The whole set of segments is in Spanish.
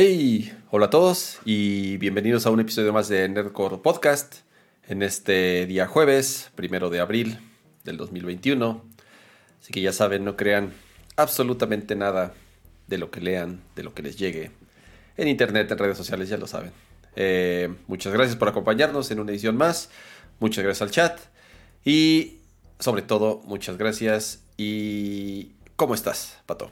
Hey, hola a todos y bienvenidos a un episodio más de Nerdcore Podcast en este día jueves, primero de abril del 2021. Así que ya saben, no crean absolutamente nada de lo que lean, de lo que les llegue en internet, en redes sociales, ya lo saben. Eh, muchas gracias por acompañarnos en una edición más. Muchas gracias al chat y sobre todo, muchas gracias. ¿Y cómo estás, Pato?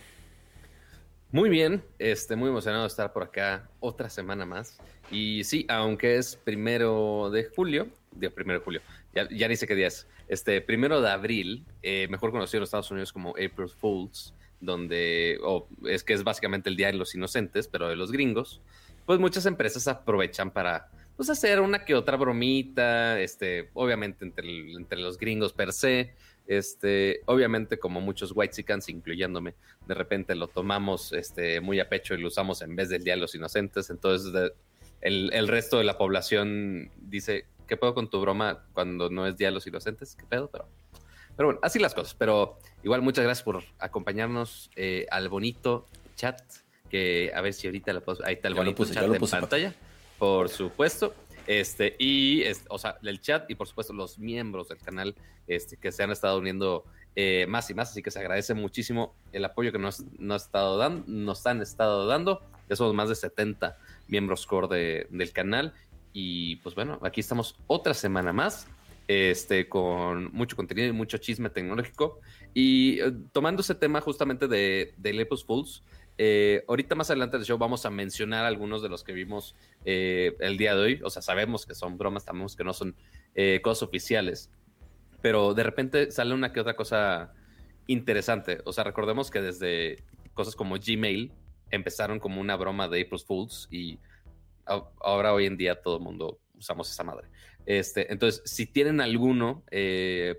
Muy bien, este, muy emocionado de estar por acá otra semana más. Y sí, aunque es primero de julio, día primero de julio, ya, ya ni sé qué día es, este, primero de abril, eh, mejor conocido en los Estados Unidos como April Fools, donde, es que es básicamente el Día de los Inocentes, pero de los gringos, pues muchas empresas aprovechan para pues, hacer una que otra bromita, este, obviamente entre, entre los gringos per se, este, obviamente, como muchos white incluyéndome, de repente lo tomamos este, muy a pecho y lo usamos en vez del Día de los Inocentes. Entonces, el, resto de la población dice, ¿qué pedo con tu broma cuando no es Día de los Inocentes? ¿Qué pedo? Pero, pero bueno, así las cosas. Pero igual, muchas gracias por acompañarnos eh, al bonito chat. Que a ver si ahorita lo puedo. Ahí está el bonito chat en pantalla. Por supuesto. Este, y, o sea, el chat y por supuesto los miembros del canal este, que se han estado uniendo eh, más y más, así que se agradece muchísimo el apoyo que nos, nos, estado dando, nos han estado dando. Ya somos más de 70 miembros core del canal. Y pues bueno, aquí estamos otra semana más, este, con mucho contenido y mucho chisme tecnológico. Y eh, tomando ese tema justamente de, de Lepus Fools, eh, ahorita más adelante del show vamos a mencionar algunos de los que vimos eh, el día de hoy. O sea, sabemos que son bromas, sabemos que no son eh, cosas oficiales. Pero de repente sale una que otra cosa interesante. O sea, recordemos que desde cosas como Gmail empezaron como una broma de April Fools y ahora hoy en día todo el mundo usamos esa madre. Este, entonces, si tienen alguno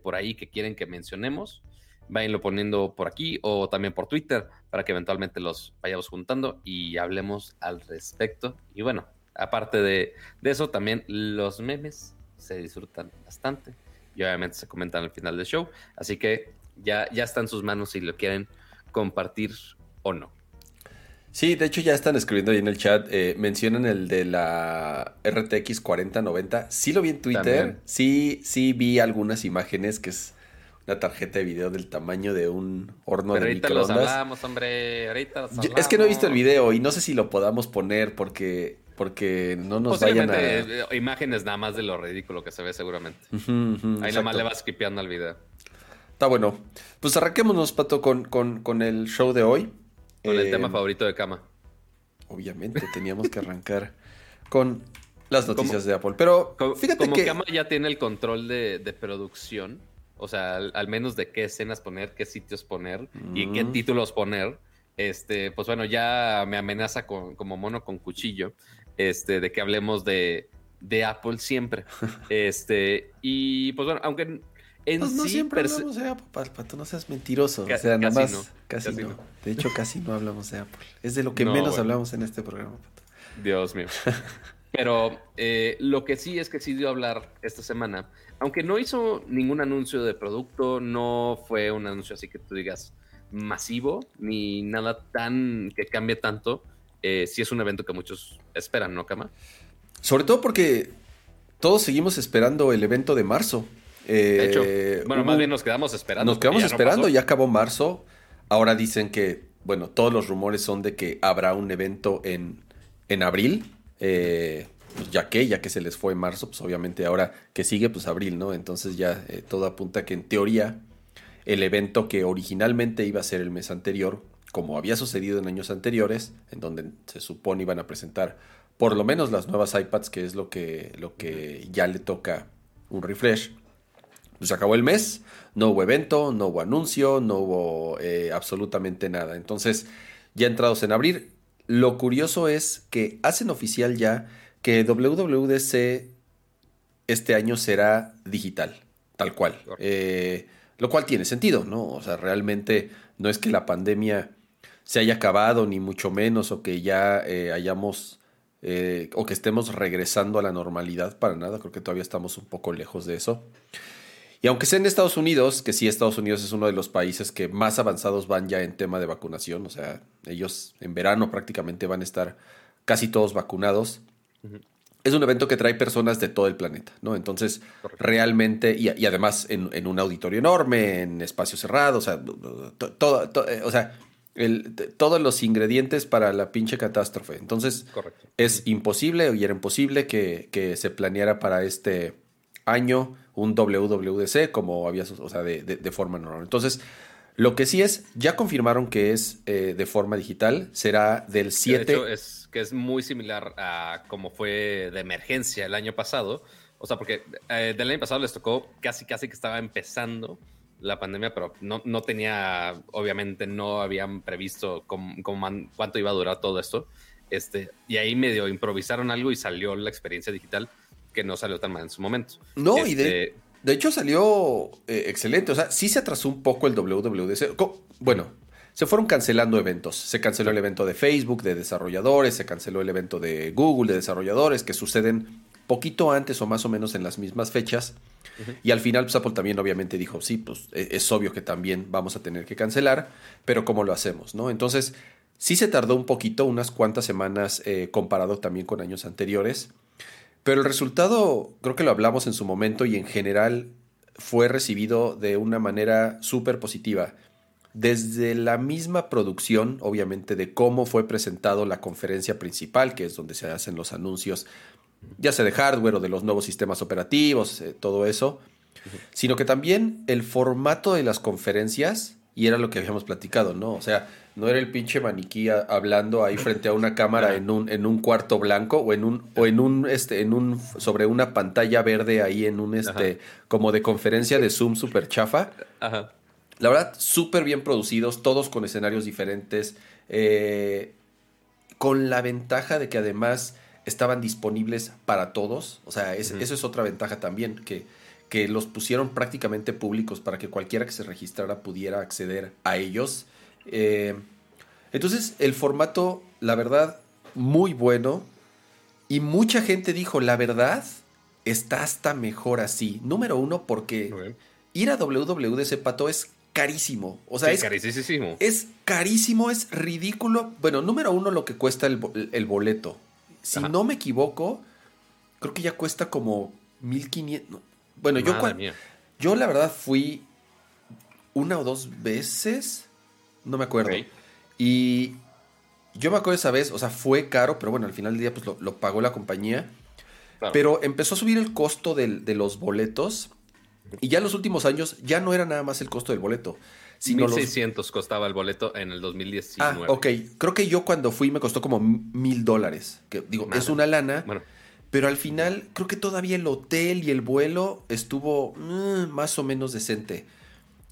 por ahí que quieren que mencionemos, váyanlo poniendo por aquí o también por Twitter para que eventualmente los vayamos juntando y hablemos al respecto. Y bueno, aparte de, eso, también los memes se disfrutan bastante y obviamente se comentan al final del show. Así que ya, ya está en sus manos si lo quieren compartir o no. Sí, de hecho ya están escribiendo ahí en el chat, eh, mencionan el de la RTX 4090. Sí lo vi en Twitter, sí, sí vi algunas imágenes que es una tarjeta de video del tamaño de un horno de ahorita microondas. Los hablamos, hombre. Ahorita los hablamos. Es que no he visto el video y no sé si lo podamos poner porque porque no nos vayan a... Eh, imágenes nada más de lo ridículo que se ve seguramente. Ahí nada más le vas skipeando al video. Está bueno. Pues arranquémonos, Pato, con, con, el show de hoy. Con el tema eh, favorito de Cama. Obviamente, teníamos que arrancar con las noticias de Apple. Pero fíjate como que... Cama ya tiene el control de, de producción o sea, al, menos de qué escenas poner, qué sitios poner y qué mm. títulos poner. Este, pues bueno, ya me amenaza con, como mono con cuchillo, este, de que hablemos de, de Apple siempre. este, y pues bueno, aunque en pues no siempre hablamos de Apple, no seas mentiroso. o sea, nada más, casi, no. De hecho, casi no hablamos de Apple. Es de lo que menos hablamos en este programa, Pato. Dios mío. Pero eh, lo que sí es que sí dio a hablar esta semana aunque no hizo ningún anuncio de producto, no fue un anuncio así que tú digas masivo, ni nada tan que cambie tanto, eh, sí es un evento que muchos esperan, ¿no, Kama? Sobre todo porque todos seguimos esperando el evento de marzo. de hecho, eh, bueno, más bien nos quedamos esperando. Nos quedamos esperando, ya acabó marzo. Ahora dicen que, bueno, todos los rumores son de que habrá un evento en, en abril. Eh, pues ya que, ya que se les fue en marzo, pues obviamente ahora que sigue, pues abril, ¿no? Entonces ya eh, todo apunta que en teoría el evento que originalmente iba a ser el mes anterior, como había sucedido en años anteriores, en donde se supone iban a presentar por lo menos las nuevas iPads, que es lo que, lo que ya le toca un refresh. Pues acabó el mes, no hubo evento, no hubo anuncio, no hubo eh, absolutamente nada. Entonces, ya entrados en abril, lo curioso es que hacen oficial ya que WWDC este año será digital, tal cual. Eh, lo cual tiene sentido, ¿no? O sea, realmente no es que la pandemia se haya acabado, ni mucho menos, o que ya eh, hayamos, eh, o que estemos regresando a la normalidad, para nada, creo que todavía estamos un poco lejos de eso. Y aunque sea en Estados Unidos, que sí, Estados Unidos es uno de los países que más avanzados van ya en tema de vacunación, o sea, ellos en verano prácticamente van a estar casi todos vacunados. Es un evento que trae personas de todo el planeta, ¿no? Entonces, realmente, y, además en, un auditorio enorme, en espacio cerrado, o sea, todo, eh, o sea, todos los ingredientes para la pinche catástrofe. Entonces, es imposible y era imposible que, se planeara para este año un WWDC como había, o sea, de, forma normal. Entonces, lo que sí es, ya confirmaron que es eh, de forma digital, será del 7. De hecho, es que es muy similar a como fue de emergencia el año pasado. O sea, porque eh, del año pasado les tocó casi, casi que estaba empezando la pandemia, pero no, no tenía, obviamente no habían previsto cómo, cuánto iba a durar todo esto. Este, y ahí medio improvisaron algo y salió la experiencia digital que no salió tan mal en su momento. No, y de, este, de, hecho salió eh, excelente. O sea, sí se atrasó un poco el WWDC. Bueno, se fueron cancelando eventos. Se canceló el evento de Facebook de desarrolladores, se canceló el evento de Google de desarrolladores, que suceden poquito antes o más o menos en las mismas fechas. Y al final, pues Apple también obviamente dijo, sí, pues e-, es, obvio que también vamos a tener que cancelar, pero ¿cómo lo hacemos? ¿no? Entonces, sí se tardó un poquito, unas cuantas semanas eh, comparado también con años anteriores, pero el resultado, creo que lo hablamos en su momento y en general fue recibido de una manera súper positiva. Desde la misma producción, obviamente, de cómo fue presentado la conferencia principal, que es donde se hacen los anuncios ya sea de hardware o de los nuevos sistemas operativos, eh, todo eso, sino que también el formato de las conferencias, y era lo que habíamos platicado, ¿no? O sea, no era el pinche maniquí hablando ahí frente a una cámara en un, en un cuarto blanco o en un, o en un, este, en un, sobre una pantalla verde ahí en un, este, como de conferencia de Zoom super chafa. Ajá. La verdad, súper bien producidos, todos con escenarios diferentes, eh, con la ventaja de que además estaban disponibles para todos. O sea, eso es otra ventaja también, que, que los pusieron prácticamente públicos para que cualquiera que se registrara pudiera acceder a ellos. Eh, entonces, el formato, la verdad, muy bueno. Y mucha gente dijo, la verdad, está hasta mejor así. Número uno, porque ir a WWDC Pato es carísimo. O sea, es carísimo. Es carísimo, es ridículo. Bueno, número uno, lo que cuesta el, el boleto. Si no me equivoco, creo que ya cuesta como 1500. Bueno, yo, yo la verdad fui una o dos veces, no me acuerdo. Y yo me acuerdo esa vez, o sea, fue caro, pero bueno, al final del día pues lo, pagó la compañía. Pero empezó a subir el costo de los boletos y ya en los últimos años ya no era nada más el costo del boleto. 1600 costaba el boleto en el 2019. Ah, ok. Creo que yo cuando fui me costó como mil dólares. Que digo, es una lana. Bueno. Pero al final, creo que todavía el hotel y el vuelo estuvo mm, más o menos decente.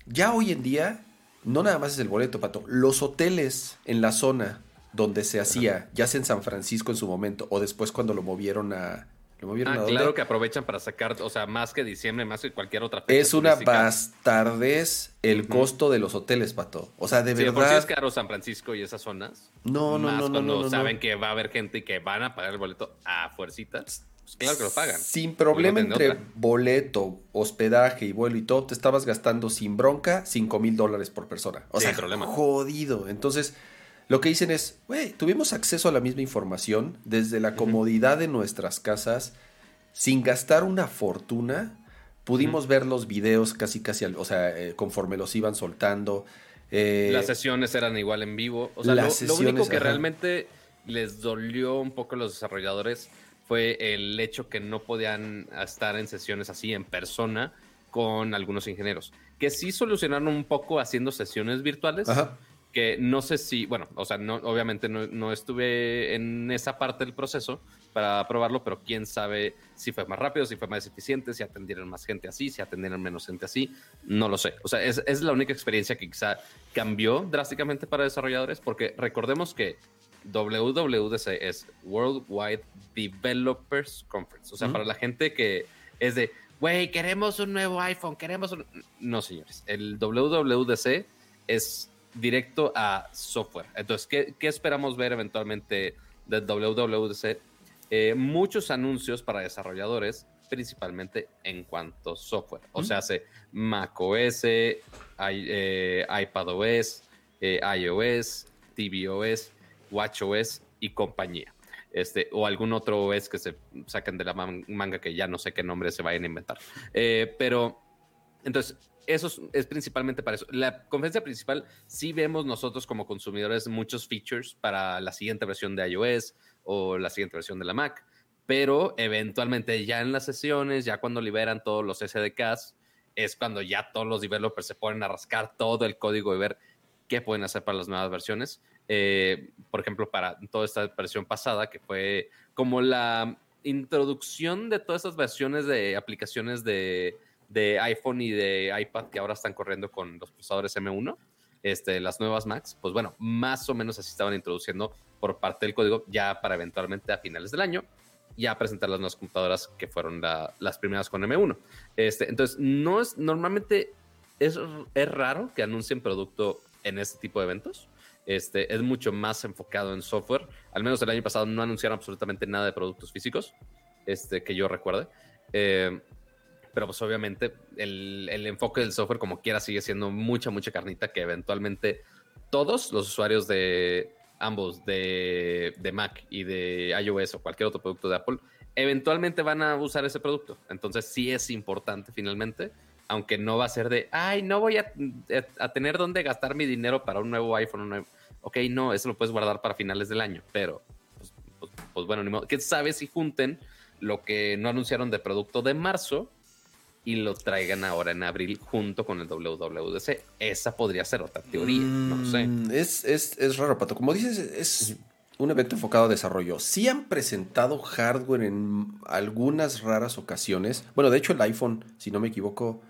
Ya hoy en día, no nada más es el boleto, Pato. Los hoteles en la zona donde se hacía, ya sea en San Francisco en su momento, o después cuando lo movieron a, Ah, claro que aprovechan para sacar, o sea, más que diciembre, más que cualquier otra fecha. Es una bastardez el costo de los hoteles, Pato. O sea, de verdad. Por si es caro San Francisco y esas zonas. No, no, no, cuando saben que va a haber gente y que van a pagar el boleto a fuercitas. Pues claro que lo pagan. Sin problema entre boleto, hospedaje y vuelo y todo, te estabas gastando sin bronca 5 mil dólares por persona. O sea, problema. jodido. Entonces, lo que dicen es, güey, tuvimos acceso a la misma información desde la comodidad de nuestras casas, sin gastar una fortuna. Pudimos ver los videos casi, casi, o sea, eh, conforme los iban soltando. Eh, las sesiones eran igual en vivo. O sea, lo, único que realmente les dolió un poco a los desarrolladores fue el hecho que no podían estar en sesiones así en persona con algunos ingenieros, que sí solucionaron un poco haciendo sesiones virtuales, Ajá que no sé si, bueno, o sea, no, obviamente no, estuve en esa parte del proceso para probarlo, pero quién sabe si fue más rápido, si fue más eficiente, si atendieron más gente así, si atendieron menos gente así, no lo sé. O sea, es, es la única experiencia que quizá cambió drásticamente para desarrolladores, porque recordemos que WWDC es Worldwide Developers Conference. O sea, para la gente que es de, güey, queremos un nuevo iPhone, queremos un... No, señores, el WWDC es directo a software. Entonces, ¿qué, esperamos ver eventualmente de WWDC? Eh, muchos anuncios para desarrolladores, principalmente en cuanto a software. O sea, hace macOS, eh, iPadOS, eh, iOS, tvOS, watchOS y compañía. este, o algún otro OS que se saquen de la manga que ya no sé qué nombre se vayan a inventar. Eh, pero entonces, eso es, principalmente para eso. La conferencia principal, sí vemos nosotros como consumidores muchos features para la siguiente versión de iOS o la siguiente versión de la Mac, pero eventualmente ya en las sesiones, ya cuando liberan todos los SDKs, es cuando ya todos los developers se ponen a rascar todo el código y ver qué pueden hacer para las nuevas versiones. Eh, por ejemplo, para toda esta versión pasada, que fue como la introducción de todas estas versiones de aplicaciones de, iPhone y de iPad que ahora están corriendo con los procesadores M1, este, las nuevas Macs, pues bueno, más o menos así estaban introduciendo por parte del código ya para eventualmente a finales del año ya presentar las nuevas computadoras que fueron las primeras con M1. Este, entonces, no es normalmente es, es raro que anuncien producto en este tipo de eventos. Este, es mucho más enfocado en software. Al menos el año pasado no anunciaron absolutamente nada de productos físicos, este, que yo recuerde. Eh, pero pues obviamente el, el, enfoque del software como quiera sigue siendo mucha, mucha carnita que eventualmente todos los usuarios de ambos, de, de Mac y de iOS o cualquier otro producto de Apple, eventualmente van a usar ese producto. Entonces sí es importante finalmente aunque no va a ser de, ay, no voy a, a, tener dónde gastar mi dinero para un nuevo iPhone. Un nuevo... Ok, no, eso lo puedes guardar para finales del año, pero pues, pues, pues bueno, ni modo. ¿Qué sabes si junten lo que no anunciaron de producto de marzo y lo traigan ahora en abril junto con el WWDC? Esa podría ser otra teoría, no sé. Mm, es, es, es raro, Pato. Como dices, es un evento enfocado a desarrollo. Sí han presentado hardware en algunas raras ocasiones. Bueno, de hecho el iPhone, si no me equivoco,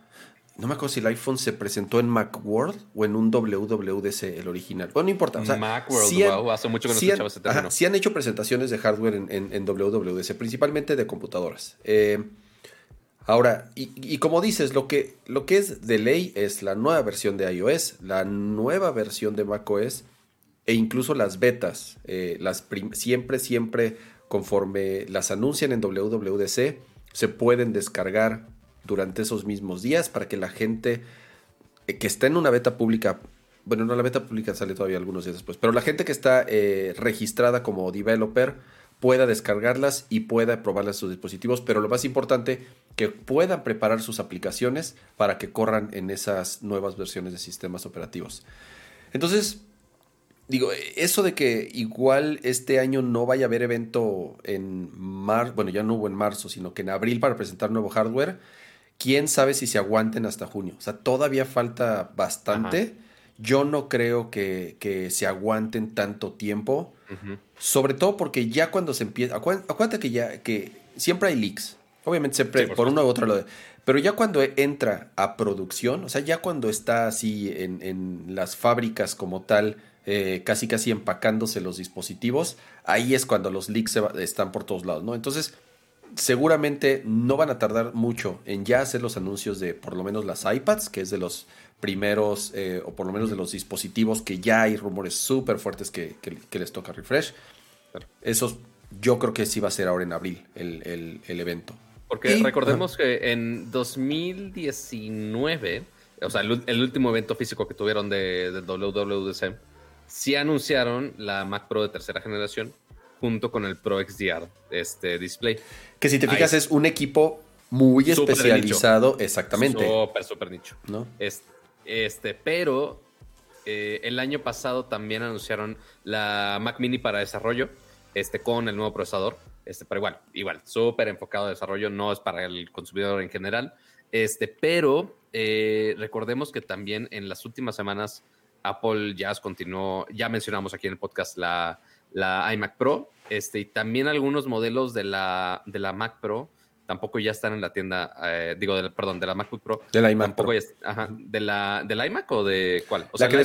no me acuerdo si el iPhone se presentó en Macworld o en un WWDC, el original. Bueno, no importa. Macworld, wow, hace mucho que no escuchaba ese término. sí han hecho presentaciones de hardware en, WWDC, principalmente de computadoras. Eh, ahora, y, como dices, lo que, lo que es de ley es la nueva versión de iOS, la nueva versión de macOS e incluso las betas. Eh, las siempre, siempre, conforme las anuncian en WWDC, se pueden descargar durante esos mismos días para que la gente eh, que está en una beta pública, bueno, no la beta pública sale todavía algunos días después, pero la gente que está eh, registrada como developer pueda descargarlas y pueda probarlas en sus dispositivos, pero lo más importante, que puedan preparar sus aplicaciones para que corran en esas nuevas versiones de sistemas operativos. Entonces, digo, eso de que igual este año no vaya a haber evento en marzo, bueno, ya no hubo en marzo, sino que en abril para presentar nuevo hardware, quién sabe si se aguanten hasta junio. O sea, todavía falta bastante. Yo no creo que, se aguanten tanto tiempo. Sobre todo porque ya cuando se empieza. Acuérdate que ya que siempre hay leaks. Obviamente siempre por, uno u otro lado. Pero ya cuando entra a producción, o sea, ya cuando está así en, las fábricas como tal, eh, casi casi empacándose los dispositivos, ahí es cuando los leaks están por todos lados, ¿no? Entonces, seguramente no van a tardar mucho en ya hacer los anuncios de por lo menos las iPads, que es de los primeros, eh, o por lo menos de los dispositivos que ya hay rumores súper fuertes que, les toca refresh. Esos yo creo que sí va a ser ahora en abril el, evento. Porque recordemos que en 2019, o sea, el, último evento físico que tuvieron de, del WWDC, sí anunciaron la Mac Pro de tercera generación junto con el Pro XDR este display. Que si te fijas es un equipo muy especializado, exactamente. Súper, súper nicho. ¿No? Este, pero eh, el año pasado también anunciaron la Mac Mini para desarrollo, este, con el nuevo procesador. Este, pero igual, igual, súper enfocado a desarrollo, no es para el consumidor en general. Este, pero eh, recordemos que también en las últimas semanas Apple ya continuó, ya mencionamos aquí en el podcast la, la iMac Pro, este, y también algunos modelos de la, de la Mac Pro tampoco ya están en la tienda, eh, digo, perdón, de la MacBook Pro. De la iMac Pro. ajá, ¿de la, ¿De iMac o de cuál? la, que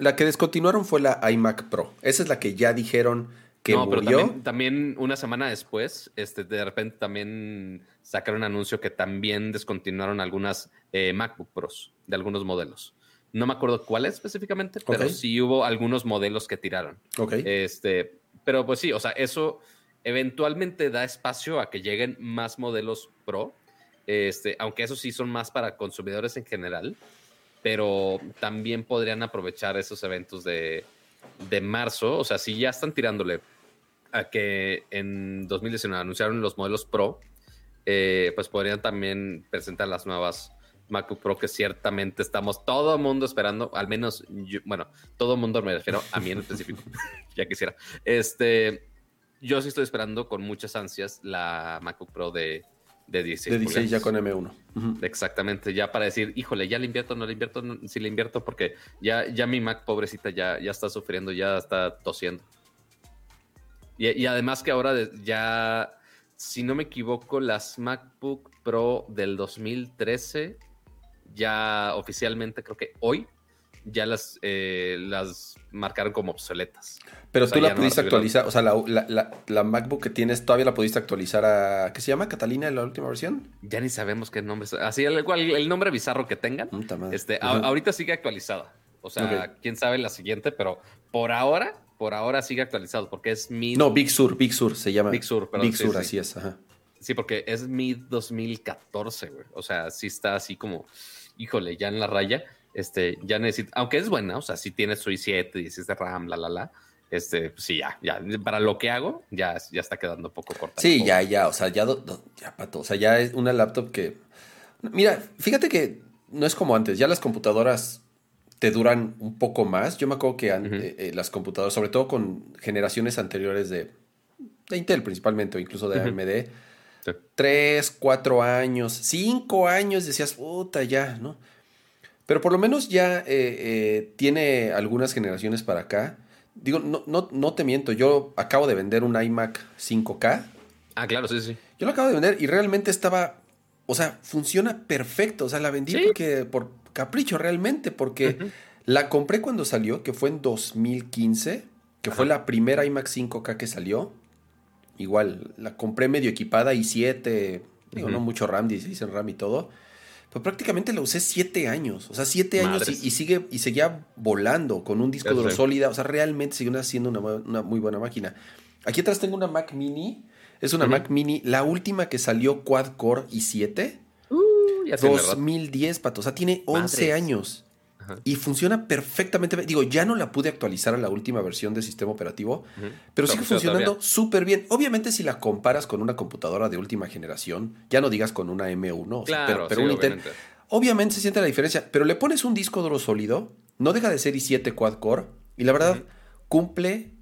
la, que descontinuaron fue la iMac Pro. Esa es la que ya dijeron que no, murió. Pero también, una semana después, este, de repente también sacaron un anuncio que también descontinuaron algunas eh, MacBook Pros de algunos modelos. No me acuerdo cuáles específicamente, pero sí hubo algunos modelos que tiraron. Ok. Este, pero pues sí, o sea, eso eventualmente da espacio a que lleguen más modelos Pro. Este, aunque esos sí son más para consumidores en general, pero también podrían aprovechar esos eventos de, de marzo. O sea, si ya están tirándole a que en 2019 anunciaron los modelos Pro, eh, pues podrían también presentar las nuevas MacBook Pro que ciertamente estamos todo el mundo esperando, al menos bueno, todo el mundo me refiero a mí en específico, ya quisiera. Este, yo sí estoy esperando con muchas ansias la MacBook Pro de, de 16. De 16 ya con M1. Exactamente, ya para decir, híjole, ya le invierto, no le invierto, si le invierto, porque ya, ya mi Mac pobrecita ya, ya está sufriendo, ya está tosiendo. Y, además que ahora ya, si no me equivoco, las MacBook Pro del 2013 ya oficialmente creo que hoy ya las, eh, las marcaron como obsoletas. Pero tú la pudiste actualizar, o sea, la, MacBook que tienes, ¿todavía la pudiste actualizar a, ¿qué se llama? ¿Catalina en la última versión? Ya ni sabemos qué nombre, así el, el nombre bizarro que tengan. Este, ahorita sigue actualizada. O sea, quién sabe la siguiente, pero por ahora, por ahora sigue actualizado porque es mi... No, Big Sur, Big Sur se llama. Big Sur, perdón. Big Sur, así es, Sí, porque es mi 2014, güey. O sea, sí está así como, híjole, ya en la raya este, ya necesito, aunque es buena, o sea, si tiene su i7, 16 de RAM, la, la, la, este, pues sí, ya, ya, para lo que hago, ya, ya está quedando poco corta. Sí, ya, ya, o sea, ya, ya, pato, o sea, ya es una laptop que, mira, fíjate que no es como antes, ya las computadoras te duran un poco más. Yo me acuerdo que eh, eh, las computadoras, sobre todo con generaciones anteriores de, de Intel principalmente, o incluso de AMD, tres, cuatro años, cinco años, decías, puta, ya, ¿no? Pero por lo menos ya eh, eh, tiene algunas generaciones para acá. Digo, no, no, no te miento, yo acabo de vender un iMac 5K. Ah, claro, sí, sí. Yo lo acabo de vender y realmente estaba, o sea, funciona perfecto. O sea, la vendí porque, por capricho realmente, porque la compré cuando salió, que fue en 2015, que fue la primera iMac 5K que salió. Igual, la compré medio equipada, i7, digo, no mucho RAM, 16 en RAM y todo. Pues prácticamente la usé siete años. O sea, siete años y, sigue y seguía volando con un disco duro sólida. O sea, realmente sigue siendo una, muy buena máquina. Aquí atrás tengo una Mac Mini. Es una Mac Mini, la última que salió quad core i7. Uh, 2010, pato. O sea, tiene 11 años. Y funciona perfectamente. Digo, ya no la pude actualizar a la última versión del sistema operativo, pero sigue funcionando súper bien. Obviamente, si la comparas con una computadora de última generación, ya no digas con una M1, pero, obviamente. obviamente se siente la diferencia. Pero le pones un disco duro sólido, no deja de ser i7 quad core, y la verdad cumple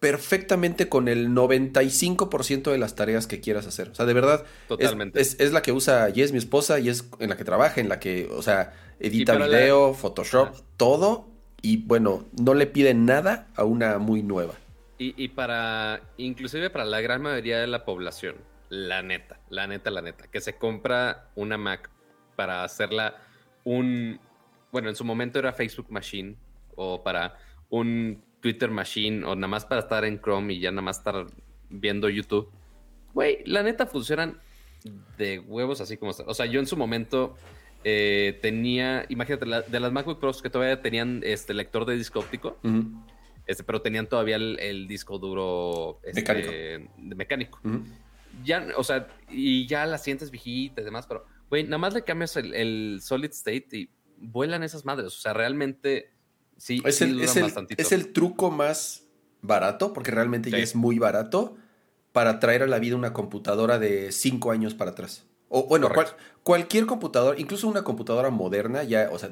perfectamente con el 95% de las tareas que quieras hacer. O sea, de verdad, Totalmente. Es, es, la que usa Jess, mi esposa, y es en la que trabaja, en la que, o sea, edita video, Photoshop, todo. Y bueno, no le pide nada a una muy nueva. Y, para, inclusive para la gran mayoría de la población, la neta, la neta, la neta, que se compra una Mac para hacerla un, bueno, en su momento era Facebook Machine o para un Twitter Machine o nada más para estar en Chrome y ya nada más estar viendo YouTube. Güey, la neta funcionan de huevos así como está. O sea, yo en su momento eh, tenía, imagínate, de las MacBook Pros que todavía tenían este lector de disco óptico, este, pero tenían todavía el, disco duro este, mecánico. Ya, o sea, y ya la sientes viejita y demás, pero, güey, nada más le cambias el, solid state y vuelan esas madres. O sea, realmente sí, es, el, es, es el truco más barato, porque realmente ya es muy barato, para traer a la vida una computadora de 5 años para atrás. O bueno, cualquier computadora, incluso una computadora moderna, ya, o sea,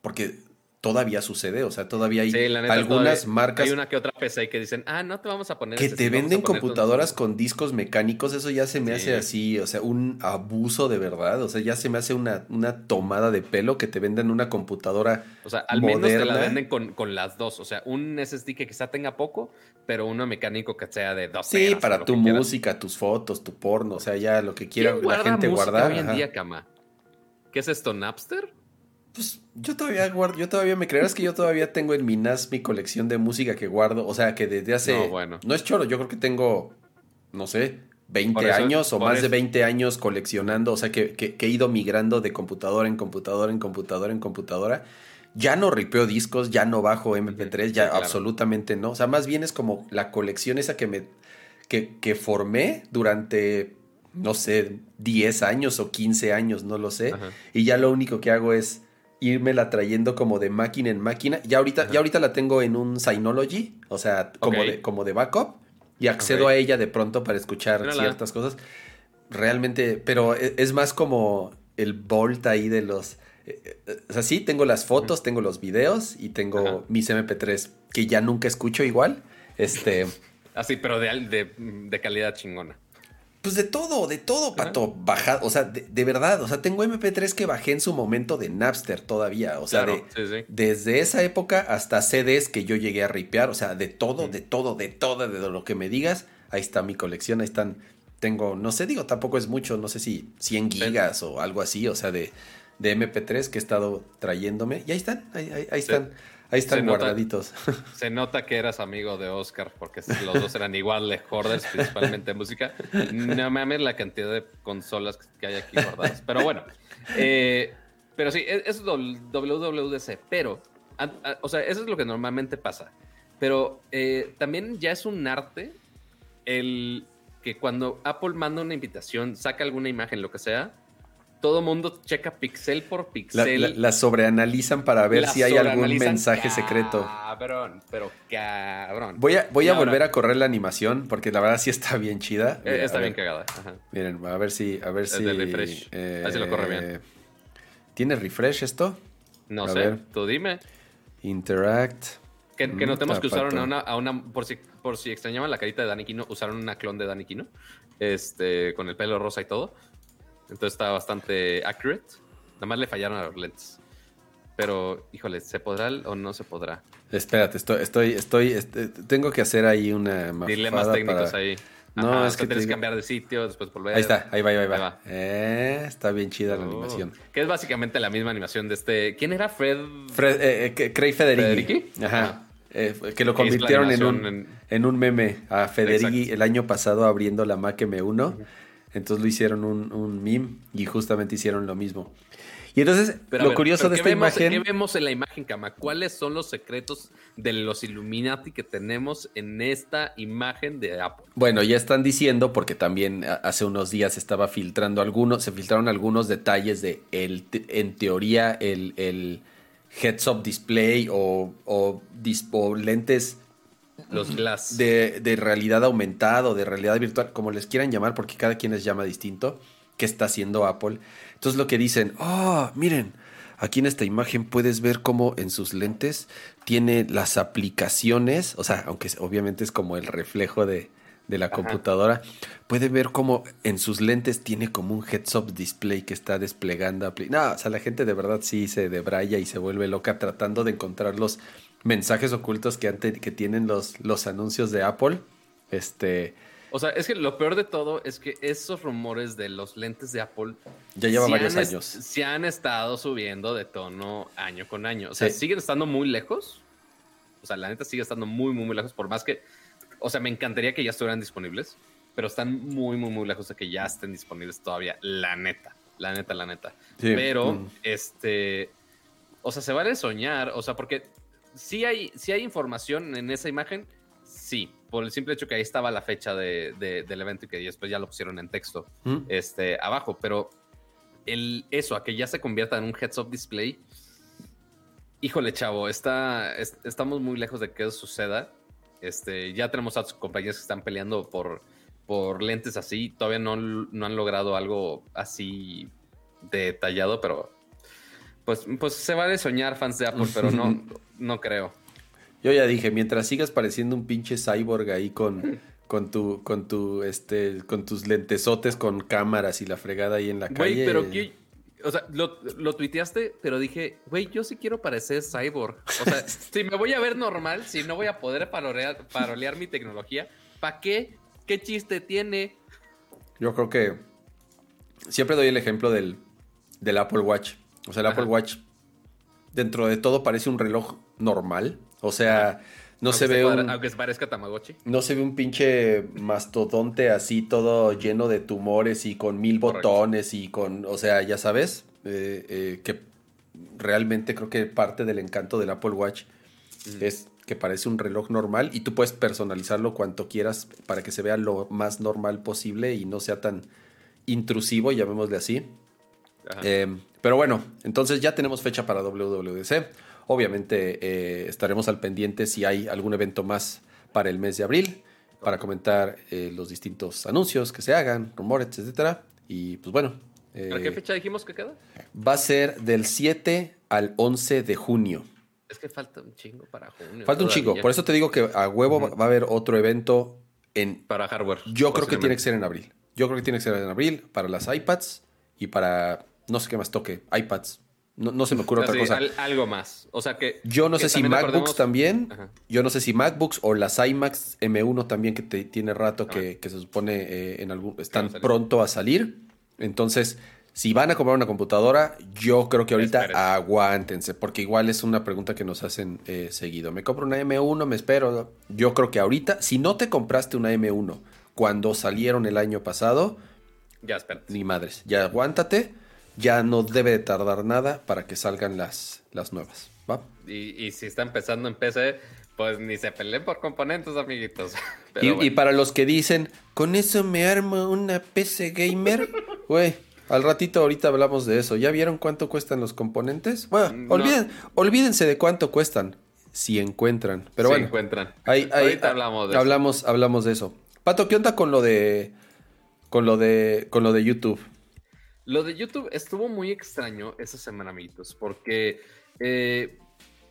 porque todavía sucede, o sea, todavía hay algunas marcas. Hay una que otra PC que dicen, ah, no te vamos a poner. Que te venden computadoras con discos mecánicos, eso ya se me hace así, o sea, un abuso de verdad, o sea, ya se me hace una, una tomada de pelo que te venden una computadora. O sea, al menos te la venden con, las dos, o sea, un SSD que quizá tenga poco, pero uno mecánico que sea de dos. Sí, para tu música, tus fotos, tu porno, o sea, ya lo que quiera la gente guardar. Hoy en día, cama. ¿Qué es esto, Napster? Pues yo todavía guardo, yo todavía, ¿me creerás que yo todavía tengo en mi NAS mi colección de música que guardo? O sea, que desde hace... No, bueno. No es choro, yo creo que tengo, no sé, 20 años o más de 20 años coleccionando, o sea, que, he ido migrando de computadora en computadora, en computadora, en computadora. Ya no ripeo discos, ya no bajo MP3, ya absolutamente no. O sea, más bien es como la colección esa que me... que, que formé durante no sé, 10 años o 15 años, no lo sé. Y ya lo único que hago es irme la trayendo como de máquina en máquina. Ya ahorita, ya ahorita la tengo en un Synology, o sea, como, de, como de backup. y accedo a ella de pronto para escuchar ciertas cosas. Realmente, pero e, es más como el bolt ahí de los... Eh, eh, o sea, sí, tengo las fotos, tengo los videos y tengo mis MP3 que ya nunca escucho igual. Este... Así, pero de, de calidad chingona. Pues de todo, de todo, pato. Bajado, o sea, de, verdad, o sea, tengo MP3 que bajé en su momento de Napster todavía. O sea, desde esa época hasta CDs que yo llegué a ripear. O sea, de todo, de todo, de todo, de lo que me digas. Ahí está mi colección, ahí están. Tengo, no sé, digo, tampoco es mucho, no sé si 100 gigas o algo así, o sea, de, de MP3 que he estado trayéndome. Y ahí están, ahí, ahí, están. Ahí están guardaditos. se nota que eras amigo de Oscar, porque los dos eran igual de hoarders, principalmente de música. No mames la cantidad de consolas que hay aquí guardadas. Pero bueno, eh, pero sí, e-, es WWDC. Pero, o sea, eso es lo que normalmente pasa. Pero eh, también ya es un arte el que cuando Apple manda una invitación, saca alguna imagen, lo que sea, todo mundo checa pixel por pixel. La, sobreanalizan para ver si hay algún mensaje secreto. Cabrón, pero cabrón. Voy a, voy a volver a correr la animación porque la verdad sí está bien chida. Eh, está bien cagada. Miren, a ver si. A ver si. refresh. Eh, Así lo corre bien. ¿Tiene refresh esto? No sé. Tú dime. Interact. Que, que notemos que usaron a una, a una, por si, por si extrañaban la carita de Dani Kino, usaron una clon de Dani Kino, este, con el pelo rosa y todo. Entonces está bastante accurate. Nada más le fallaron a los lentes. Pero, híjole, ¿se podrá o no se podrá? Espérate, estoy, estoy, estoy, este, tengo que hacer ahí una Dilemas técnicos ahí. No, es que tienes que cambiar de sitio, después volver. Ahí está, ahí va, ahí va. Eh, está bien chida la oh. animación. Que es básicamente la misma animación de este. ¿Quién era Fred? Fred eh, eh Craig Federighi. Ajá. Eh, que lo convirtieron en un, en... un meme a Federighi el año pasado abriendo la Mac M1. Entonces lo hicieron un, un meme y justamente hicieron lo mismo. Y entonces, lo curioso de esta imagen. ¿Qué vemos en la imagen, Kama? ¿Cuáles son los secretos de los Illuminati que tenemos en esta imagen de Apple? Bueno, ya están diciendo, porque también hace unos días estaba filtrando algunos, se filtraron algunos detalles de, el, en teoría, el, el heads-up display o, o, o lentes los glass. De, realidad aumentada o de realidad virtual, como les quieran llamar, porque cada quien les llama distinto, que está haciendo Apple. Entonces lo que dicen, oh, miren, aquí en esta imagen puedes ver cómo en sus lentes tiene las aplicaciones, o sea, aunque obviamente es como el reflejo de, la computadora, puede ver cómo en sus lentes tiene como un heads-up display que está desplegando. No, o sea, la gente de verdad sí se debraya y se vuelve loca tratando de encontrar los mensajes ocultos que, que tienen los, los anuncios de Apple. Este. O sea, es que lo peor de todo es que esos rumores de los lentes de Apple ya llevan varios años. Se han estado subiendo de tono año con año. O sea, siguen estando muy lejos. O sea, la neta sigue estando muy, muy, muy lejos. Por más que. O sea, me encantaría que ya estuvieran disponibles. Pero están muy, muy, muy lejos de que ya estén disponibles todavía. La neta. La neta, la neta. Pero, mm. este. O sea, se vale soñar. O sea, porque sí hay, hay información en esa imagen, sí, por el simple hecho que ahí estaba la fecha de, del evento y que después ya lo pusieron en texto mm. este, abajo, pero el, eso, a que ya se convierta en un heads-up display, híjole, chavo, está, estamos muy lejos de que eso suceda. Este, ya tenemos a sus compañías que están peleando por, por lentes así, todavía no, no han logrado algo así detallado, pero pues, pues se va de soñar fans de Apple, pero no, no creo. Yo ya dije, mientras sigas pareciendo un pinche cyborg ahí con, con tu, con tu, este, con tus lentesotes con cámaras y la fregada ahí en la calle. Güey, pero ¿qué? O sea, lo, lo tuiteaste, pero dije, güey, yo sí quiero parecer cyborg. O sea, si me voy a ver normal, si no voy a poder parolear, parolear mi tecnología, ¿para qué? ¿Qué chiste tiene? Yo creo que siempre doy el ejemplo del, del Apple Watch. O sea, el Apple Watch, dentro de todo, parece un reloj normal. O sea, no se ve un. Aunque se parezca Tamagotchi. No se ve un pinche mastodonte así, todo lleno de tumores y con mil botones y con. O sea, ya sabes, eh, eh, que realmente creo que parte del encanto del Apple Watch es que parece un reloj normal y tú puedes personalizarlo cuanto quieras para que se vea lo más normal posible y no sea tan intrusivo, llamémosle así. Eh, pero bueno, entonces ya tenemos fecha para WWDC. Obviamente eh, estaremos al pendiente si hay algún evento más para el mes de abril. para comentar eh, los distintos anuncios que se hagan, rumores, etcétera. Y pues bueno. ¿Para qué fecha dijimos que queda? Va a ser del 7 al 11 de junio. Es que falta un chingo para junio. Falta un chingo. Por eso te digo que a huevo va a haber otro evento en. Para hardware. Yo creo que tiene que ser en abril. Yo creo que tiene que ser en abril para las iPads y para. No sé qué más toque. iPads. No, se me ocurre otra cosa. algo más. O sea que. Yo no sé si MacBooks también. Yo no sé si MacBooks o las iMacs M1 también, que te, tiene rato que, se supone eh, en algún, están pronto a salir. Entonces, si van a comprar una computadora, yo creo que ahorita aguántense, porque igual es una pregunta que nos hacen eh, seguido. ¿Me compro una M1? ¿Me espero? Yo creo que ahorita, si no te compraste una M1 cuando salieron el año pasado, ya espérate. Ni madres, ya aguántate ya no debe de tardar nada para que salgan las, las nuevas. ¿va? Y, si está empezando en PC, pues ni se peleen por componentes, amiguitos. y, para los que dicen, con eso me armo una PC gamer, güey. Al ratito ahorita hablamos de eso. ¿Ya vieron cuánto cuestan los componentes? Bueno, olvídense de cuánto cuestan. Si encuentran. Pero si encuentran. ahorita hablamos de hablamos, eso. Hablamos de eso. Pato, ¿qué onda con lo de. con lo de. con lo de YouTube? Lo de YouTube estuvo muy extraño esa semana, amiguitos, porque eh,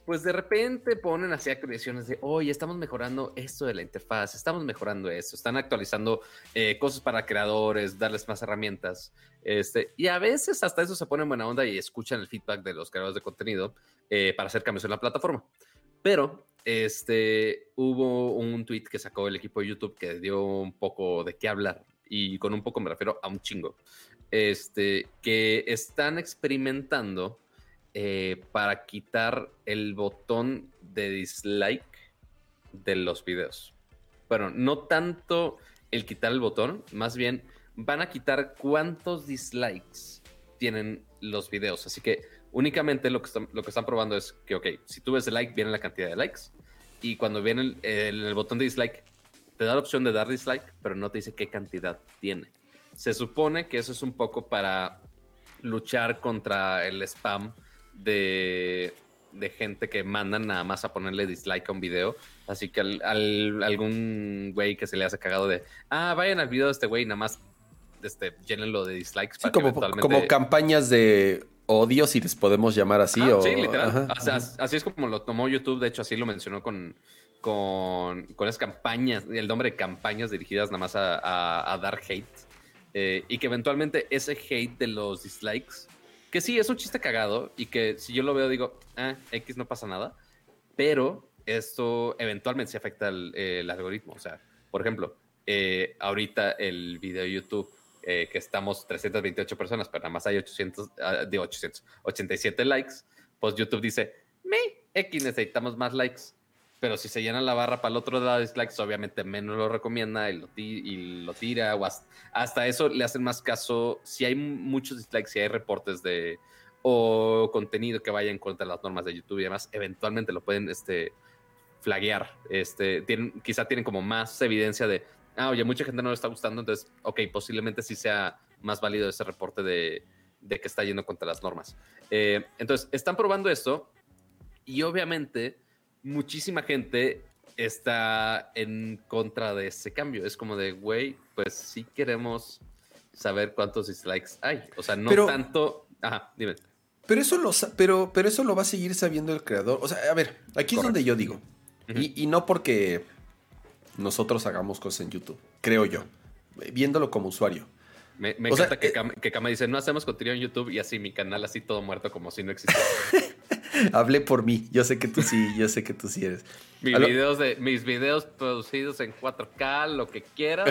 pues de repente ponen así actualizaciones de, oye, estamos mejorando esto de la interfaz, estamos mejorando esto, están actualizando eh, cosas para creadores, darles más herramientas. Este, y a veces hasta eso se ponen buena onda y escuchan el feedback de los creadores de contenido eh, para hacer cambios en la plataforma. Pero este, hubo un tweet que sacó el equipo de YouTube que dio un poco de qué hablar. Y con un poco me refiero a un chingo este, que están experimentando eh, para quitar el botón de dislike de los videos. Bueno, no tanto el quitar el botón, más bien van a quitar cuántos dislikes tienen los videos. Así que únicamente lo que están, probando es que, ok, si tú ves el like, viene la cantidad de likes. Y cuando viene el botón de dislike, te da la opción de dar dislike, pero no te dice qué cantidad tiene. Se supone que eso es un poco para luchar contra el spam de, gente que mandan nada más a ponerle dislike a un video. Así que al, algún güey que se le hace cagado de, ah, vayan al video de este güey, nada más este, llénenlo de dislikes. como, como campañas de odio, si les podemos llamar así. Ah, sí, literal. así es como lo tomó YouTube. De hecho, así lo mencionó con, con, las campañas, el nombre de campañas dirigidas nada más a, a dar hate. Eh, y que eventualmente ese hate de los dislikes, que sí, es un chiste cagado y que si yo lo veo digo, ah, X no pasa nada, pero esto eventualmente se afecta el, algoritmo. O sea, por ejemplo, eh, ahorita el video de YouTube, eh, que estamos 328 personas, pero nada más hay 800, ah, de 887 likes, pues YouTube dice, me, X necesitamos más likes. Pero si se llena la barra para el otro lado de dislikes, obviamente menos lo recomienda y lo, y lo tira. O hasta, eso le hacen más caso. Si hay muchos dislikes, si hay reportes de o contenido que vaya en contra de las normas de YouTube y demás, eventualmente lo pueden este, flaguear. Este, tienen, quizá tienen como más evidencia de, ah, oye, mucha gente no le está gustando, entonces, ok, posiblemente sí sea más válido ese reporte de, que está yendo contra las normas. Eh, entonces, están probando esto y obviamente muchísima gente está en contra de ese cambio. Es como de, güey, pues sí queremos saber cuántos dislikes hay. O sea, no tanto. Ajá, dime. Pero eso, lo, pero, pero eso lo va a seguir sabiendo el creador. O sea, a ver, aquí es donde yo digo. y, no porque nosotros hagamos cosas en YouTube, creo yo. Viéndolo como usuario. Me, encanta que, eh, Kama, dice, no hacemos contenido en YouTube y así mi canal así todo muerto como si no existiera. Hablé por mí. Yo sé que tú sí, yo sé que tú sí eres. Mis, videos, de, mis videos producidos en 4K, lo que quieras,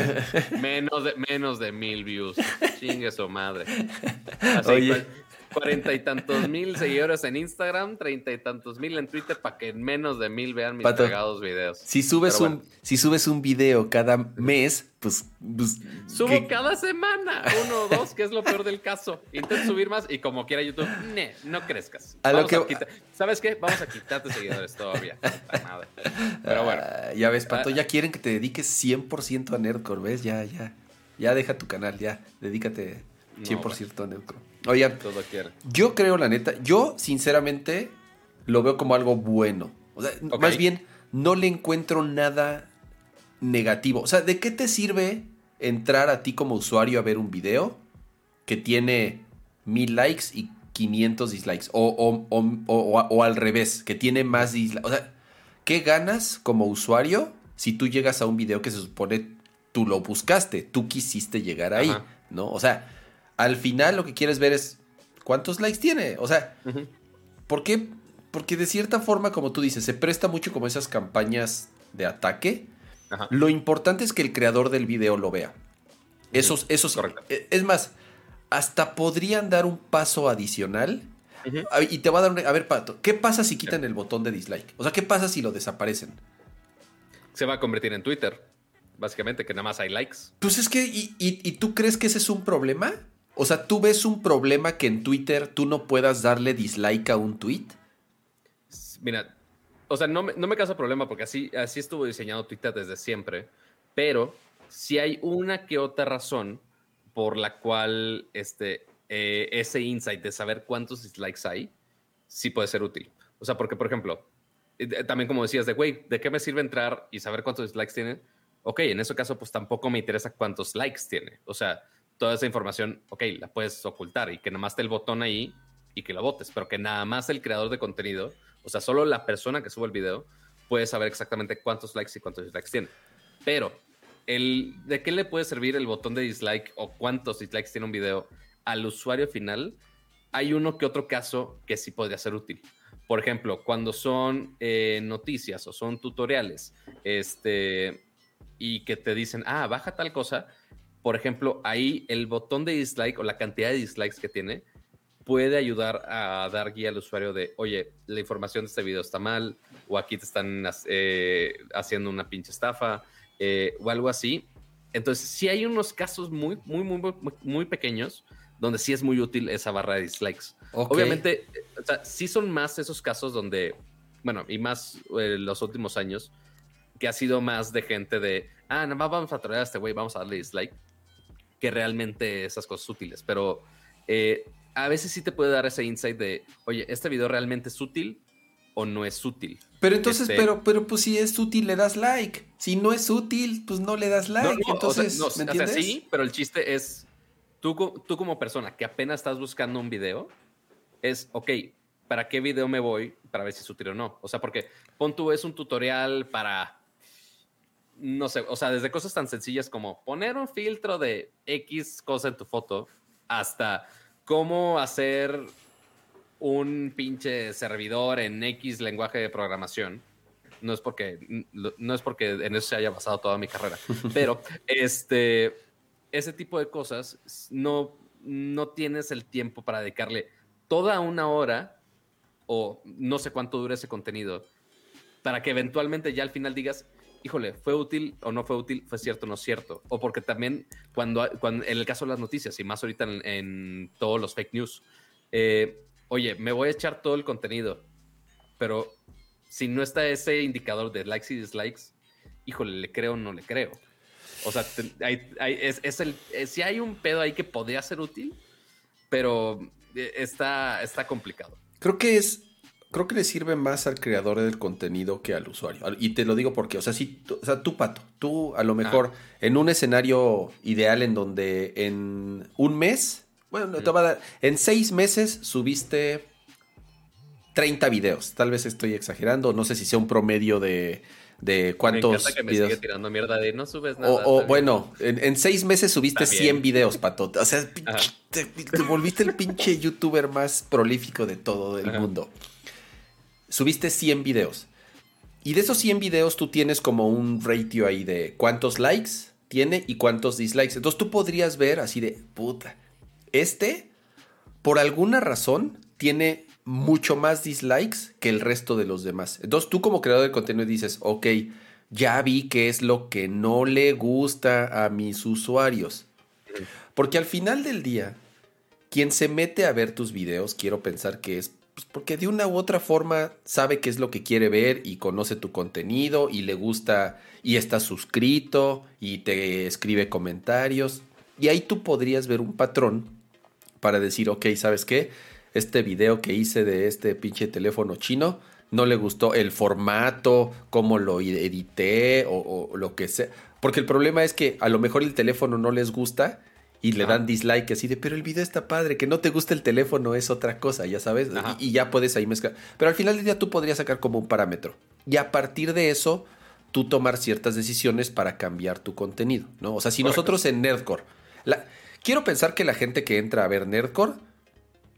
menos de, menos de mil views. Chingue su madre. Así, pues, cuarenta y tantos mil seguidores en Instagram, treinta y tantos mil en Twitter para que en menos de mil vean mis pegados videos. Si subes, un, si subes un video cada mes, pues... pues Subo cada semana, uno o dos, que es lo peor del caso. Intento subir más y como quiera YouTube, no crezcas. ¿Sabes qué? Vamos a quitarte seguidores todavía. Pero bueno. Ah, ya ves, Pato, ah. ya quieren que te dediques 100% a Nerdcore, ¿ves? Ya, ya. Ya deja tu canal, ya. Dedícate 100% a Nerdcore. Oigan, yo creo, la neta, yo sinceramente lo veo como algo bueno. O sea, más bien, no le encuentro nada negativo. O sea, ¿de qué te sirve entrar a ti como usuario a ver un video que tiene mil likes y 500 dislikes? O, o, al revés, que tiene más dislikes. O sea, ¿qué ganas como usuario si tú llegas a un video que se supone tú lo buscaste, tú quisiste llegar ahí, ¿no? O sea, al final lo que quieres ver es cuántos likes tiene. O sea, ¿por qué? Porque de cierta forma, como tú dices, se presta mucho como esas campañas de ataque. Lo importante es que el creador del video lo vea. Esos, esos. E, es más, hasta podrían dar un paso adicional. Y te va a dar A ver, Pato, ¿qué pasa si quitan el botón de dislike? O sea, ¿qué pasa si lo desaparecen? Se va a convertir en Twitter. Básicamente, que nada más hay likes. Pues es que, ¿y, y tú crees que ese es un problema? O sea, ¿tú ves un problema que en Twitter tú no puedas darle dislike a un tweet? Mira, o sea, no me, no me causa problema porque así, así estuvo diseñado Twitter desde siempre, pero si hay una que otra razón por la cual este, eh, ese insight de saber cuántos dislikes hay, sí puede ser útil. O sea, porque, por ejemplo, eh, también como decías de, güey, ¿de qué me sirve entrar y saber cuántos dislikes tiene? Ok, en ese caso, pues tampoco me interesa cuántos likes tiene. O sea, toda esa información, ok, la puedes ocultar y que nada más esté el botón ahí y que la votes, pero que nada más el creador de contenido, o sea, solo la persona que sube el video puede saber exactamente cuántos likes y cuántos dislikes tiene. Pero, el, ¿de qué le puede servir el botón de dislike o cuántos dislikes tiene un video al usuario final? Hay uno que otro caso que sí podría ser útil. Por ejemplo, cuando son eh, noticias o son tutoriales, este, y que te dicen, ah, baja tal cosa, por ejemplo, ahí el botón de dislike o la cantidad de dislikes que tiene puede ayudar a dar guía al usuario de, oye, la información de este video está mal, o aquí te están eh, haciendo una pinche estafa, eh, o algo así. Entonces, sí hay unos casos muy, muy, muy, muy, pequeños donde sí es muy útil esa barra de dislikes. Obviamente, o sea, sí son más esos casos donde, bueno, y más eh, los últimos años, que ha sido más de gente de, ah, nada más vamos a traer a este güey, vamos a darle dislike que realmente esas cosas útiles. Pero eh, a veces sí te puede dar ese insight de, oye, ¿este video realmente es útil o no es útil? Pero entonces, este pero, pero pues si es útil, le das like. Si no es útil, pues no le das like. entonces, ¿me entiendes? sí, pero el chiste es, tú, tú como persona que apenas estás buscando un video, es, ok, ¿para qué video me voy para ver si es útil o no? O sea, porque pon tú, es un tutorial para no sé, o sea, desde cosas tan sencillas como poner un filtro de X cosa en tu foto hasta cómo hacer un pinche servidor en X lenguaje de programación. No es porque, no es porque en eso se haya basado toda mi carrera, pero este, ese tipo de cosas no, no tienes el tiempo para dedicarle toda una hora o no sé cuánto dura ese contenido para que eventualmente ya al final digas, híjole, ¿fue útil o no fue útil? ¿Fue cierto o no cierto? O porque también cuando, cuando en el caso de las noticias y más ahorita en, todos los fake news, eh, oye, me voy a echar todo el contenido, pero si no está ese indicador de likes y dislikes, híjole, ¿le creo o no le creo? O sea, es, el, eh, si hay un pedo ahí que podría ser útil, pero eh, está, está complicado. Creo que es creo que le sirve más al creador del contenido que al usuario. Y te lo digo porque, o sea, si, o sea, tú, Pato, tú a lo mejor en un escenario ideal en donde en un mes, bueno, te va a dar, en seis meses subiste 30 videos. Tal vez estoy exagerando, no sé si sea un promedio de, de cuántos me que me Sigue tirando mierda de no subes nada. O, bueno, en, seis meses subiste 100 videos, Pato. O sea, te, volviste el pinche youtuber más prolífico de todo el mundo subiste 100 videos. Y de esos 100 videos tú tienes como un ratio ahí de cuántos likes tiene y cuántos dislikes. Entonces tú podrías ver así de, puta, este, por alguna razón, tiene mucho más dislikes que el resto de los demás. Entonces tú como creador de contenido dices, ok, ya vi qué es lo que no le gusta a mis usuarios. Porque al final del día, quien se mete a ver tus videos, quiero pensar que es pues porque de una u otra forma sabe qué es lo que quiere ver y conoce tu contenido y le gusta y está suscrito y te escribe comentarios. Y ahí tú podrías ver un patrón para decir, ok, ¿sabes qué? Este video que hice de este pinche teléfono chino no le gustó el formato, cómo lo edité o, o lo que sea. Porque el problema es que a lo mejor el teléfono no les gusta y le dan dislike así de, pero el video está padre, que no te gusta el teléfono es otra cosa, ya sabes, y, ya puedes ahí mezclar. Pero al final del día tú podrías sacar como un parámetro. Y a partir de eso, tú tomar ciertas decisiones para cambiar tu contenido, ¿no? O sea, si nosotros en Nerdcore, la, quiero pensar que la gente que entra a ver Nerdcore,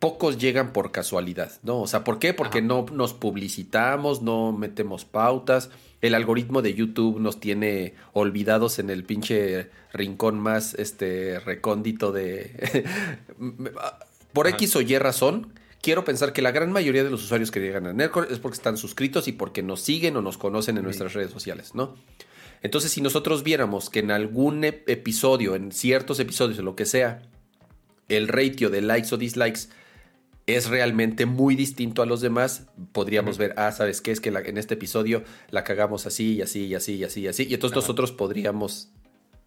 pocos llegan por casualidad, ¿no? O sea, ¿por qué? Porque no nos publicitamos, no metemos pautas el algoritmo de YouTube nos tiene olvidados en el pinche rincón más este recóndito de por X o Y razón. Quiero pensar que la gran mayoría de los usuarios que llegan a Nerdcore es porque están suscritos y porque nos siguen o nos conocen en nuestras redes sociales, ¿no? Entonces, si nosotros viéramos que en algún episodio, en ciertos episodios o lo que sea, el ratio de likes o dislikes es realmente muy distinto a los demás, podríamos ver, ah, ¿sabes qué? Es que en este episodio la cagamos así y así y así y así y así. Y entonces nosotros podríamos,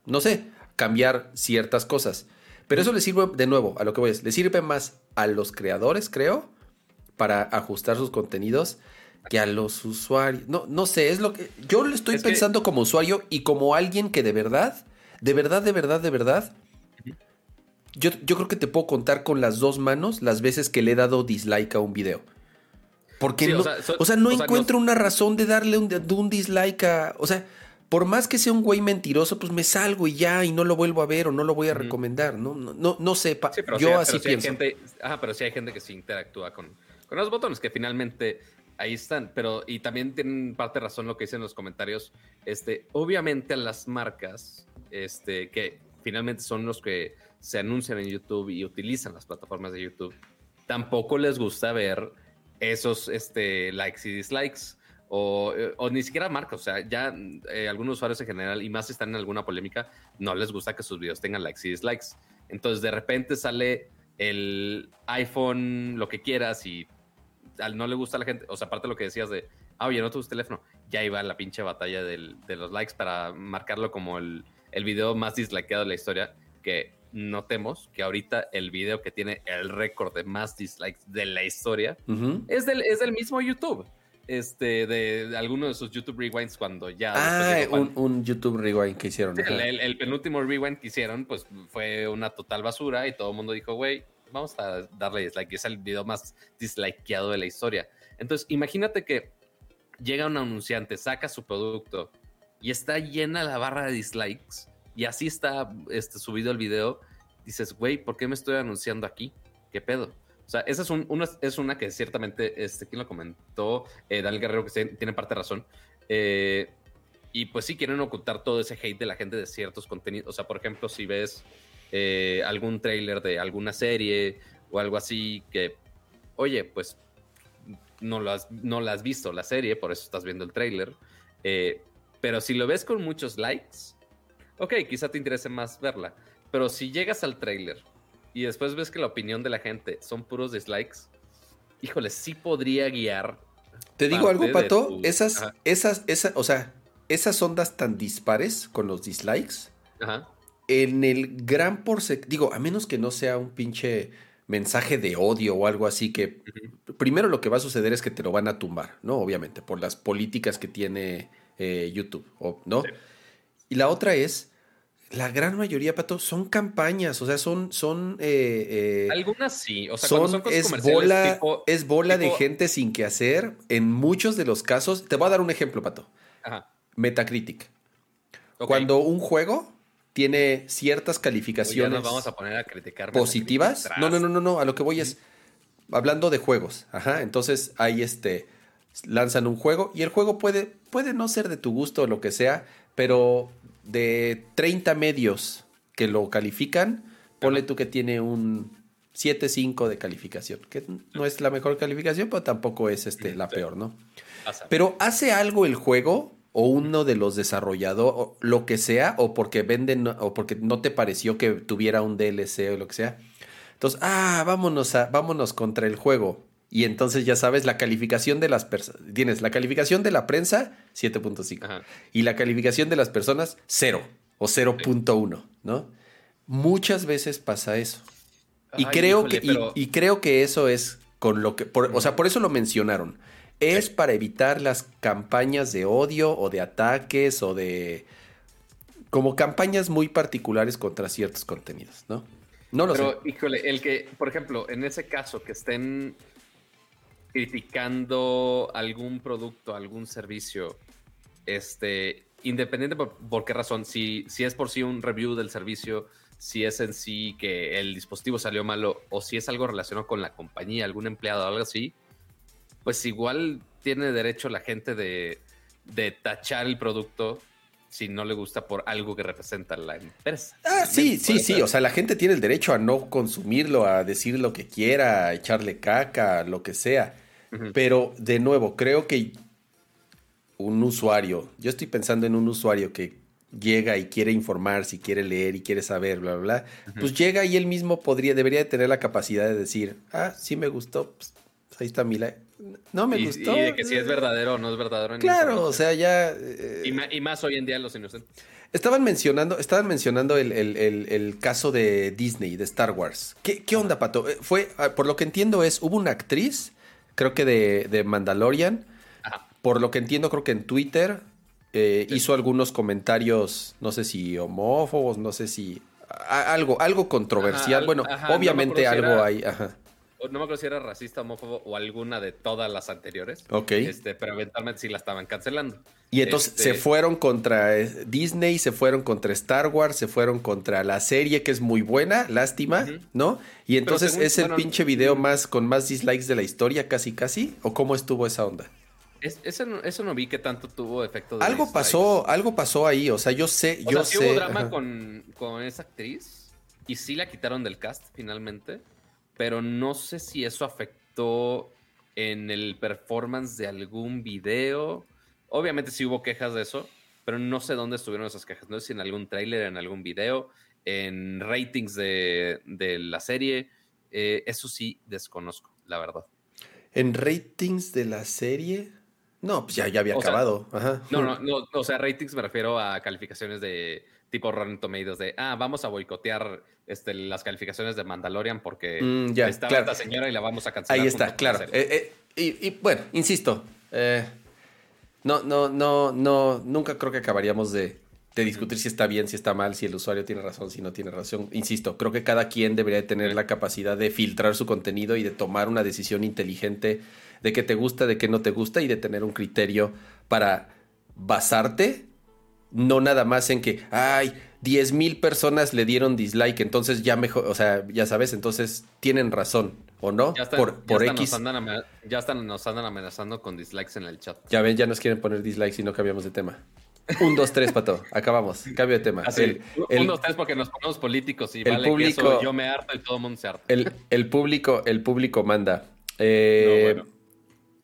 no sé, cambiar ciertas cosas. Pero eso le sirve, de nuevo, a lo que voy a decir, le sirve más a los creadores, creo, para ajustar sus contenidos que a los usuarios. No, no sé, es lo que yo lo estoy pensando como usuario y como alguien que de verdad, de verdad, de verdad, de verdad, yo, creo que te puedo contar con las dos manos las veces que le he dado dislike a un video. Porque no, o sea, no encuentro una razón de darle un, un, dislike a. O sea, por más que sea un güey mentiroso, pues me salgo y ya, y no lo vuelvo a ver o no lo voy a recomendar. No, no, no, no sé. yo así pienso. ajá, pero sí hay gente que sí interactúa con, con los botones, que finalmente ahí están. Pero, y también tienen parte razón lo que dicen los comentarios. Este, obviamente a las marcas, este, que finalmente son los que se anuncian en YouTube y utilizan las plataformas de YouTube, tampoco les gusta ver esos este, likes y dislikes. O, eh, o ni siquiera marcas, o sea, ya eh, algunos usuarios en general, y más si están en alguna polémica, no les gusta que sus videos tengan likes y dislikes. Entonces, de repente sale el iPhone, lo que quieras, y no le gusta a la gente, o sea, aparte de lo que decías de, ah, oye, no tu teléfono, ya iba la pinche batalla de los likes para marcarlo como el, el video más dislikeado de la historia, que notemos que ahorita el video que tiene el récord de más dislikes de la historia es, del, es del mismo YouTube. Este, de, alguno de sus YouTube rewinds cuando ya. Ah, un, YouTube rewind que hicieron. el, penúltimo rewind que hicieron, pues fue una total basura y todo el mundo dijo, güey, vamos a darle dislike. Es el video más dislikeado de la historia. Entonces, imagínate que llega un anunciante, saca su producto y está llena la barra de dislikes y así está este, subido el video, dices, güey, ¿por qué me estoy anunciando aquí? ¿Qué pedo? O sea, esa es, una, es una que ciertamente, este, ¿quién lo comentó? Eh, Daniel Guerrero, que tiene parte de razón. Eh, y pues sí quieren ocultar todo ese hate de la gente de ciertos contenidos. O sea, por ejemplo, si ves eh, algún trailer de alguna serie o algo así que, oye, pues no lo has, no la has visto la serie, por eso estás viendo el trailer. Eh, pero si lo ves con muchos likes, ok, quizá te interese más verla. Pero si llegas al trailer y después ves que la opinión de la gente son puros dislikes, híjole, sí podría guiar. Te digo algo, Pato, esas, esas, esas, o sea, esas ondas tan dispares con los dislikes, en el gran porcentaje, digo, a menos que no sea un pinche mensaje de odio o algo así que primero lo que va a suceder es que te lo van a tumbar, ¿no? Obviamente, por las políticas que tiene eh, YouTube, ¿no? Y la otra es, la gran mayoría, Pato, son campañas, o sea, son... son eh, eh, Algunas sí, o sea, son, es bola, es bola de gente sin que hacer. En muchos de los casos, te voy a dar un ejemplo, Pato. Ajá. Metacritic. Cuando un juego tiene ciertas calificaciones vamos a poner a criticar positivas. No, no, no, no, no, a lo que voy es hablando de juegos. Ajá, entonces ahí este lanzan un juego y el juego puede puede no ser de tu gusto o lo que sea, pero de 30 medios que lo califican, ponle tú que tiene un 7.5 de calificación, que no es la mejor calificación, pero tampoco es este, la peor, ¿no? Pero hace algo el juego o uno de los desarrolladores, lo que sea, o porque venden, o porque no te pareció que tuviera un DLC o lo que sea. Entonces, ah, vámonos, a, vámonos contra el juego. Y entonces ya sabes, la calificación de las personas, tienes la calificación de la prensa 7.5 y la calificación de las personas 0 o 0.1, ¿no? Muchas veces pasa eso. Y creo, que, y, creo que eso es con lo que, o sea, por eso lo mencionaron. es para evitar las campañas de odio o de ataques o de como campañas muy particulares contra ciertos contenidos, ¿no? No lo Pero, híjole, el que, por ejemplo, en ese caso, que estén criticando algún producto, algún servicio, este, independiente por, qué razón, si, si es por sí un review del servicio, si es en sí que el dispositivo salió malo o si es algo relacionado con la compañía, algún empleado o algo así, pues igual tiene derecho la gente de, de tachar el producto si no le gusta por algo que representa la empresa. Ah, sí, sí, sí. O sea, la gente tiene el derecho a no consumirlo, a decir lo que quiera, a echarle caca, lo que sea. Pero, de nuevo, creo que un usuario, yo estoy pensando en un usuario que llega y quiere informar, si quiere leer y quiere saber, bla, bla, bla, pues llega y él mismo podría, debería de tener la capacidad de decir, ah, sí me gustó, pues, ahí está mi like no me gustó. Y de que si es verdadero o no es verdadero. claro, o sea, ya... Eh, y, más hoy en día los inocentes. Estaban mencionando, estaban mencionando el, caso de Disney, de Star Wars. ¿Qué, onda, Pato? Eh, fue, ah, por lo que entiendo es, hubo una actriz, creo que de, Mandalorian. Por lo que entiendo, creo que en Twitter eh, hizo algunos comentarios, no sé si homófobos, no sé si... algo, algo controversial. bueno, obviamente algo hay. Ajá no me acuerdo si era racista, homófobo o alguna de todas las anteriores. Ok. Este, pero eventualmente sí la estaban cancelando. Y entonces se este, fueron contra eh, Disney, se fueron contra Star Wars, se fueron contra la serie que es muy buena, lástima, ¿no? Y entonces es el pinche video más con más dislikes de la historia, casi casi. ¿O cómo estuvo esa onda? eso, no, vi que tanto tuvo efecto. De algo pasó, algo pasó ahí. O sea, yo sé, yo sé. hubo drama con, con esa actriz y sí la quitaron del cast finalmente pero no sé si eso afectó en el performance de algún video. Obviamente sí hubo quejas de eso, pero no sé dónde estuvieron esas quejas. No sé si en algún tráiler, en algún video, en ratings de, la serie. Eh, eso sí desconozco, la verdad. ¿En ratings de la serie? No, pues ya, ya había acabado. No, no, no, o sea, ratings me refiero a calificaciones de tipo Rotten Tomatoes de, ah, vamos a boicotear este, las calificaciones de Mandalorian porque mm, ya, está esta señora y la vamos a cancelar. Ahí está, claro. Eh, eh, y, bueno, insisto, eh, no, no, no, no, nunca creo que acabaríamos de, de, discutir si está bien, si está mal, si el usuario tiene razón, si no tiene razón. Insisto, creo que cada quien debería tener la capacidad de filtrar su contenido y de tomar una decisión inteligente de qué te gusta, de qué no te gusta y de tener un criterio para basarte no nada más en que, ay, 10 mil personas le dieron dislike, entonces ya mejor, o sea, ya sabes, entonces tienen razón, ¿o no? Ya por, por X. Nos andan, ya están, nos andan amenazando con dislikes en el chat. Ya ven, ya nos quieren poner dislikes y no cambiamos de tema. Un, dos, tres, pato. Acabamos. Cambio de tema. Así, un, dos, tres, porque nos ponemos políticos y vale público, yo me harto y todo el mundo se harta. El, el público, el público manda. Eh,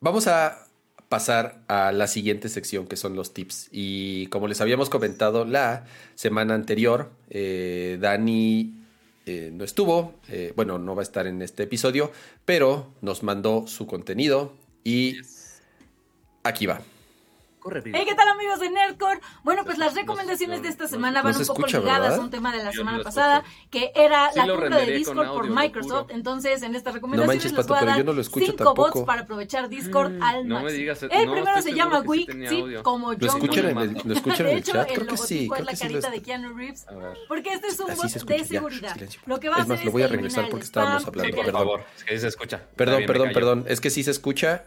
vamos a pasar a la siguiente sección que son los tips. Y como les habíamos comentado la semana anterior, eh, Dani eh, no estuvo, eh, bueno, no va a estar en este episodio, pero nos mandó su contenido y aquí va. Hey, ¿qué tal amigos de Nerdcore? Bueno, pues las recomendaciones de esta semana van un poco ligadas a un tema de la semana pasada, que era la compra de Discord por Microsoft. Entonces, en estas recomendaciones les voy a dar cinco bots para aprovechar Discord mm, al máximo. el primero se llama Wick, sí, como John ¿Lo escuchan en el, ¿lo escuchan en el chat? Creo que sí. es la carita de Keanu Reeves, porque este es un bot de seguridad. Lo que va a hacer es lo voy a regresar porque estábamos hablando. Por favor, es que se escucha. Perdón, perdón, perdón. Es que sí se escucha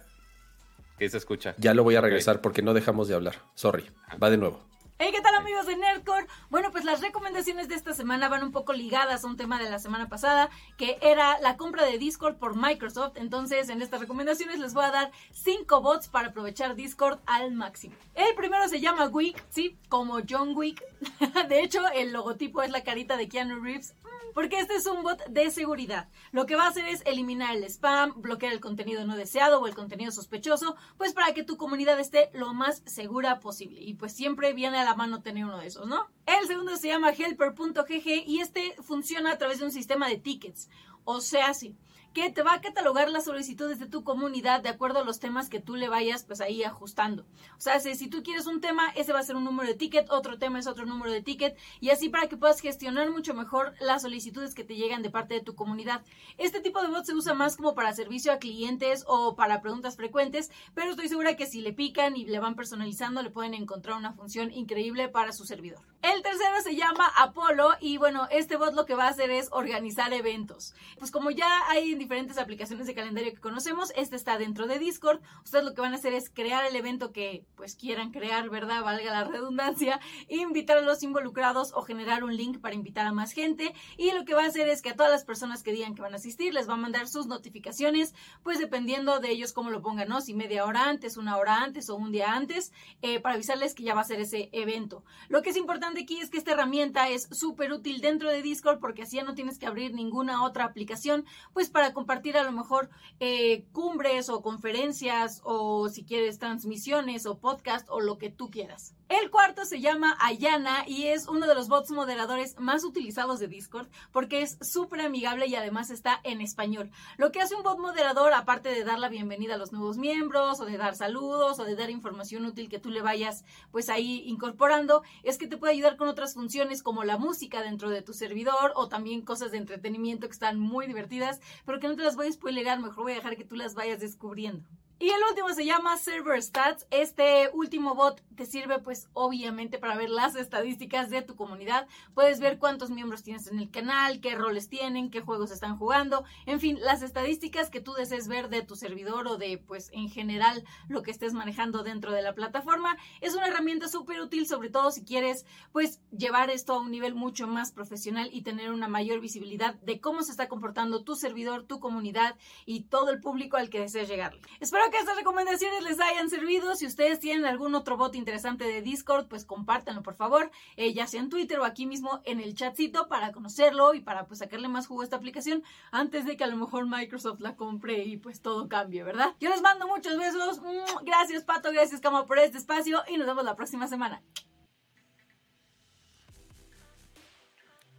que se escucha. Ya lo voy a regresar porque no dejamos de hablar. Sorry. Va de nuevo. Hey, ¿qué tal amigos de Nerdcore? Bueno, pues las recomendaciones de esta semana van un poco ligadas a un tema de la semana pasada, que era la compra de Discord por Microsoft. Entonces, en estas recomendaciones les voy a dar cinco bots para aprovechar Discord al máximo. El primero se llama Wick, sí, como John Wick. de hecho, el logotipo es la carita de Keanu Reeves porque este es un bot de seguridad. Lo que va a hacer es eliminar el spam, bloquear el contenido no deseado o el contenido sospechoso, pues para que tu comunidad esté lo más segura posible. Y pues siempre viene a la mano tener uno de esos, ¿no? El segundo se llama helper.gg y este funciona a través de un sistema de tickets. O sea, sí que te va a catalogar las solicitudes de tu comunidad de acuerdo a los temas que tú le vayas pues ahí ajustando. O sea, si, tú quieres un tema, ese va a ser un número de ticket, otro tema es otro número de ticket y así para que puedas gestionar mucho mejor las solicitudes que te llegan de parte de tu comunidad. Este tipo de bot se usa más como para servicio a clientes o para preguntas frecuentes, pero estoy segura que si le pican y le van personalizando le pueden encontrar una función increíble para su servidor. El tercero se llama Apolo y bueno, este bot lo que va a hacer es organizar eventos. Pues como ya hay diferentes aplicaciones de calendario que conocemos, este está dentro de Discord. Ustedes lo que van a hacer es crear el evento que pues quieran crear, ¿verdad? Valga la redundancia, invitar a los involucrados o generar un link para invitar a más gente y lo que va a hacer es que a todas las personas que digan que van a asistir les va a mandar sus notificaciones, pues dependiendo de ellos cómo lo pongan, ¿no? Si media hora antes, una hora antes o un día antes, eh, para avisarles que ya va a ser ese evento. Lo que es importante aquí es que esta herramienta es súper útil dentro de Discord porque así ya no tienes que abrir ninguna otra aplicación, pues para compartir a lo mejor eh, cumbres o conferencias o si quieres transmisiones o podcast o lo que tú quieras. El cuarto se llama Ayana y es uno de los bots moderadores más utilizados de Discord porque es súper amigable y además está en español. Lo que hace un bot moderador, aparte de dar la bienvenida a los nuevos miembros o de dar saludos o de dar información útil que tú le vayas pues ahí incorporando, es que te puede ayudar con otras funciones como la música dentro de tu servidor o también cosas de entretenimiento que están muy divertidas, pero que no te las voy a spoilerar, mejor voy a dejar que tú las vayas descubriendo. Y el último se llama Server Stats. Este último bot te sirve pues obviamente para ver las estadísticas de tu comunidad. Puedes ver cuántos miembros tienes en el canal, qué roles tienen, qué juegos están jugando, en fin, las estadísticas que tú desees ver de tu servidor o de pues en general lo que estés manejando dentro de la plataforma. Es una herramienta súper útil sobre todo si quieres pues llevar esto a un nivel mucho más profesional y tener una mayor visibilidad de cómo se está comportando tu servidor, tu comunidad y todo el público al que desees llegar. Espero que estas recomendaciones les hayan servido. Si ustedes tienen algún otro bot interesante de Discord, pues compártanlo, por favor, eh, ya sea en Twitter o aquí mismo en el chatcito para conocerlo y para pues sacarle más jugo a esta aplicación antes de que a lo mejor Microsoft la compre y pues todo cambie, ¿verdad? Yo les mando muchos besos. Gracias, Pato. Gracias, Cama, por este espacio y nos vemos la próxima semana.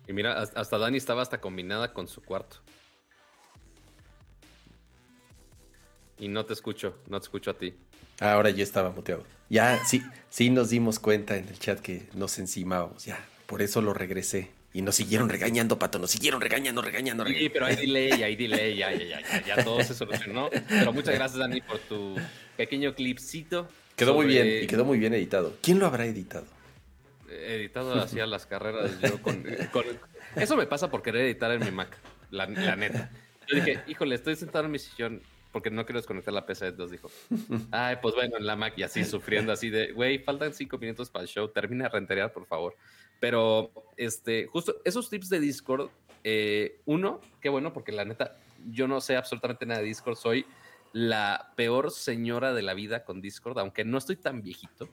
Y mira, hasta Dani estaba hasta combinada con su cuarto. Y no te escucho, no te escucho a ti. Ahora ya estaba muteado. Ya, sí, sí nos dimos cuenta en el chat que nos encimábamos, ya. Por eso lo regresé. Y nos siguieron regañando, Pato, nos siguieron regañando, regañando, regañando. Sí, pero hay delay, hay delay, ya, ya, ya, ya, ya todo se solucionó. Pero muchas gracias, Dani, por tu pequeño clipcito. Quedó muy bien, y quedó muy bien editado. ¿Quién lo habrá editado? Editado hacia las carreras yo con, Eso me pasa por querer editar en mi Mac, la, la neta. Yo dije, híjole, estoy sentado en mi sillón, porque no quiero desconectar la PC. Entonces dijo, ay, pues bueno, en la Mac y así sufriendo, así de, güey, faltan cinco minutos para el show, termina de renterear, por favor. Pero, este, justo esos tips de Discord, eh, uno, qué bueno, porque la neta, yo no sé absolutamente nada de Discord, soy la peor señora de la vida con Discord, aunque no estoy tan viejito,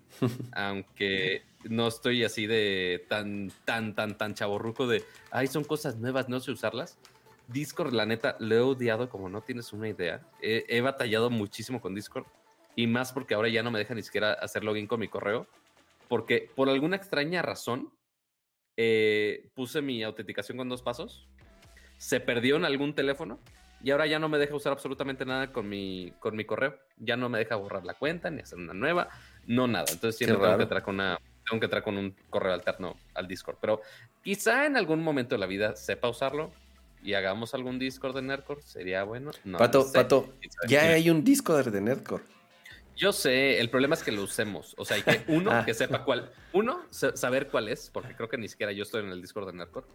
aunque no estoy así de tan, tan, tan, tan chaborruco de, ay, son cosas nuevas, no sé usarlas. Discord, la neta, lo he odiado como no tienes una idea. He, batallado muchísimo con Discord y más porque ahora ya no me deja ni siquiera hacer login con mi correo. Porque por alguna extraña razón eh, puse mi autenticación con dos pasos, se perdió en algún teléfono y ahora ya no me deja usar absolutamente nada con mi, con mi correo. Ya no me deja borrar la cuenta ni hacer una nueva, no nada. Entonces tengo que, entrar con una, tengo que entrar con un correo alterno al Discord. Pero quizá en algún momento de la vida sepa usarlo y hagamos algún Discord de Nerdcore, sería bueno. Pato, Pato, ya hay un Discord de Nerdcore. Yo sé, el problema es que lo usemos. O sea, hay que uno ah. que sepa cuál. Uno, saber cuál es, porque creo que ni siquiera yo estoy en el Discord de Nerdcore.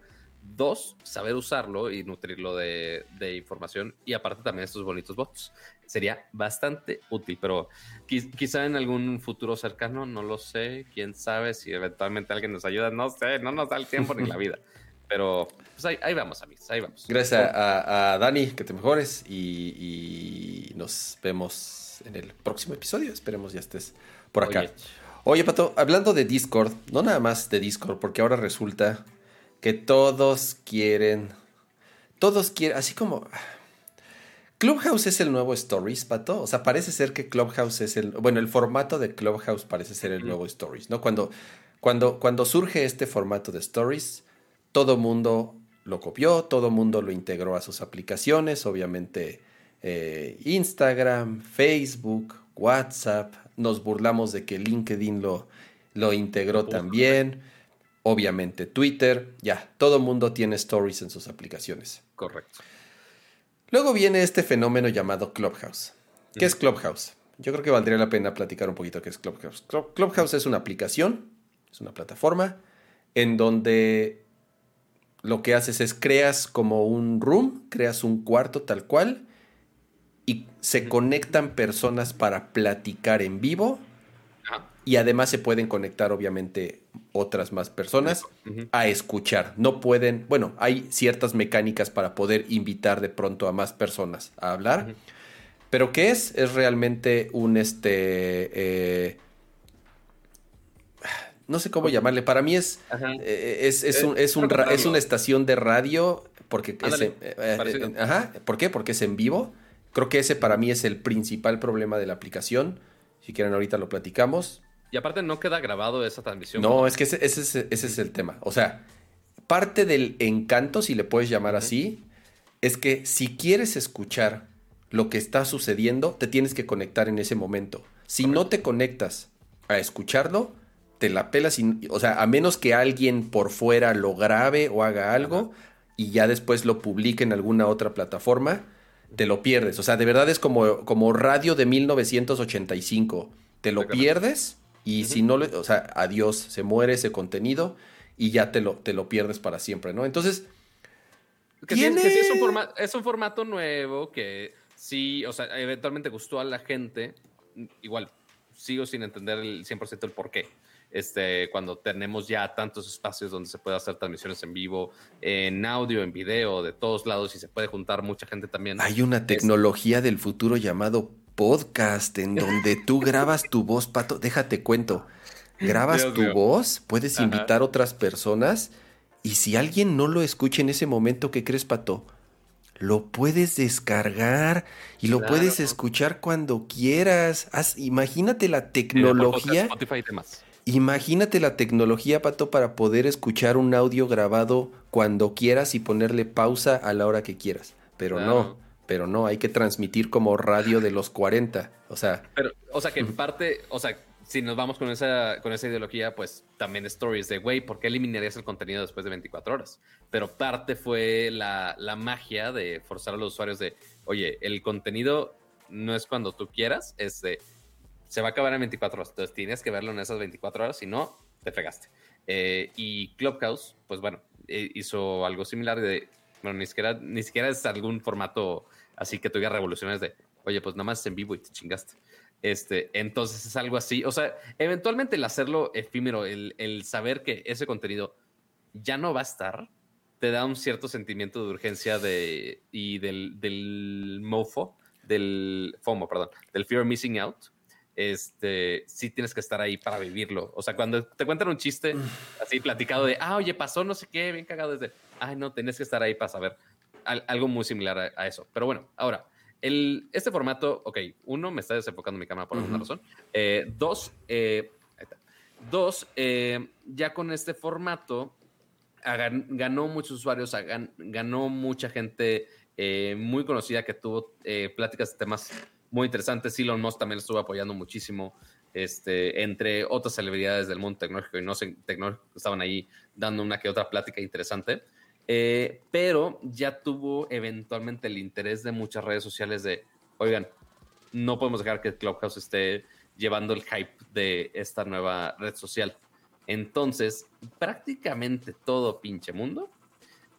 Dos, saber usarlo y nutrirlo de, información. Y aparte también estos bonitos bots. Sería bastante útil, pero quizá en algún futuro cercano, no lo sé. Quién sabe si eventualmente alguien nos ayuda. No sé, no nos da el tiempo ni la vida. Pero pues ahí, vamos, amigos, ahí vamos. Gracias a, Dani, que te mejores y, nos vemos en el próximo episodio. Esperemos ya estés por acá. Oye. Pato, hablando de Discord, no nada más de Discord, porque ahora resulta que todos quieren, todos quieren, así como... Clubhouse es el nuevo Stories, Pato. O sea, parece ser que Clubhouse es el. Bueno, el formato de Clubhouse parece ser el nuevo Stories, ¿no? Cuando, cuando, cuando surge este formato de Stories, todo mundo lo copió, todo el mundo lo integró a sus aplicaciones, obviamente eh, Instagram, Facebook, WhatsApp, nos burlamos de que LinkedIn lo, lo integró también, obviamente Twitter, ya, todo el mundo tiene stories en sus aplicaciones. Correcto. Luego viene este fenómeno llamado Clubhouse. ¿Qué es Clubhouse? Yo creo que valdría la pena platicar un poquito qué es Clubhouse. Clubhouse es una aplicación, es una plataforma en donde lo que haces es creas como un room, creas un cuarto tal cual y se conectan personas para platicar en vivo y además se pueden conectar obviamente otras más personas a escuchar. No pueden, bueno, hay ciertas mecánicas para poder invitar de pronto a más personas a hablar. Pero ¿qué es? Es realmente un este... Eh, no sé cómo llamarle. Para mí es, eh, es, es, un, es, un es, una estación de radio. Porque es, eh, ajá, ¿Por qué? Porque es en vivo. Creo que ese para mí es el principal problema de la aplicación. Si quieren, ahorita lo platicamos. Y aparte no queda grabado esa transmisión. No, es que ese, ese, es el tema. O sea, parte del encanto, si le puedes llamar así, es que si quieres escuchar lo que está sucediendo, te tienes que conectar en ese momento. Si no te conectas a escucharlo, te la pelas. o sea, a menos que alguien por fuera lo grabe o haga algo y ya después lo publique en alguna otra plataforma, te lo pierdes. O sea, de verdad es como, como radio de 1985. Te lo pierdes y si no, o sea, adiós, se muere ese contenido y ya te lo, te lo pierdes para siempre, ¿no? Entonces... Que, sí, es, un formato, es un formato nuevo que sí, o sea, eventualmente gustó a la gente. Igual, sigo sin entender el 100% el por qué. Este, cuando tenemos ya tantos espacios donde se puede hacer transmisiones en vivo, en audio, en video, de todos lados y se puede juntar mucha gente también. Hay una tecnología del futuro llamado podcast en donde tú grabas tu voz, Pato. Déjate cuento. Grabas tu voz, puedes invitar otras personas y si alguien no lo escucha en ese momento, ¿qué crees, Pato? Lo puedes descargar y lo puedes escuchar cuando quieras. imagínate la tecnología. Imagínate la tecnología, Pato, para poder escuchar un audio grabado cuando quieras y ponerle pausa a la hora que quieras. Pero no pero no, hay que transmitir como radio de los 40, o sea... Pero, o sea, que en parte, o sea, si nos vamos con esa, con esa ideología, pues también stories de, güey, ¿por qué eliminarías el contenido después de 24 horas? Pero parte fue la, la magia de forzar a los usuarios de, oye, el contenido no es cuando tú quieras, es de, se va a acabar en 24 horas, entonces tienes que verlo en esas 24 horas, si no, te fregaste. Eh, y Clubhouse, pues bueno, eh, hizo algo similar de, bueno, ni siquiera, ni siquiera es algún formato así que tuviera revoluciones de, oye, pues nada más en vivo y te chingaste. Este, entonces es algo así. O sea, eventualmente el hacerlo efímero, el, el saber que ese contenido ya no va a estar, te da un cierto sentimiento de urgencia de, y del, del mofo, del FOMO, perdón, del fear of missing out. Este, sí tienes que estar ahí para vivirlo. O sea, cuando te cuentan un chiste así platicado de, ah, oye, pasó no sé qué, bien cagado desde, ay, no, tenés que estar ahí para saber algo muy similar a, eso. Pero bueno, ahora, el, este formato, ok, uno, me está desenfocando mi cámara por alguna razón. Eh, dos, eh, dos eh, ya con este formato ganó muchos usuarios, ganó mucha gente muy conocida que tuvo pláticas de temas muy interesantes. Elon Musk también estuvo apoyando muchísimo. Este, entre otras celebridades del mundo tecnológico y no sé, tecnológico, estaban ahí dando una que otra plática interesante. Eh, pero ya tuvo eventualmente el interés de muchas redes sociales de, oigan, no podemos dejar que Clubhouse esté llevando el hype de esta nueva red social. Entonces, prácticamente todo pinche mundo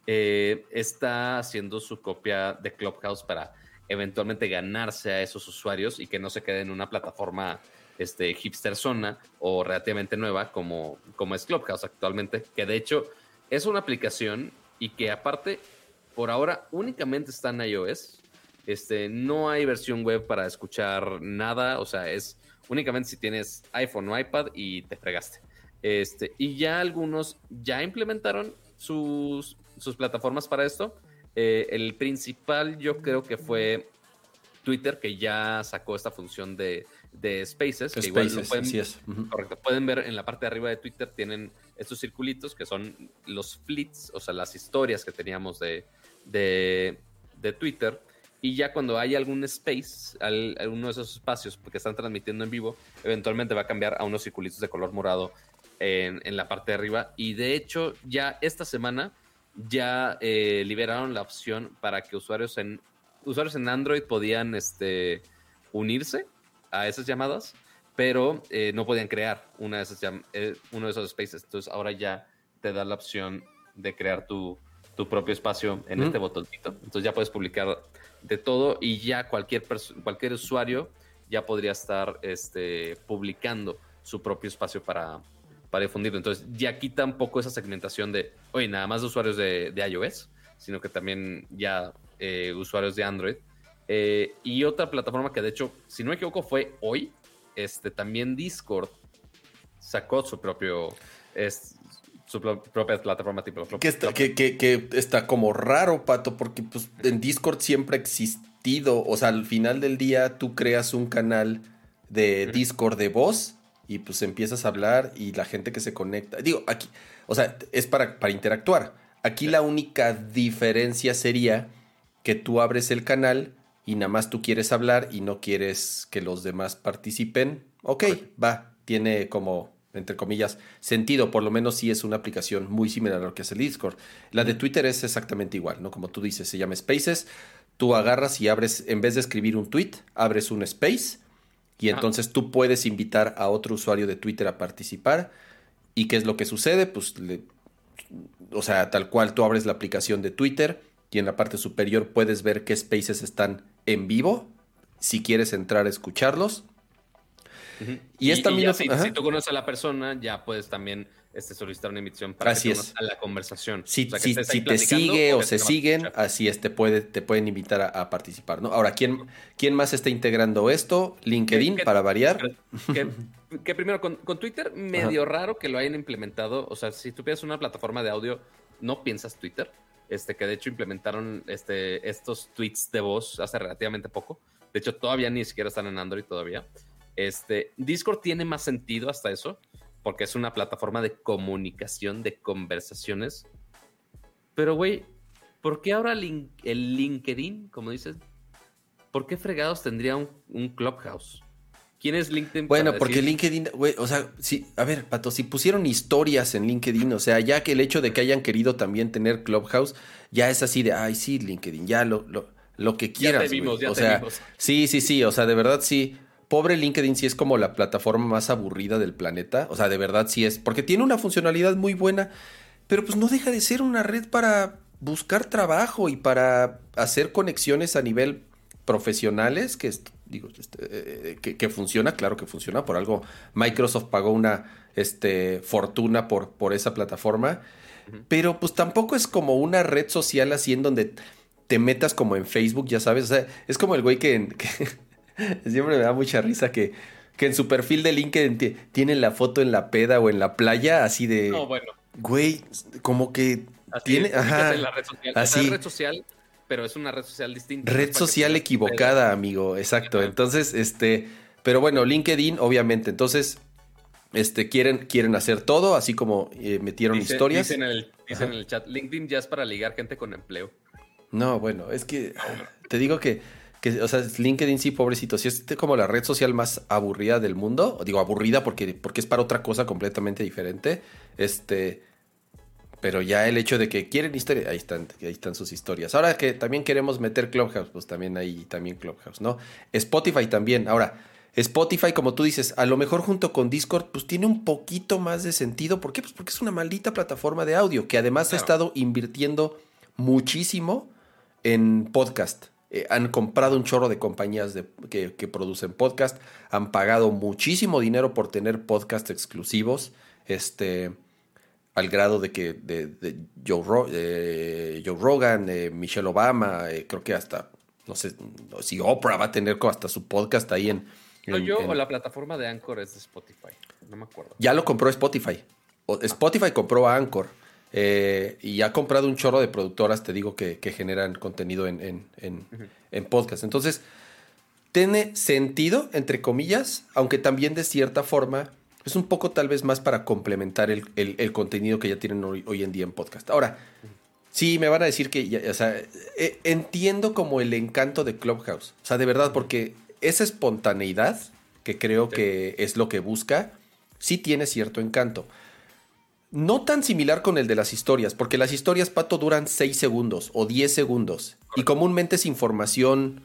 eh, está haciendo su copia de Clubhouse para eventualmente ganarse a esos usuarios y que no se quede en una plataforma este, hipster zona o relativamente nueva como, como es Clubhouse actualmente, que de hecho es una aplicación y que aparte, por ahora únicamente está en iOS. Este, no hay versión web para escuchar nada, o sea, es únicamente si tienes iPhone o iPad y te fregaste. Este, y ya algunos ya implementaron sus, sus plataformas para esto. Eh, el principal yo creo que fue Twitter, que ya sacó esta función de, de Spaces. Que igual pueden, correcto, pueden ver en la parte de arriba de Twitter, tienen estos circulitos que son los flits, o sea, las historias que teníamos de, de, de Twitter. Y ya cuando hay algún space, alguno de esos espacios que están transmitiendo en vivo, eventualmente va a cambiar a unos circulitos de color morado en, en la parte de arriba. Y de hecho, ya esta semana ya eh, liberaron la opción para que usuarios en usuarios en Android podían este, unirse a esas llamadas, pero eh, no podían crear una de esas eh, uno de esos spaces. Entonces ahora ya te da la opción de crear tu, tu propio espacio en este botoncito. Entonces ya puedes publicar de todo y ya cualquier, cualquier usuario ya podría estar este, publicando su propio espacio para, para difundirlo. Entonces ya quita un poco esa segmentación de, oye, nada más de usuarios de, de iOS, sino que también ya eh, usuarios de Android. Eh, y otra plataforma que de hecho, si no me equivoco, fue hoy, este, también Discord sacó su propio, es, su propia plataforma tipo. Que está, que, que, está como raro, Pato, porque pues, en Discord siempre ha existido, o sea, al final del día tú creas un canal de Discord de voz y pues empiezas a hablar y la gente que se conecta, digo, aquí, o sea, es para, para interactuar. Aquí la única diferencia sería que tú abres el canal y nada más tú quieres hablar y no quieres que los demás participen. Ok, va, tiene como, entre comillas, sentido, por lo menos si es una aplicación muy similar a lo que es el Discord. La de Twitter es exactamente igual, ¿no? Como tú dices, se llama Spaces, tú agarras y abres, en vez de escribir un tweet, abres un space y entonces tú puedes invitar a otro usuario de Twitter a participar. ¿Y qué es lo que sucede? Pues, o sea, tal cual tú abres la aplicación de Twitter y en la parte superior puedes ver qué spaces están en vivo, si quieres entrar a escucharlos. Y, esta misma, si, tú conoces a la persona, ya puedes también este, solicitar una invitación para así que es. a la conversación. Si, te sigue o, se siguen, así es, te, puede, te pueden invitar a, participar. ¿no? Ahora, ¿quién, ¿quién más está integrando esto? LinkedIn, para variar. Que, primero, con, Twitter, medio raro que lo hayan implementado. O sea, si tú piensas una plataforma de audio, no piensas Twitter. Este, que de hecho implementaron este, estos tweets de voz hace relativamente poco. De hecho, todavía ni siquiera están en Android todavía. Este, Discord tiene más sentido hasta eso, porque es una plataforma de comunicación, de conversaciones. Pero, güey, ¿por qué ahora el LinkedIn, como dices, por qué fregados tendría un Clubhouse? ¿Quién es LinkedIn? Bueno, porque LinkedIn, güey, o sea, sí, a ver, Pato, si pusieron historias en LinkedIn, o sea, ya que el hecho de que hayan querido también tener Clubhouse, ya es así de, ay, sí, LinkedIn, ya lo, lo, lo que quieras. Ya te vimos, ya o sea, Sí, sí, sí, o sea, de verdad sí. Pobre LinkedIn sí es como la plataforma más aburrida del planeta, o sea, de verdad sí es, porque tiene una funcionalidad muy buena, pero pues no deja de ser una red para buscar trabajo y para hacer conexiones a nivel profesionales, que digo, este, eh, que, funciona, claro que funciona, por algo Microsoft pagó una este, fortuna por, por esa plataforma, pero pues tampoco es como una red social así en donde te metas como en Facebook, ya sabes, o sea, es como el güey que, siempre me da mucha risa que, que en su perfil de LinkedIn tiene la foto en la peda o en la playa, así de... No, bueno. Güey, como que tiene... ajá, la red social. Así. red social pero es una red social distinta. Red social equivocada, amigo, exacto. Entonces, este, pero bueno, LinkedIn, obviamente, entonces, este, quieren, quieren hacer todo, así como eh, metieron historias. Dicen, en el, en el chat, LinkedIn ya es para ligar gente con empleo. No, bueno, es que te digo que, que, o sea, LinkedIn sí, pobrecito, si es como la red social más aburrida del mundo, digo aburrida porque, porque es para otra cosa completamente diferente, este, pero ya el hecho de que quieren historia, ahí están, ahí están sus historias. Ahora que también queremos meter Clubhouse, pues también hay también Clubhouse, ¿no? Spotify también. Ahora, Spotify, como tú dices, a lo mejor junto con Discord, pues tiene un poquito más de sentido. ¿Por qué? Pues porque es una maldita plataforma de audio que además ha estado invirtiendo muchísimo en podcast. Eh, han comprado un chorro de compañías de, que, que, producen podcast, han pagado muchísimo dinero por tener podcast exclusivos. Este, al grado de que de, Joe, Joe, Rogan, Michelle Obama, eh, creo que hasta, no sé, si Oprah va a tener hasta su podcast ahí en... yo o la plataforma de Anchor es de Spotify, no me acuerdo. Ya lo compró Spotify. Spotify compró a Anchor eh, y ha comprado un chorro de productoras, te digo, que, generan contenido en, en podcast. Entonces, tiene sentido, entre comillas, aunque también de cierta forma es un poco tal vez más para complementar el, contenido que ya tienen hoy, hoy, en día en podcast. Ahora, sí, me van a decir que, o sea, eh, entiendo como el encanto de Clubhouse. O sea, de verdad, porque esa espontaneidad, que creo que es lo que busca, sí tiene cierto encanto. No tan similar con el de las historias, porque las historias, Pato, duran 6 segundos o 10 segundos. Y comúnmente es información,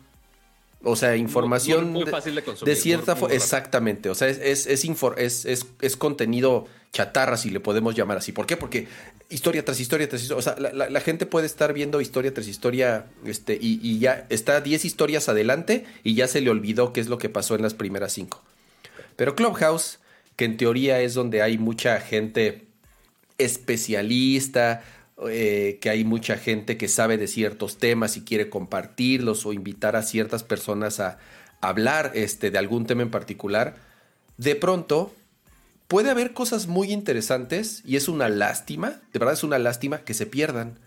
o sea, información muy, fácil de, consumir, de cierta forma. Exactamente, o sea, es, es, es, contenido chatarra, si le podemos llamar así. ¿Por qué? Porque historia tras historia tras historia, o sea, la, gente puede estar viendo historia tras historia este, y, y ya está 10 historias adelante y ya se le olvidó qué es lo que pasó en las primeras 5. Pero Clubhouse, que en teoría es donde hay mucha gente especialista, eh, que hay mucha gente que sabe de ciertos temas y quiere compartirlos o invitar a ciertas personas a hablar este, de algún tema en particular, de pronto puede haber cosas muy interesantes y es una lástima, de verdad es una lástima que se pierdan.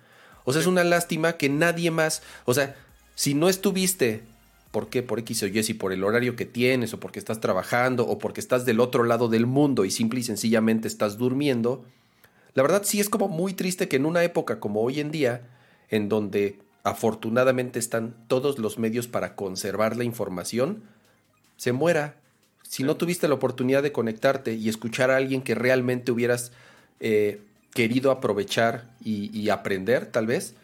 O sea, es una lástima que nadie más, o sea, si no estuviste, ¿por qué? Por X o Y, si por el horario que tienes o porque estás trabajando o porque estás del otro lado del mundo y simple y sencillamente estás durmiendo, la verdad sí es como muy triste que en una época como hoy en día, en donde afortunadamente están todos los medios para conservar la información, se muera. Si no tuviste la oportunidad de conectarte y escuchar a alguien que realmente hubieras eh, querido aprovechar y, aprender, tal vez,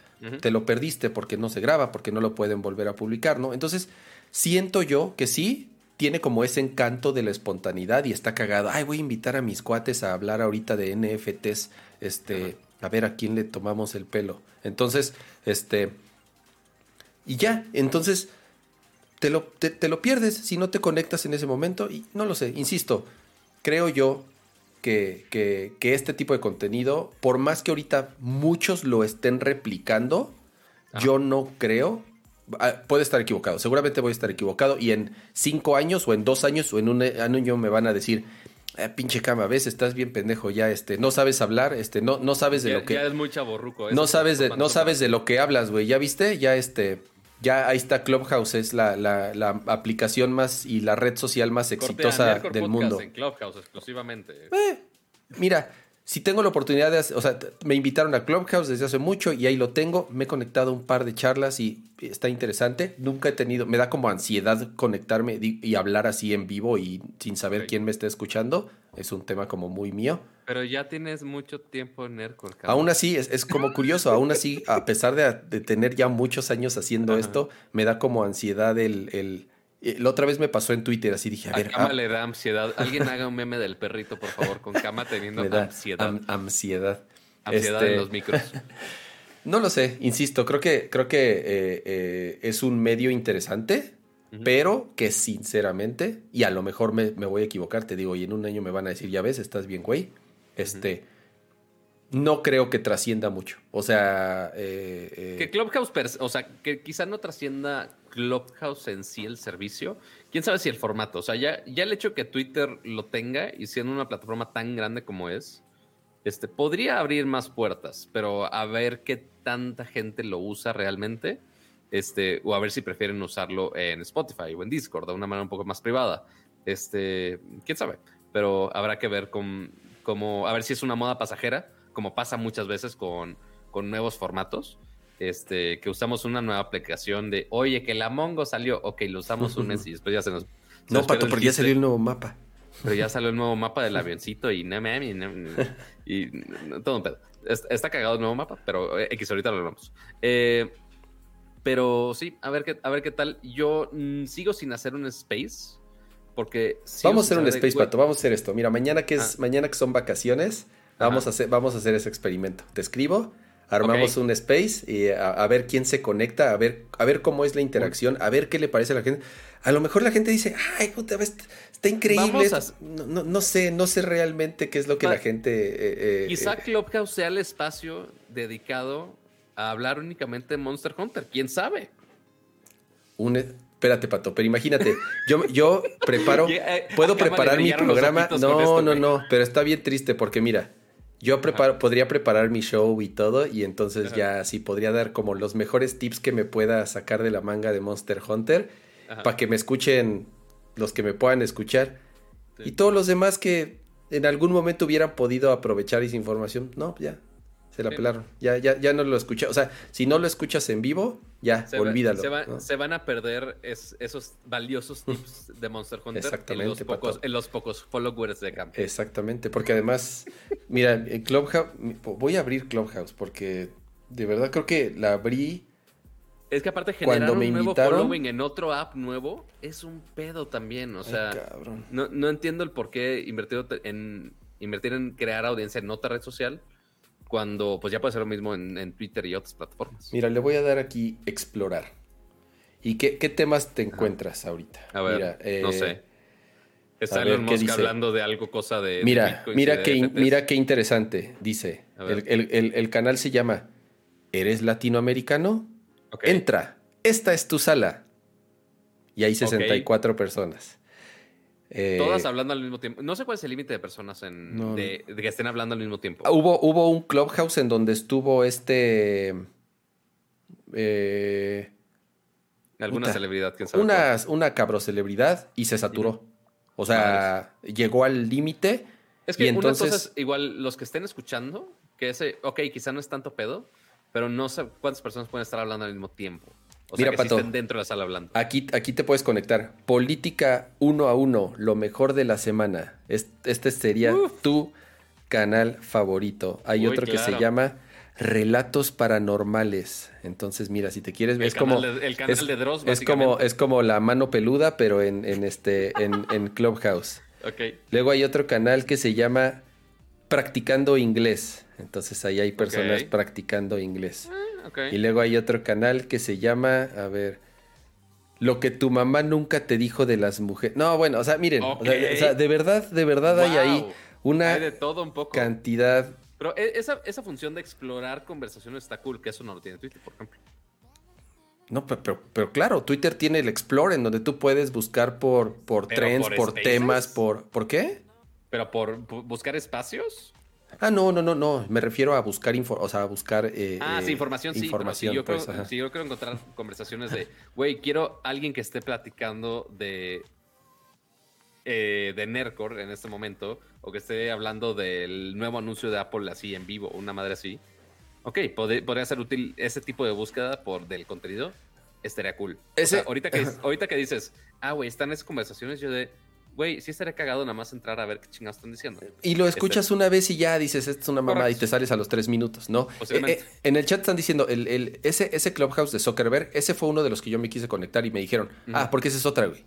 te lo perdiste porque no se graba, porque no lo pueden volver a publicar, ¿no? Entonces, siento yo que sí, tiene como ese encanto de la espontaneidad y está cagado. Ay, voy a invitar a mis cuates a hablar ahorita de NFTs, este, a ver a quién le tomamos el pelo. Entonces, este, y ya, entonces te lo, te, lo pierdes si no te conectas en ese momento y no lo sé, insisto, creo yo que, que, que, este tipo de contenido, por más que ahorita muchos lo estén replicando, yo no creo puede estar equivocado, seguramente voy a estar equivocado y en cinco años o en dos años o en un año me van a decir, ah, pinche cama, ves, estás bien pendejo ya, este, no sabes hablar, este, no, no sabes de lo que... Ya es muy chaborruco. No sabes de, no sabes de lo que hablas, güey, ¿ya viste? Ya este... Ya ahí está Clubhouse, es la, la, aplicación más y la red social más exitosa del mundo. En Clubhouse exclusivamente. Eh, mira, si tengo la oportunidad de, o sea, me invitaron a Clubhouse desde hace mucho y ahí lo tengo, me he conectado a un par de charlas y está interesante. Nunca he tenido, me da como ansiedad conectarme y hablar así en vivo y sin saber quién me está escuchando. Es un tema como muy mío. Pero ya tienes mucho tiempo en Nerdcore. Aún así, es, como curioso, aún así, a pesar de, tener ya muchos años haciendo esto, me da como ansiedad el la otra vez me pasó en Twitter, así dije, a, ver. Cama ah, le da ansiedad. Alguien haga un meme del perrito, por favor, con Cama teniendo ansiedad. ansiedad. Ansiedad en este, los micros. no lo sé, insisto, creo que, creo que eh, eh, es un medio interesante, pero que sinceramente, y a lo mejor me, voy a equivocar, te digo, y en un año me van a decir, ya ves, estás bien, güey. Este no creo que trascienda mucho. O sea. Eh, eh, que Clubhouse, o sea, que quizá no trascienda Clubhouse en sí el servicio. Quién sabe si el formato. O sea, ya, ya el hecho que Twitter lo tenga y siendo una plataforma tan grande como es, este, podría abrir más puertas, pero a ver qué tanta gente lo usa realmente. Este, o a ver si prefieren usarlo en Spotify o en Discord de una manera un poco más privada. Este, quién sabe. Pero habrá que ver con, cómo, a ver si es una moda pasajera como pasa muchas veces con, con nuevos formatos, este, que usamos una nueva aplicación de, oye, que la Mongo salió, ok, lo usamos un mes y después ya se nos... no, Pato, porque ya salió el nuevo mapa. Pero ya salió el nuevo mapa del avioncito y, y, y todo un pedo. Está cagado el nuevo mapa, pero eh, X, ahorita lo hablamos. Eh, pero sí, a ver qué, a ver qué tal. Yo mm, sigo sin hacer un space. Porque vamos a hacer un space, Pato. Vamos a hacer esto. Mira, mañana que es, ah. mañana que son vacaciones, Vamos a, hacer, vamos a hacer ese experimento. Te escribo, armamos un space y a, ver quién se conecta, a ver, a ver cómo es la interacción, a ver qué le parece a la gente. A lo mejor la gente dice, ay, puta, está increíble. No, sé, no sé realmente qué es lo que la gente... Eh, eh, Quizá eh, Clubhouse sea el espacio dedicado a hablar únicamente de Monster Hunter, quién sabe. Un, espérate, Pato, pero imagínate, yo, yo preparo, eh, puedo preparar mi programa. No, no, no, pero está bien triste porque mira, yo preparo, podría preparar mi show y todo, y entonces ya sí podría dar como los mejores tips que me pueda sacar de la manga de Monster Hunter para que me escuchen los que me puedan escuchar. Y todos los demás que en algún momento hubieran podido aprovechar esa información. No, ya, se la pelaron. Ya, ya, ya no lo escuché. O sea, si no lo escuchas en vivo, ya, olvídalo. se, van a perder esos valiosos tips de Monster Hunter en los, pocos, en los pocos followers de campo. Exactamente, porque además, mira, en Clubhouse, voy a abrir Clubhouse porque de verdad creo que la abrí. Es que aparte generar un nuevo following en otro app nuevo es un pedo también. O sea, no, no, entiendo el por qué invertir en, invertir en crear audiencia en otra red social cuando pues ya puede ser lo mismo en, Twitter y otras plataformas. Mira, le voy a dar aquí explorar. ¿Y qué, temas te encuentras ahorita? A ver, mira, no sé. Eh, Está Elon Musk hablando de algo, cosa de. Mira, mira, qué, mira qué interesante. Dice: el, canal se llama ¿Eres latinoamericano? Entra. Esta es tu sala. Y hay 64 personas. Eh, Todas hablando al mismo tiempo. No sé cuál es el límite de personas en, de, que estén hablando al mismo tiempo. Hubo, hubo un clubhouse en donde estuvo este. Eh, Alguna celebridad, quién sabe. Una, una cabro celebridad y se saturó. O sea, llegó al límite. Es que y entonces... igual los que estén escuchando, que ese, ok, quizá no es tanto pedo, pero no sé cuántas personas pueden estar hablando al mismo tiempo. O Mira, sea, que Pato, dentro de la sala hablando. Aquí, aquí te puedes conectar. Política uno a uno, lo mejor de la semana. Este, sería tu canal favorito. Hay otro que se llama Relatos Paranormales. Entonces, mira, si te quieres ver, es como el canal de Dross, es como es como la mano peluda, pero en, este en, Clubhouse. Okay. Luego hay otro canal que se llama Practicando Inglés. Entonces ahí hay personas practicando inglés. Ah, y luego hay otro canal que se llama, a ver, lo que tu mamá nunca te dijo de las mujeres. No, bueno, o sea, miren, o, sea, de verdad, de verdad hay ahí una de todo un poco. cantidad. Pero e, esa, esa función de explorar conversaciones está cool, que eso no lo tiene Twitter, por ejemplo. No, pero, pero, claro, Twitter tiene el Explore en donde tú puedes buscar por, por trends, por, temas, por... ¿Por qué? ¿Pero por buscar espacios? Ah, no, no, no, no. Me refiero a buscar, o sea, a buscar. Eh, ah, sí, información, sí. Información, yo, creo, pues, yo quiero encontrar conversaciones de, güey, quiero alguien que esté platicando de. Eh, de Nercor en este momento, o que esté hablando del nuevo anuncio de Apple así en vivo, una madre así. Ok, podría ser útil ese tipo de búsqueda por del contenido. Estaría cool. ahorita, que, ahorita que dices, ah, güey, están esas conversaciones, yo de güey, sí estaría cagado nada más entrar a ver qué chingados están diciendo. Y lo escuchas una vez y ya dices, esto es una mamada y te sales a los tres minutos, ¿no? Eh, eh, en el chat están diciendo, el, ese, ese Clubhouse de Zuckerberg, ese fue uno de los que yo me quise conectar y me dijeron, ah, porque esa es otra, güey.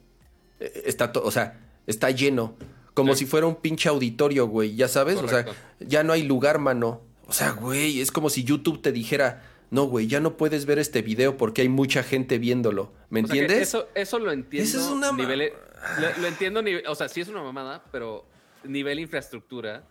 Eh, está todo, o sea, está lleno. Como si fuera un pinche auditorio, güey, ya sabes, o sea, ya no hay lugar, mano. O sea, güey, es como si YouTube te dijera, no, güey, ya no puedes ver este video porque hay mucha gente viéndolo. ¿Me entiendes? Eso, eso lo entiendo. Eso es una nivel, lo, entiendo, o sea, sí es una mamada, pero nivel infraestructura,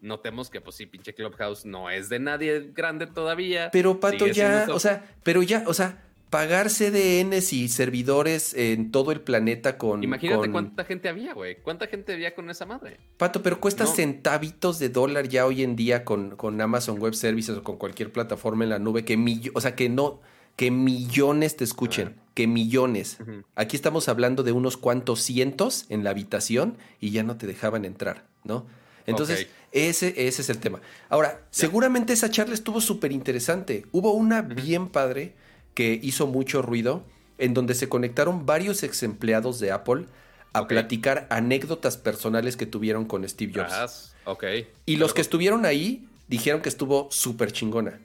notemos que, pues sí, pinche Clubhouse no es de nadie grande todavía. Pero, Pato, ya, o sea, pero ya, o sea, pagar CDNs y servidores en todo el planeta con. Imagínate cuánta gente había, güey. ¿Cuánta gente había con esa madre? Pato, pero cuesta centavitos de dólar ya hoy en día con, con Amazon Web Services o con cualquier plataforma en la nube que o sea que no que millones te escuchen, que millones. Aquí estamos hablando de unos cuantos cientos en la habitación y ya no te dejaban entrar, ¿no? Entonces, ese, ese es el tema. Ahora, seguramente esa charla estuvo súper interesante. Hubo una bien padre que hizo mucho ruido, en donde se conectaron varios ex empleados de Apple a platicar anécdotas personales que tuvieron con Steve Jobs. ok. Y los que estuvieron ahí dijeron que estuvo súper chingona.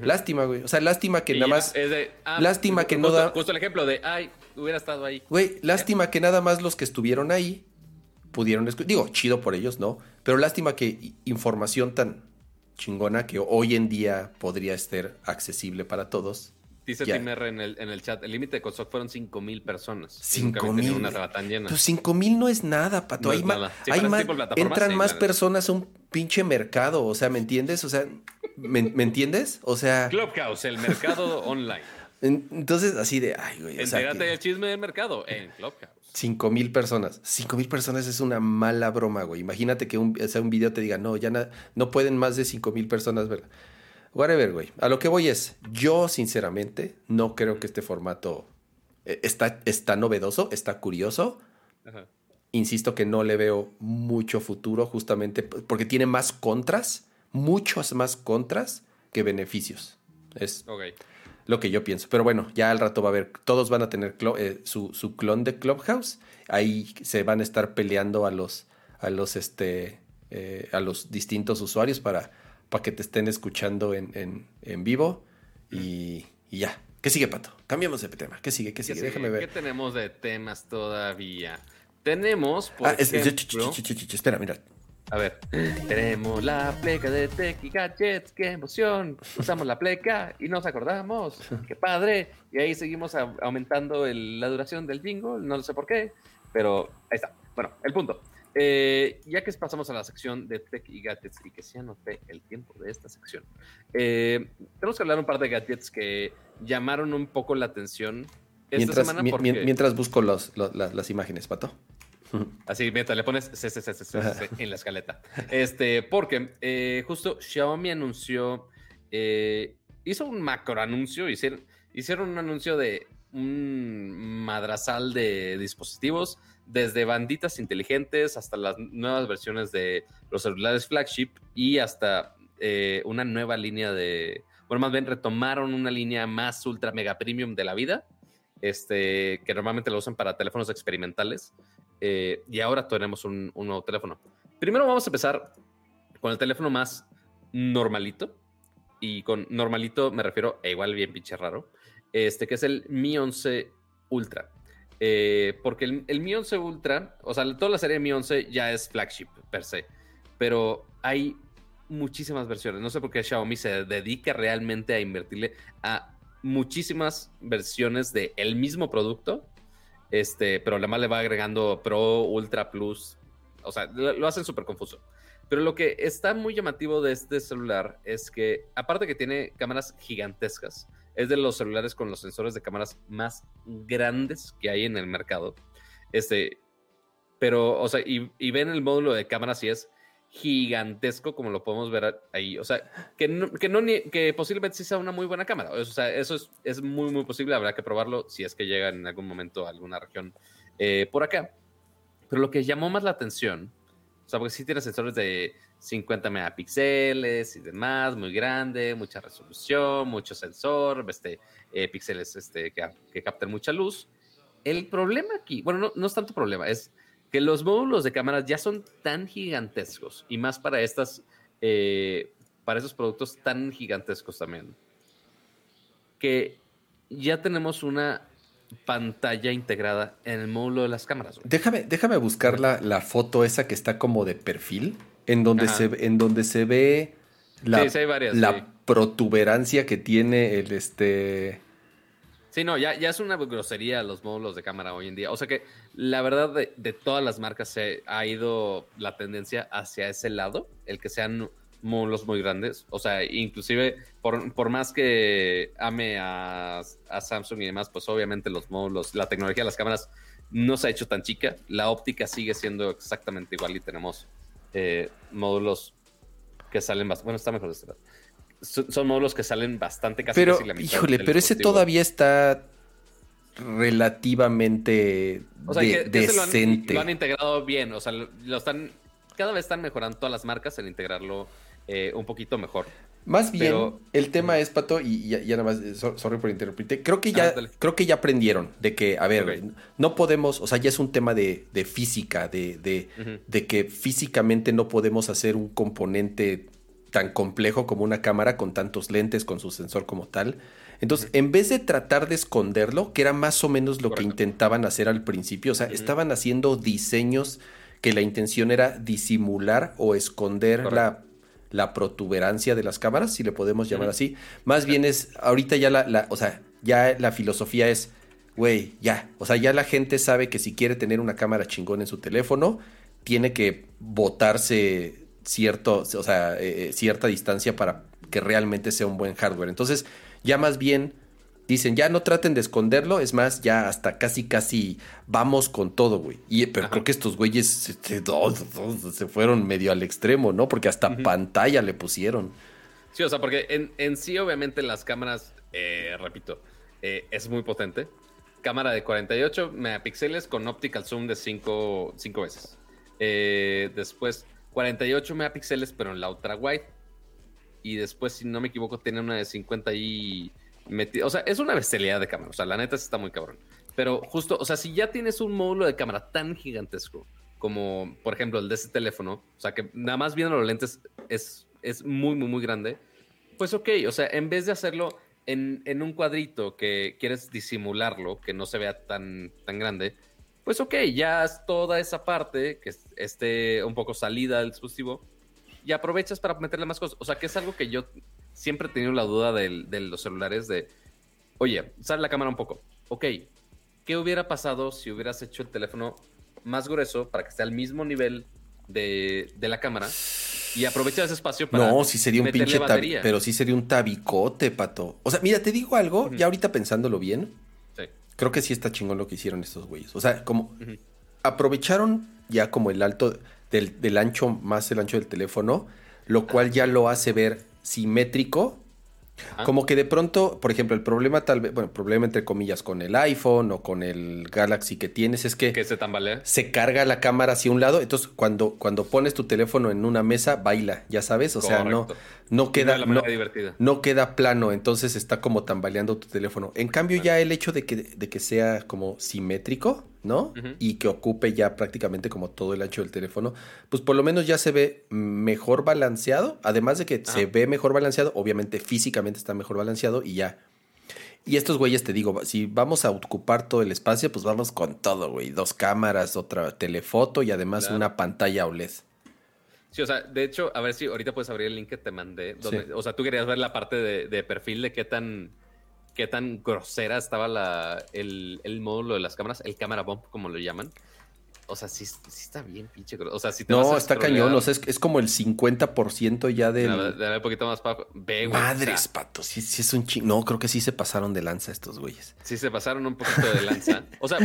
Lástima, güey. O sea, lástima que nada más. Ah, lástima que no da. Justo el ejemplo de, ay, hubiera estado ahí. Güey, lástima que nada más los que estuvieron ahí pudieron escuchar. Digo, chido por ellos, ¿no? Pero lástima que información tan chingona que hoy en día podría ser accesible para todos Dice Tim R en el, en el chat, el límite de COSOC fueron 5 mil personas. 5 mil. Una tan llena. Pues 5 mil no es nada, Pato. hay entran más personas a un pinche mercado, o sea, ¿me entiendes? O sea, ¿me, entiendes? O sea... Clubhouse, el mercado online. Entonces, así de, ay, güey. Entérate del chisme del mercado en Clubhouse. 5 mil personas. 5 mil personas es una mala broma, güey. Imagínate que un, sea, un video te diga, no, ya no pueden más de 5 mil personas, ¿verdad? Whatever, güey. A lo que voy es, yo sinceramente no creo que este formato eh, está, está novedoso, está curioso, insisto que no le veo mucho futuro justamente porque tiene más contras, muchos más contras que beneficios. Es lo que yo pienso. Pero bueno, ya al rato va a haber, todos van a tener eh, su, clon de Clubhouse. Ahí se van a estar peleando a los, a los, este, eh, a los distintos usuarios para, para que te estén escuchando en, vivo. Y, ya. ¿Qué sigue, Pato? Cambiamos de tema. ¿Qué sigue? ¿Qué sigue? Déjame ver. ¿Qué tenemos de temas todavía? Tenemos, por ah, espera, mira. A ver, tenemos la pleca de Tech y Gadgets, qué emoción. Usamos la pleca y nos acordamos, qué padre. Y ahí seguimos aumentando la duración del jingle, no sé por qué, pero ahí está. Bueno, el punto. Eh, ya que pasamos a la sección de Tech y Gadgets y que se anote el tiempo de esta sección, eh, tenemos que hablar un par de gadgets que llamaron un poco la atención esta mientras, semana porque... mientras busco los, las imágenes, Pato. Así, mientras le pones en la escaleta. Este, porque eh, justo Xiaomi anunció, eh, hizo un macro anuncio, hicieron, hicieron un anuncio de un madrazal de dispositivos, desde banditas inteligentes hasta las nuevas versiones de los celulares flagship y hasta eh, una nueva línea de, bueno, más bien retomaron una línea más ultra mega premium de la vida, este, que normalmente lo usan para teléfonos experimentales. Eh, y ahora tenemos un, nuevo teléfono. Primero vamos a empezar con el teléfono más normalito. Y con normalito me refiero a igual bien pinche raro. Este que es el Mi 11 Ultra. Eh, porque el, Mi 11 Ultra, o sea, toda la serie Mi 11 ya es flagship per se. Pero hay muchísimas versiones. No sé por qué Xiaomi se dedica realmente a invertirle a muchísimas versiones del el mismo producto este, pero además le va agregando Pro, Ultra Plus. O sea, lo, hacen súper confuso. Pero lo que está muy llamativo de este celular es que, aparte que tiene cámaras gigantescas, es de los celulares con los sensores de cámaras más grandes que hay en el mercado. Este, pero, o sea, y, y ven el módulo de cámaras y es gigantesco como lo podemos ver ahí. O sea, que, que, no, que posiblemente sí sea una muy buena cámara. O sea, eso es, es, muy, muy posible. Habrá que probarlo si es que llega en algún momento a alguna región eh, por acá. Pero lo que llamó más la atención, o sea, porque sí tiene sensores de 50 megapíxeles y demás, muy grande, mucha resolución, mucho sensor, este, eh, píxeles este, que, que captan mucha luz. El problema aquí, bueno, no, no es tanto problema, es que los módulos de cámaras ya son tan gigantescos y más para estas, eh, para esos productos tan gigantescos también, que ya tenemos una pantalla integrada en el módulo de las cámaras. Déjame, déjame buscar la, foto esa que está como de perfil, en donde, se, en donde se ve la, la protuberancia que tiene el este Sí, no, ya, ya es una grosería los módulos de cámara hoy en día. O sea que la verdad de, todas las marcas se ha ido la tendencia hacia ese lado, el que sean módulos muy grandes. O sea, inclusive por, más que ame a, Samsung y demás, pues obviamente los módulos, la tecnología de las cámaras no se ha hecho tan chica. La óptica sigue siendo exactamente igual y tenemos eh, módulos que salen más. Bueno, está mejor de este lado son módulos que salen bastante casi, pero, Híjole, pero ese todavía está relativamente decente. Lo han, integrado bien, o sea, lo están, cada vez están mejorando todas las marcas en integrarlo eh, un poquito mejor. Más bien, el tema es, Pato, y ya, nada más, eh, sorry por interrumpirte, creo que ya, creo que ya aprendieron de que, a ver, no podemos, o sea, ya es un tema de, física, de, de, de que físicamente no podemos hacer un componente tan complejo como una cámara con tantos lentes, con su sensor como tal. Entonces, en vez de tratar de esconderlo, que era más o menos lo que intentaban hacer al principio, o sea, estaban haciendo diseños que la intención era disimular o esconder la, la, protuberancia de las cámaras, si le podemos llamar así. Más bien es, ahorita ya la, la, o sea, ya la filosofía es, güey, ya, o sea, ya la gente sabe que si quiere tener una cámara chingón en su teléfono, tiene que botarse cierto, o sea, eh, eh, cierta distancia para que realmente sea un buen hardware. Entonces, ya más bien dicen, ya no traten de esconderlo, es más, ya hasta casi, casi vamos con todo, güey. Y, pero creo que estos güeyes se, fueron medio al extremo, ¿no? Porque hasta pantalla le pusieron. Sí, o sea, porque en, en sí, obviamente, las cámaras, eh, repito, es muy potente. cámara de 48 megapíxeles con optical zoom de 5 veces. Eh, después, 48 megapíxeles, pero en la ultra wide. Y después, si no me equivoco, tiene una de 50 y... O sea, es una bestialidad de cámara. O sea, la neta está muy cabrón. Pero justo, o sea, si ya tienes un módulo de cámara tan gigantesco como, por ejemplo, el de ese teléfono, o sea, que nada más viendo los lentes es, es muy, muy, muy grande, pues ok, o sea, en vez de hacerlo en, en, un cuadrito que quieres disimularlo, que no se vea tan, tan grande, pues ok, ya es toda esa parte que esté un poco salida del dispositivo y aprovechas para meterle más cosas. O sea, que es algo que yo siempre he tenido la duda de, de los celulares de, oye, sale la cámara un poco. Ok, ¿qué hubiera pasado si hubieras hecho el teléfono más grueso para que esté al mismo nivel de, de la cámara? Y aprovecha ese espacio para. No, sí sería un pinche Pero sí sería un tabicote, pato. O sea, mira, te digo algo, ya ahorita pensándolo bien. Sí. Creo que sí está chingón lo que hicieron estos güeyes. O sea, como aprovecharon ya como el alto del, del, ancho más el ancho del teléfono, lo cual ya lo hace ver simétrico. Como que de pronto, por ejemplo, el problema tal vez, bueno, el problema entre comillas con el iPhone o con el Galaxy que tienes es que, se tambalea. Se carga la cámara hacia un lado, entonces cuando, cuando pones tu teléfono en una mesa, baila, ya sabes, o sea, no, no queda, no, no, queda plano, entonces está como tambaleando tu teléfono. En cambio, ya el hecho de que, de que sea como simétrico, ¿no? Y que ocupe ya prácticamente como todo el ancho del teléfono, pues por lo menos ya se ve mejor balanceado, además de que se ve mejor balanceado, obviamente físicamente está mejor balanceado y ya. Y estos güeyes, te digo, si vamos a ocupar todo el espacio, pues vamos con todo, güey. Dos cámaras, otra telefoto y además una pantalla OLED. Sí, o sea, de hecho, a ver si ahorita puedes abrir el link que te mandé. O sea, tú querías ver la parte de, de perfil de qué tan qué tan grosera estaba la, el, el, módulo de las cámaras, el cámara bump, como lo llaman. O sea, sí, sí está bien, pinche. O sea, si te No, está cañón. O sea, es, es, como el 50% ya del. Dale un poquito más. Ve, güey. Madres, pato. Sí, sí es un ching. No, creo que sí se pasaron de lanza estos güeyes. Sí, se pasaron un poquito de lanza. o sea,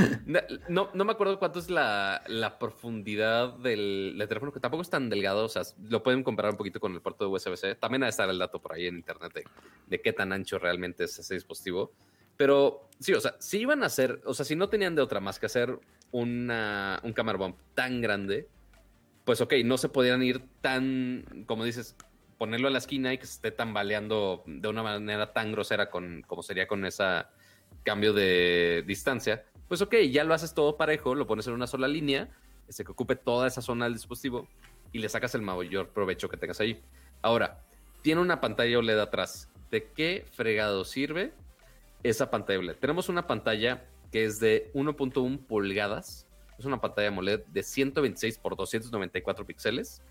no, no me acuerdo cuánto es la, la profundidad del, del, teléfono, que tampoco es tan delgado. O sea, lo pueden comparar un poquito con el puerto de USB-C. También ha de estar el dato por ahí en internet de, de qué tan ancho realmente es ese dispositivo. Pero sí, o sea, si iban a hacer, o sea, si no tenían de otra más que hacer una, un bump tan grande, pues ok, no se podían ir tan, como dices, ponerlo a la esquina y que se esté tambaleando de una manera tan grosera con, como sería con ese cambio de distancia. Pues ok, ya lo haces todo parejo, lo pones en una sola línea, este, que ocupe toda esa zona del dispositivo y le sacas el mayor provecho que tengas ahí. Ahora, tiene una pantalla OLED atrás. ¿De qué fregado sirve esa pantalla OLED? Tenemos una pantalla que es de 1.1 pulgadas. Es una pantalla AMOLED de 126 por 294 píxeles.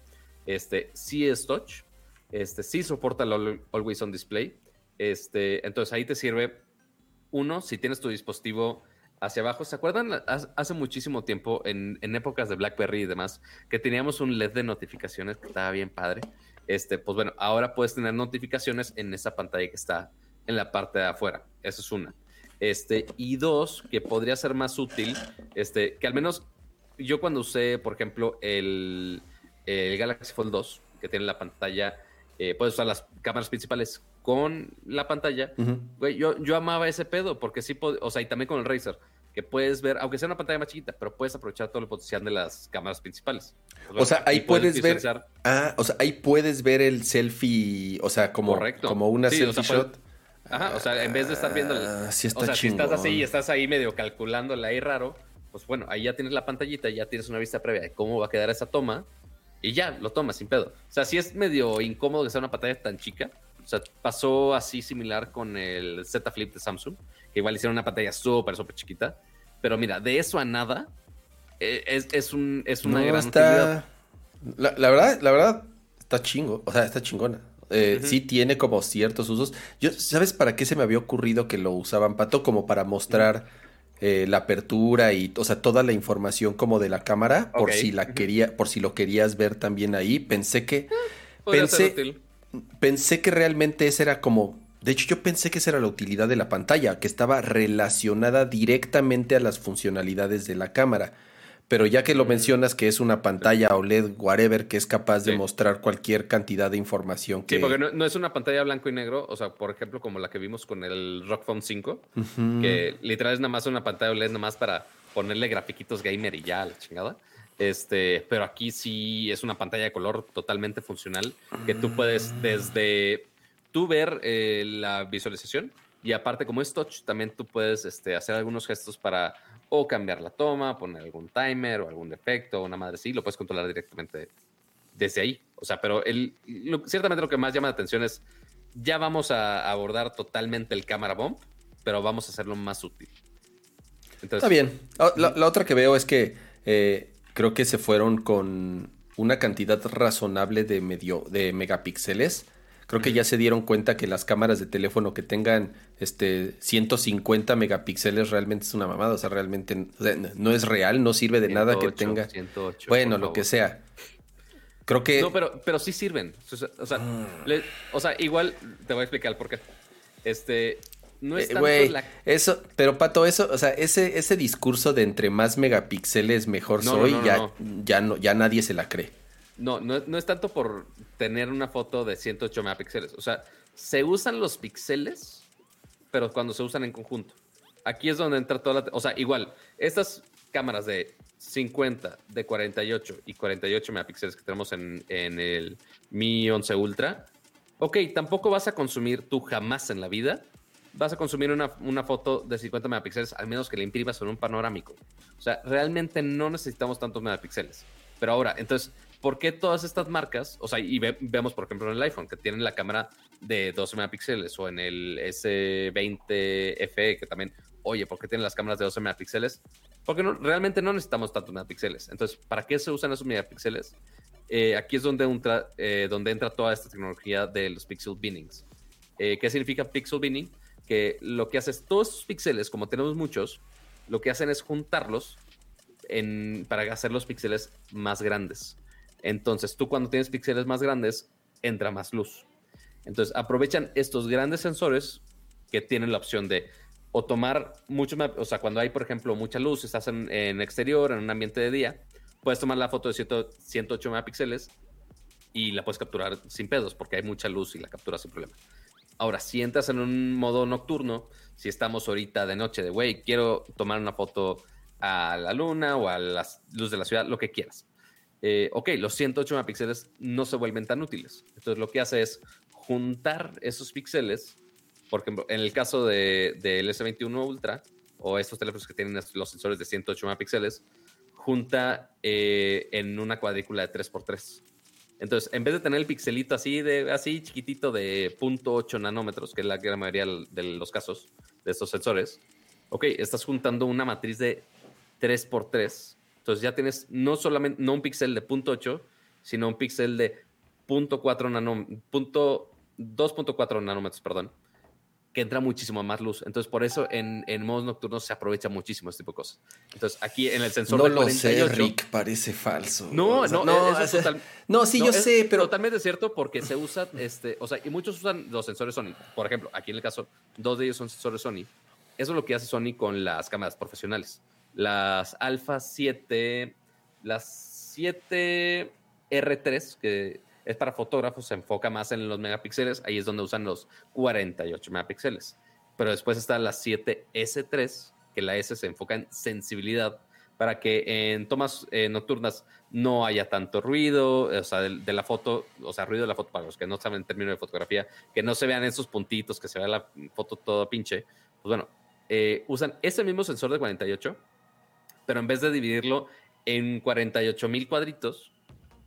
Este sí es touch. Este sí soporta el Always On Display. Este, entonces ahí te sirve uno si tienes tu dispositivo hacia abajo. ¿Se acuerdan hace muchísimo tiempo, en, en, épocas de BlackBerry y demás, que teníamos un LED de notificaciones que estaba bien padre? Este, pues bueno, ahora puedes tener notificaciones en esa pantalla que está en la parte de afuera. Esa es una. Este, y dos, que podría ser más útil, este, que al menos yo cuando usé, por ejemplo, el, Galaxy Fold 2, que tiene la pantalla, eh, puedes usar las cámaras principales con la pantalla, yo, yo amaba ese pedo, porque sí, o sea, y también con el Razer, que puedes ver, aunque sea una pantalla más chiquita, pero puedes aprovechar todo el potencial de las cámaras principales. o sea, ahí puedes, ver. Ah, o sea, ahí puedes ver el selfie, o sea, como, como una selfie shot. Ajá, o sea, en vez de estar viendo. Ah, sí está o sea, si estás así y estás ahí medio calculándola ahí raro, pues bueno, ahí ya tienes la pantallita, ya tienes una vista previa de cómo va a quedar esa toma y ya lo tomas sin pedo. O sea, sí es medio incómodo que sea una pantalla tan chica. O sea, pasó así similar con el Z Flip de Samsung, que igual hicieron una pantalla súper, súper chiquita. Pero mira, de eso a nada, eh, es, es, un, es una gran está... La, la, verdad, la verdad, está chingo. O sea, está chingona. Eh, sí tiene como ciertos usos. Yo, ¿sabes para qué se me había ocurrido que lo usaban, Pato? Como para mostrar eh, la apertura y, o sea, toda la información como de la cámara, por si la quería, por si lo querías ver también ahí. Pensé que, ah, pensé, pensé que realmente esa era como, de hecho yo pensé que esa era la utilidad de la pantalla, que estaba relacionada directamente a las funcionalidades de la cámara. Pero ya que lo mencionas que es una pantalla OLED, whatever, que es capaz de mostrar cualquier cantidad de información que... Sí, porque no, es una pantalla blanco y negro, o sea, por ejemplo, como la que vimos con el Rock Phone 5, que literal es nada más una pantalla OLED nada más para ponerle grafiquitos gamer y ya, la chingada. Este, pero aquí sí es una pantalla de color totalmente funcional que tú puedes ah. desde tú ver eh, la visualización y aparte como es touch también tú puedes este, hacer algunos gestos para o cambiar la toma, poner algún timer o algún defecto o una madre así, lo puedes controlar directamente desde ahí. O sea, pero el, ciertamente lo que más llama la atención es, ya vamos a abordar totalmente el cámara bomb, pero vamos a hacerlo más útil. Está bien. Ah, la, otra que veo es que eh, creo que se fueron con una cantidad razonable de, medio, de megapíxeles Creo que ya se dieron cuenta que las cámaras de teléfono que tengan este 150 megapíxeles realmente es una mamada, o sea, realmente no es real, no sirve de nada que tenga. 108, bueno, lo que sea. Creo que. No, pero, pero sí sirven. O sea, o sea, igual te voy a explicar por qué. Este. No es eh, tanto Eso, pero Pato, eso, o sea, ese, ese discurso de entre más megapíxeles mejor soy, ya, ya no, ya nadie se la cree. No, no, es tanto por tener una foto de 108 megapíxeles. O sea, se usan los píxeles, pero cuando se usan en conjunto. Aquí es donde entra toda la... O sea, igual, estas cámaras de 50, de 48 y 48 megapíxeles que tenemos en, el Mi 11 Ultra, ok, tampoco vas a consumir tú jamás en la vida. Vas a consumir una, una foto de 50 megapíxeles, al menos que la imprimas en un panorámico. O sea, realmente no necesitamos tantos megapíxeles. Pero ahora, entonces, ¿por qué todas estas marcas, o sea, y vemos por ejemplo en el iPhone que tienen la cámara de 12 megapíxeles o en el S20 FE que también, oye, ¿por qué tienen las cámaras de 12 megapíxeles? Porque realmente no necesitamos tantos megapíxeles. Entonces, ¿para qué se usan esos megapíxeles? Eh, aquí es eh, donde entra toda esta tecnología de los pixel binnings. Eh, ¿Qué significa pixel binning? Que lo que hace es todos estos píxeles, como tenemos muchos, lo que hacen es juntarlos para hacer los píxeles más grandes. Entonces, tú cuando tienes píxeles más grandes, entra más luz. Entonces, aprovechan estos grandes sensores que tienen la opción de o tomar mucho o sea, cuando hay, por ejemplo, mucha luz, estás en, exterior, en un ambiente de día, puedes tomar la foto de 108 megapíxeles y la puedes capturar sin pedos porque hay mucha luz y la capturas sin problema. Ahora, si entras en un modo nocturno, si estamos ahorita de noche, de güey, quiero tomar una foto a la luna o a la luz de la ciudad, lo que quieras. Eh, ok, los 108 megapíxeles no se vuelven tan útiles. Entonces lo que hace es juntar esos píxeles, por ejemplo, en el caso del S21 Ultra o estos teléfonos que tienen los sensores de 108 megapíxeles, junta eh, en una cuadrícula de 3x3. Entonces, en vez de tener el pixelito así de así chiquitito de 0.8 nanómetros, que es la gran mayoría de los casos de estos sensores, ok, estás juntando una matriz de 3x3 entonces ya tienes no solamente, no un píxel de 0.8, sino un píxel de 0.4 nanómetros, 2.4 nanómetros, perdón, que entra muchísimo más luz. Entonces, por eso en, en modos nocturnos se aprovecha muchísimo este tipo de cosas. Entonces, aquí en el sensor no lo sé, Rick, parece falso. No, no, no, es total, no sí, yo sé, pero totalmente cierto porque se usa, este, o sea, y muchos usan los sensores Sony. Por ejemplo, aquí en el caso, dos de ellos son sensores Sony. Eso es lo que hace Sony con las cámaras profesionales las Alpha 7, las 7 R3, que es para fotógrafos, se enfoca más en los megapíxeles, ahí es donde usan los 48 megapíxeles. Pero después está la 7S3, que la S se enfoca en sensibilidad, para que en tomas eh, nocturnas no haya tanto ruido, o sea, de, la foto, o sea, ruido de la foto, para los que no saben término de fotografía, que no se vean esos puntitos, que se vea la foto toda pinche. Pues bueno, eh, usan ese mismo sensor de 48, pero en vez de dividirlo en 48 mil cuadritos,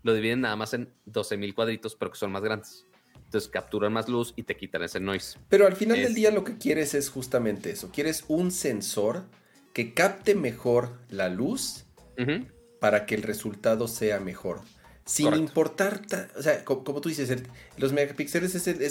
lo dividen nada más en 12 mil cuadritos, pero que son más grandes. Entonces capturan más luz y te quitan ese noise. Pero al final del día lo que quieres es justamente eso. Quieres un sensor que capte mejor la luz para que el resultado sea mejor. Sin importar, o sea, como, tú dices, los megapíxeles es el,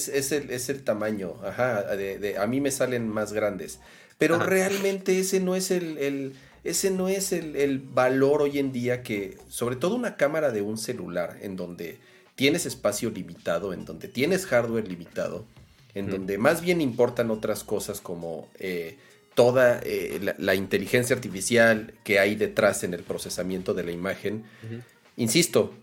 es, el, tamaño, ajá, de, a mí me salen más grandes, pero realmente ese no es el ese no es el, valor hoy en día que, sobre todo una cámara de un celular, en donde tienes espacio limitado, en donde tienes hardware limitado, en donde más bien importan otras cosas como eh, toda eh, la, la inteligencia artificial que hay detrás en el procesamiento de la imagen. Insisto,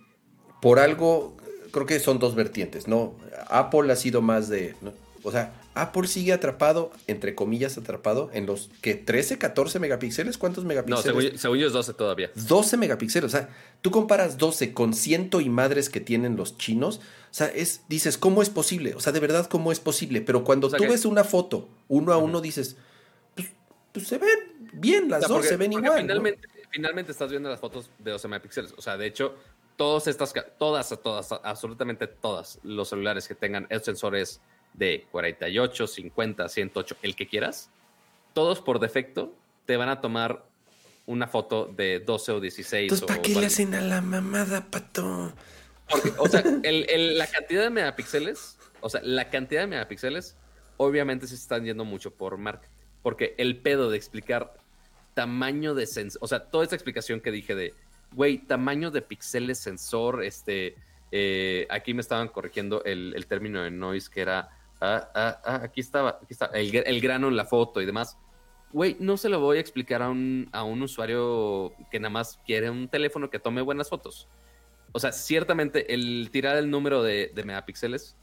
por algo, creo que son dos vertientes, ¿no? Apple ha sido más de, ¿no? O sea, Apple sigue atrapado, entre comillas atrapado, en los que 13, 14 megapíxeles, ¿cuántos No, megapíxeles? según, según yo es 12 todavía. 12 megapíxeles, o sea, tú comparas 12 con ciento y madres que tienen los chinos, o sea, es, dices, ¿cómo es posible? O sea, de verdad, ¿cómo es posible? Pero cuando O sea tú que- ves una foto uno a uno, dices, pues, pues se ven bien, las O sea, dos porque- se ven igual. ¿no? Finalmente, finalmente estás viendo las fotos de 12 megapíxeles. O sea, de hecho, todas estas, todas, todas, absolutamente todas los celulares que tengan esos sensores de 48, 50, 108, el que quieras, todos por defecto te van a tomar una foto de 12 o 16. Entonces, ¿para qué le hacen a la mamada, pato? porque, o sea, el- el- la cantidad de megapíxeles, o sea, la cantidad de megapíxeles, obviamente se están yendo mucho por marketing. Porque el pedo de explicar tamaño de sensor, o sea, toda esta explicación que dije de, güey, tamaño de píxeles, sensor, este, eh, aquí me estaban corrigiendo el, el término de noise que era, ah, ah, ah, aquí estaba, aquí está, el, el grano en la foto y demás. Güey, no se lo voy a explicar a un, a un usuario que nada más quiere un teléfono que tome buenas fotos. O sea, ciertamente el tirar el número de, de megapíxeles.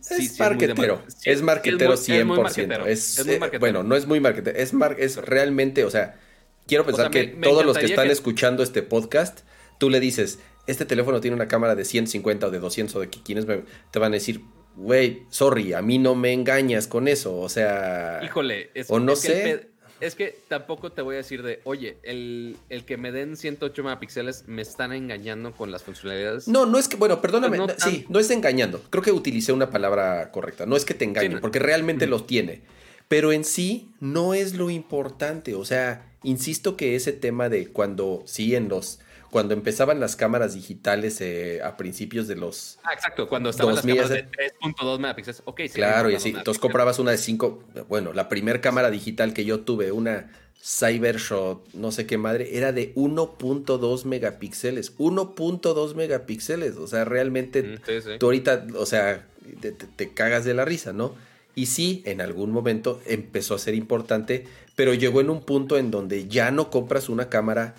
Es sí, sí marquetero, sí, es marquetero es 100%. marquetero, eh, marquetero. bueno, no es muy marquetero, es, mar- es realmente, o sea, quiero pensar sea, que me- me todos los que están que- escuchando este podcast, tú le dices, este teléfono tiene una cámara de 150 o de 200 o de que quienes me- te van a decir, güey, sorry, a mí no me engañas con eso, o sea... Híjole, es, O no es que sé. pe- es que tampoco te voy a decir de, oye, el, el que me den 108 megapíxeles me están engañando con las funcionalidades. No, no es que, bueno, perdóname, no no- sí, no es engañando. Creo que utilicé una palabra correcta. No es que te engañen, Sí, no. porque realmente los tiene. Pero en sí no es lo importante. O sea, insisto que ese tema de cuando, sí, en los, cuando empezaban las cámaras digitales eh, a principios de los... Ah, exacto, cuando estaban 2000, las cámaras de 3.2 megapíxeles. Ok, sí, Claro, y así. Entonces comprabas una de 5, bueno, la primer cámara digital que yo tuve, una Cybershot, no sé qué madre, era de 1.2 megapíxeles. 1.2 megapíxeles. O sea, realmente Mm, sí, sí. tú ahorita, o sea, te, te- te cagas de la risa, ¿no? Y sí, en algún momento empezó a ser importante, pero llegó en un punto en donde ya no compras una cámara.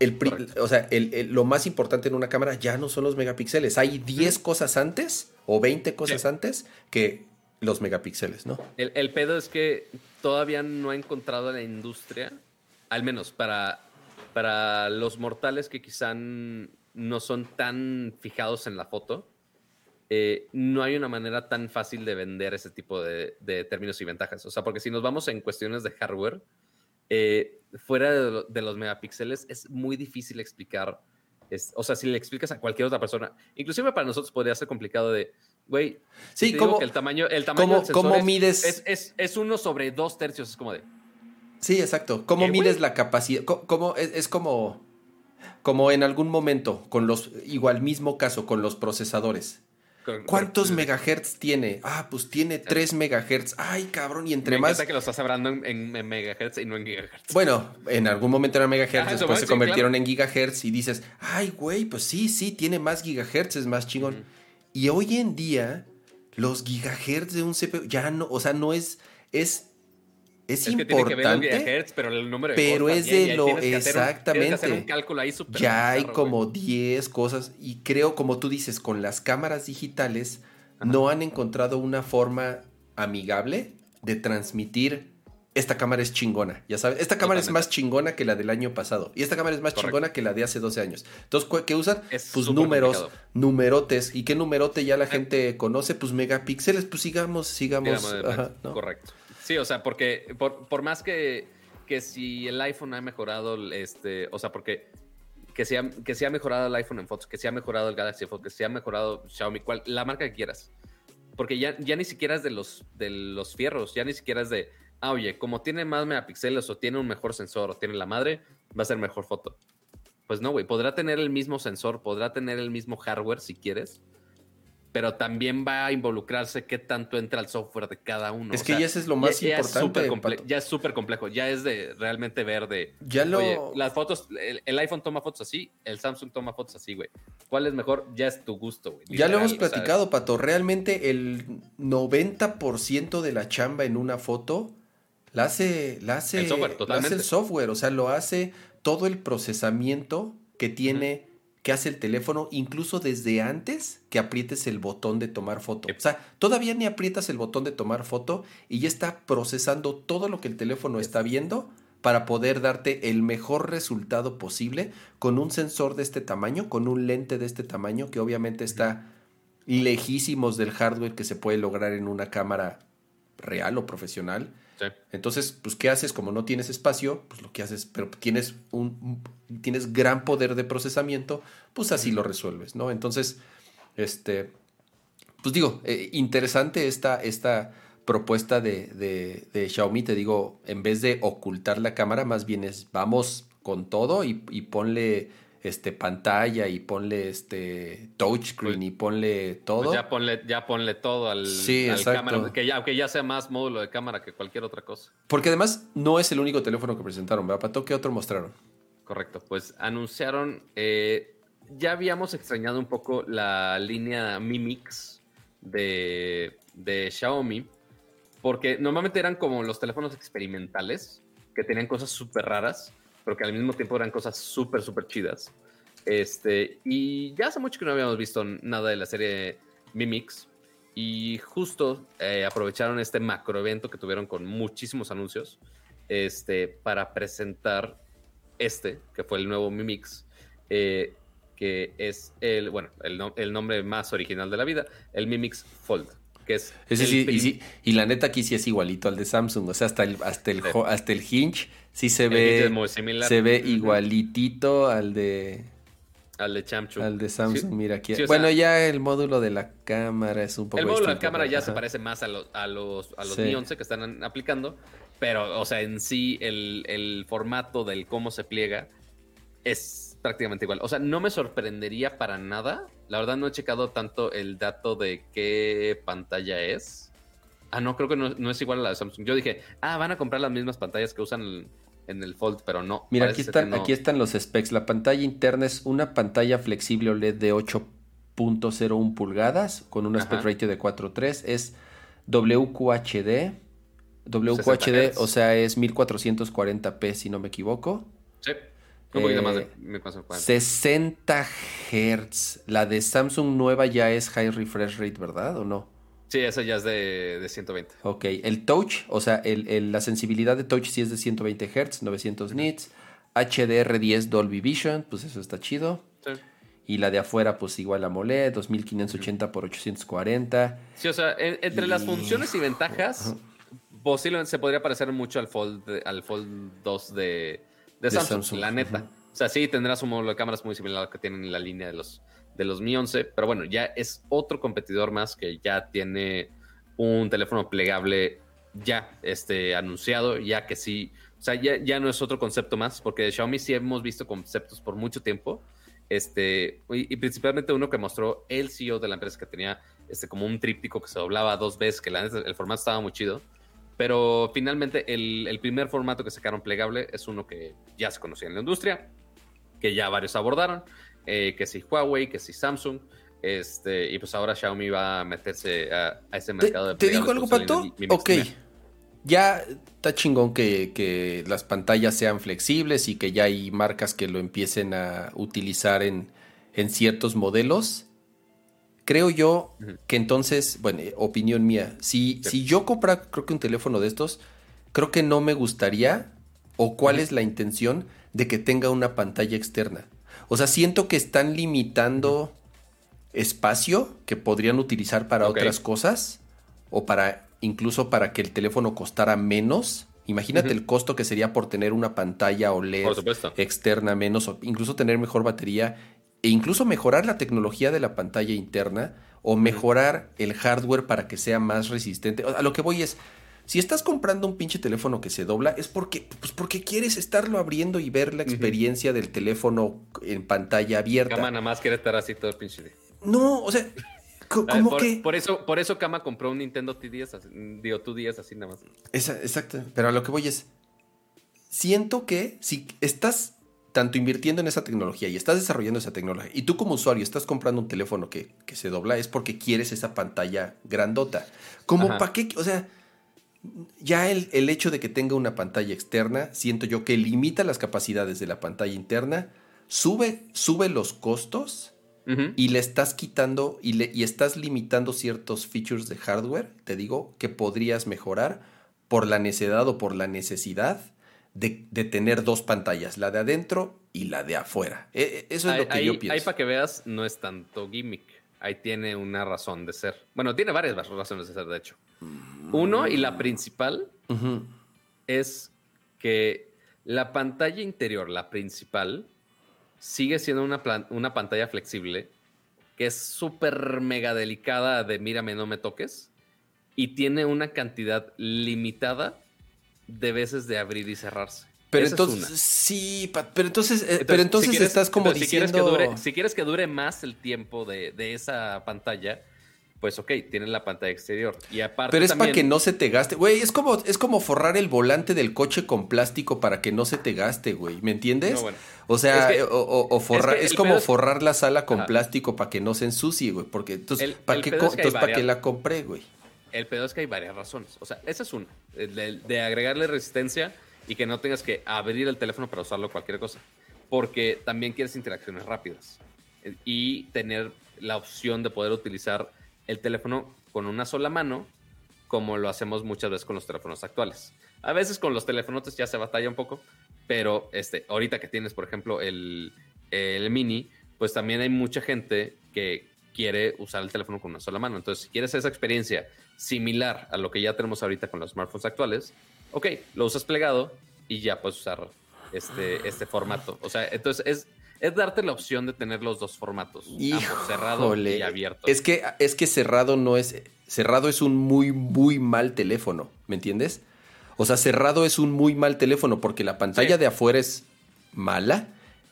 El, Correcto. o sea, el- el- lo más importante en una cámara ya no son los megapíxeles. Hay 10 cosas antes o 20 cosas Sí. antes que los megapíxeles, ¿no? El, el pedo es que todavía no ha encontrado la industria, al menos para, para los mortales que quizá no son tan fijados en la foto, eh, no hay una manera tan fácil de vender ese tipo de, de términos y ventajas. O sea, porque si nos vamos en cuestiones de hardware, eh, fuera de, de los megapíxeles es muy difícil explicar. es- o sea, si le explicas a cualquier otra persona, inclusive para nosotros podría ser complicado de, güey, Sí, te digo ¿cómo- que el tamaño, el tamaño cómo- del cómo es- mides- Es, es, es uno sobre dos tercios, es como de... Sí, exacto. ¿Cómo ¿Qué, mides la capacidad? ¿Cómo, es, es como, como en algún momento, con los, igual mismo caso, con los procesadores. ¿Cuántos megahertz tiene? Ah, pues tiene 3 megahertz. Ay, cabrón, y Me entre más... encanta que lo estás hablando en, en- en megahertz y no en gigahertz. Bueno, en algún momento eran megahertz, Ah, después se sí, convirtieron en gigahertz y dices, ay, güey, pues sí, sí, tiene más gigahertz, es más chingón. Y hoy en día, los gigahertz de un CPU ya no, o sea, no es, es, es, que que importante. gigahertz, pero el número de pero es también, de lo- hacer un- hacer un exactamente. cálculo ahí súper ya hay como güey. 10 cosas y creo, como tú dices, con las cámaras digitales no han encontrado una forma amigable de transmitir esta cámara es chingona, ya sabes, esta cámara es más chingona que la del año pasado y esta cámara es más Correcto. chingona que la de hace 12 años. Entonces, ¿cu- ¿qué usan? Es pues números, complicado. numerotes. ¿Y qué numerote ya la Eh. gente conoce? Pues megapíxeles, pues sigamos, sigamos. Ajá, ¿no? Correcto. Sí, o sea, porque por, por más que, que si el iPhone ha mejorado, este, o sea, porque que se, ha, que mejorado el iPhone en fotos, que se ha mejorado el Galaxy Fold, que se ha mejorado Xiaomi, cual, la marca que quieras. Porque ya, ya ni siquiera es de los, de los fierros, ya ni siquiera es de, ah, oye, como tiene más megapíxeles o tiene un mejor sensor o tiene la madre, va a ser mejor foto. Pues no, güey, podrá tener el mismo sensor, podrá tener el mismo hardware si quieres, pero también va a involucrarse qué tanto entra el software de cada uno. Es O que sea, ya ese es lo más ya- ya es importante. ya es súper complejo, ya es de realmente ver de, Ya lo. oye, las fotos, el, el iPhone toma fotos así, el Samsung toma fotos así, güey. ¿Cuál es mejor? Ya es tu gusto, güey. Ya lo hemos platicado, Pato. Realmente el 90% de la chamba en una foto La hace, la hace, El software, lo hace el software, o sea, lo hace todo el procesamiento que tiene, que hace el teléfono, incluso desde antes que aprietes el botón de tomar foto. O sea, todavía ni aprietas el botón de tomar foto y ya está procesando todo lo que el teléfono está viendo para poder darte el mejor resultado posible con un sensor de este tamaño, con un lente de este tamaño que obviamente está lejísimos del hardware que se puede lograr en una cámara real o profesional. Sí. Entonces, pues, ¿qué haces? Como no tienes espacio, pues lo que haces, pero tienes un, un- tienes gran poder de procesamiento, pues así lo resuelves, ¿no? Entonces, este, pues digo, eh, interesante esta, esta propuesta de, de- de Xiaomi, te digo, en vez de ocultar la cámara, más bien es vamos con todo y, y ponle este pantalla y ponle este touchscreen y ponle todo. Pues ya ponle, ya ponle todo al, Sí, al cámara, que ya, aunque ya sea más módulo de cámara que cualquier otra cosa. Porque además no es el único teléfono que presentaron, ¿verdad, Pato? ¿Qué otro mostraron? Correcto, pues anunciaron, eh, ya habíamos extrañado un poco la línea Mi Mix de, de Xiaomi, porque normalmente eran como los teléfonos experimentales, que tenían cosas súper raras, pero que al mismo tiempo eran cosas súper, súper chidas. Este, y ya hace mucho que no habíamos visto nada de la serie Mi Mix, y justo eh, aprovecharon este macro evento que tuvieron con muchísimos anuncios este, para presentar este, que fue el nuevo Mi Mix, eh, que es el, bueno, el, no- el nombre más original de la vida, el Mi Mix Fold, que es... Ese el sí, y, prim- sí- y la neta aquí sí es igualito al de Samsung. O sea, hasta el, hasta el, hasta el hinge sí se es ve, muy similar se ve igualitito al de, al de Chamchu. al de Samsung. Sí. Mira aquí. Sí, bueno, sea, ya el módulo de la cámara es un poco El módulo de la cámara ya se parece más a los, a los, a los. Mi 11 que están aplicando, pero, o sea, en sí, el, el formato del cómo se pliega es prácticamente igual. O sea, no me sorprendería para nada. La verdad, no he checado tanto el dato de qué pantalla es. Ah, no, creo que no, no es igual a la de Samsung. Yo dije, ah, van a comprar las mismas pantallas que usan en, en el Fold, pero no. Mira, aquí están, no. aquí están los specs. La pantalla interna es una pantalla flexible OLED de 8.01 pulgadas con un aspect Ajá. ratio de 4.3. Es WQHD. 60 WQHD, o sea, es 1440p si no me equivoco. Sí, un poquito Eh, más de 1440. 60 Hz. La de Samsung nueva ya es high refresh rate, ¿verdad? ¿O no? Sí, esa ya es de, de 120. Ok, el touch, o sea, el- el- la sensibilidad de touch sí es de 120 Hz, 900 nits. HDR10 Dolby Vision, pues eso está chido. Sí. Y la de afuera, pues igual AMOLED, 2580 por 840. Sí, o sea, en- entre las funciones y ventajas, posiblemente se podría parecer mucho al Fold, al Fold 2 de, de, De Samsung, Samsung, la neta. O sea, sí, tendrás un módulo de cámaras muy similar al que tienen en la línea de los, de los Mi 11, pero bueno, ya es otro competidor más que ya tiene un teléfono plegable ya este, anunciado, ya que sí, o sea, ya, ya no es otro concepto más, porque de Xiaomi sí hemos visto conceptos por mucho tiempo, este, y, y principalmente uno que mostró el CEO de la empresa que tenía este, como un tríptico que se doblaba dos veces, que la el formato estaba muy chido. Pero finalmente el, el primer formato que sacaron plegable es uno que ya se conocía en la industria, que ya varios abordaron, eh, que si Huawei, que si Samsung, este, y pues ahora Xiaomi va a meterse a, a ese ¿Te, mercado de te plegables digo algo, Pato? Mi Ok. Ya está chingón que, que las pantallas sean flexibles y que ya hay marcas que lo empiecen a utilizar en, en ciertos modelos. Creo yo que entonces, bueno, eh, opinión mía, si, Sí. si yo comprara, creo que un teléfono de estos, creo que no me gustaría, o cuál es la intención de que tenga una pantalla externa. O sea, siento que están limitando espacio que podrían utilizar para otras cosas o para incluso para que el teléfono costara menos. Imagínate el costo que sería por tener una pantalla OLED externa menos o incluso tener mejor batería e incluso mejorar la tecnología de la pantalla interna o mejorar el hardware para que sea más resistente. A lo que voy es, si estás comprando un pinche teléfono que se dobla, es porque, pues porque quieres estarlo abriendo y ver la experiencia del teléfono en pantalla abierta. Kama nada más quiere estar así todo el pinche. No, o sea, ¿cómo por, que? por eso, por eso Kama compró un Nintendo T10, así, digo, tú 10 así nada más. Esa- exacto, pero a lo que voy es, siento que si estás tanto invirtiendo en esa tecnología y estás desarrollando esa tecnología y tú como usuario estás comprando un teléfono que, que se dobla, es porque quieres esa pantalla grandota. Como para qué, o sea, ya el, el hecho de que tenga una pantalla externa, siento yo que limita las capacidades de la pantalla interna, sube, sube los costos y le estás quitando y, le, y estás limitando ciertos features de hardware, te digo, que podrías mejorar por la necedad o por la necesidad de, de tener dos pantallas, la de adentro y la de afuera. E- e- eso es ahí, lo que yo pienso. ahí para que veas, no es tanto gimmick. Ahí tiene una razón de ser. Bueno, tiene varias razones de ser, de hecho. Uno, y la principal, es que la pantalla interior, la principal, sigue siendo una, una pantalla flexible que es súper mega delicada de mírame, no me toques. Y tiene una cantidad limitada de veces de abrir y cerrarse. Pero Esa entonces, sí, pero entonces, eh, Entonces, pero entonces si quieres- estás como entonces, si quieres diciendo... que dure- si quieres que dure más el tiempo de, de esa pantalla, pues ok, tienes la pantalla exterior. Y aparte Pero es para que no se te gaste. Güey, es como, es como forrar el volante del coche con plástico para que no se te gaste, güey. ¿Me entiendes? No, bueno. O sea, Es que- o, forrar, es que es, el como pedo forrar la sala con Ajá. plástico para que no se ensucie, güey. Porque entonces, ¿para qué, es que ¿para qué la compré, güey? El pedo es que hay varias razones. O sea, esa es una. De, agregarle resistencia y que no tengas que abrir el teléfono para usarlo cualquier cosa. Porque también quieres interacciones rápidas. Y tener la opción de poder utilizar el teléfono con una sola mano, como lo hacemos muchas veces con los teléfonos actuales. A veces con los teléfonos ya se batalla un poco, pero este, ahorita que tienes, por ejemplo, el, el mini, pues también hay mucha gente que quiere usar el teléfono con una sola mano. Entonces, si quieres esa experiencia similar a lo que ya tenemos ahorita con los smartphones actuales, ok, lo usas plegado y ya puedes usar este, este formato. O sea, entonces es, es darte la opción de tener los dos formatos, ambos, cerrado y abierto. Es que, es que cerrado no es. Cerrado es un muy, muy mal teléfono. ¿Me entiendes? O sea, cerrado es un muy mal teléfono porque la pantalla Sí. de afuera es mala,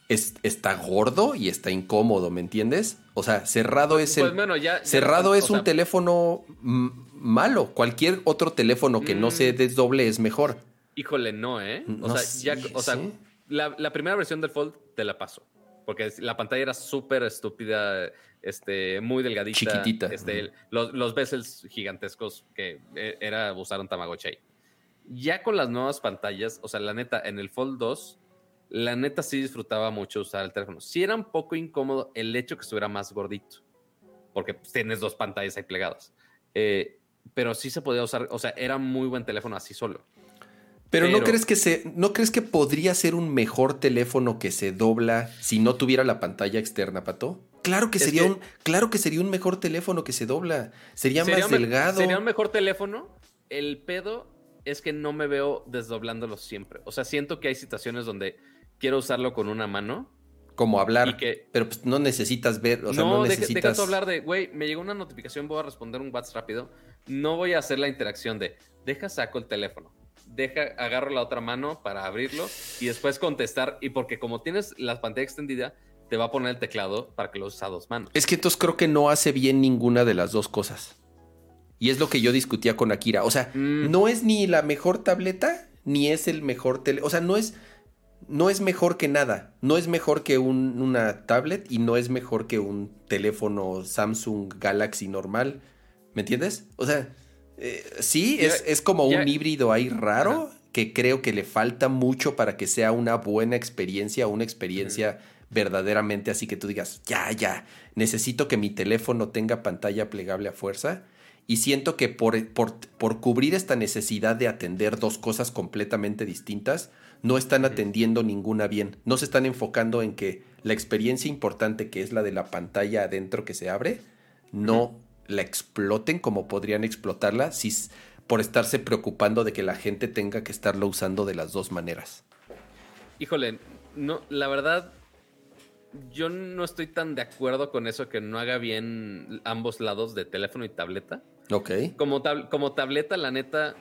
es, está gordo y está incómodo, ¿me entiendes? O sea, cerrado es Pues el. bueno, ya- ya cerrado es o un sea- teléfono malo. Cualquier otro teléfono que no Mm. se desdoble es mejor. Híjole, no, ¿eh? O No sea, ya, sé, o sea sí. la, la primera versión del Fold te la paso. Porque la pantalla era súper estúpida, este, muy delgadita. Chiquitita. Este, los, los bezels gigantescos que eh, era usar un Tamagotchi. Ya con las nuevas pantallas, o sea, la neta, en el Fold 2, la neta sí disfrutaba mucho usar el teléfono. Sí era un poco incómodo el hecho que estuviera más gordito. Porque pues, tienes dos pantallas ahí plegadas. Eh, pero sí se podía usar, o sea, era muy buen teléfono así solo. Pero, ¿no crees que se, no crees que podría ser un mejor teléfono que se dobla si no tuviera la pantalla externa, Pato? Claro que sería que- un, claro que sería un mejor teléfono que se dobla. Sería, más un me- delgado. Sería un mejor teléfono. El pedo es que no me veo desdoblándolo siempre. O sea, siento que hay situaciones donde quiero usarlo con una mano. como hablar. que- Pero pues no necesitas ver, o sea, no, no, deja- necesitas. deja tú hablar de, güey, me llegó una notificación, voy a responder un WhatsApp rápido. No voy a hacer la interacción de, deja saco el teléfono. Deja, agarro la otra mano para abrirlo y después contestar. Y porque como tienes la pantalla extendida, te va a poner el teclado para que lo uses a dos manos. Es que entonces creo que no hace bien ninguna de las dos cosas. Y es lo que yo discutía con Akira. O sea, Mm. no es ni la mejor tableta, ni es el mejor tele. O sea, no es, no es mejor que nada. No es mejor que un- una tablet y no es mejor que un teléfono Samsung Galaxy normal. ¿Me entiendes? O sea, eh, sí, es, es como un híbrido ahí raro que creo que le falta mucho para que sea una buena experiencia, una experiencia verdaderamente así que tú digas, ya, ya, necesito que mi teléfono tenga pantalla plegable a fuerza. Y siento que por, por, por cubrir esta necesidad de atender dos cosas completamente distintas, no están atendiendo ninguna bien. No se están enfocando en que la experiencia importante que es la de la pantalla adentro que se abre, no la exploten como podrían explotarla si, por estarse preocupando de que la gente tenga que estarlo usando de las dos maneras. Híjole, no, la verdad, yo no estoy tan de acuerdo con eso que no haga bien ambos lados de teléfono y tableta. Ok. Como, tab- como tableta, la neta,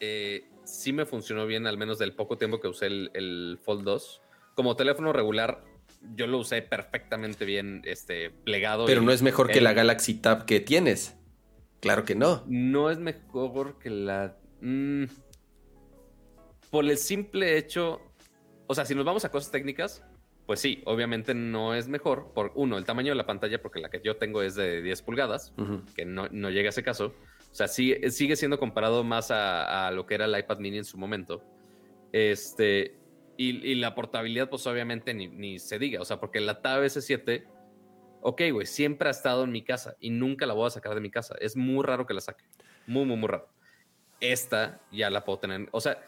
eh, sí me funcionó bien, al menos del poco tiempo que usé el, el Fold 2. Como teléfono regular, yo lo usé perfectamente bien, este, plegado. Pero y no es mejor que la Galaxy Tab que tienes. Claro que no. No es mejor que la. mm, por el simple hecho. O sea, si nos vamos a cosas técnicas, pues sí, obviamente no es mejor. Por uno, el tamaño de la pantalla, porque la que yo tengo es de 10 pulgadas, que no, no llega a ese caso. Sea, sigue, sigue siendo comparado más a, a, lo que era el iPad mini en su momento. Este, y, y la portabilidad, pues obviamente ni, ni, se diga. O sea, porque la Tab S7, ok, güey, siempre ha estado en mi casa y nunca la voy a sacar de mi casa. Es muy raro que la saque. Muy, muy, muy raro. Esta ya la puedo tener. O sea,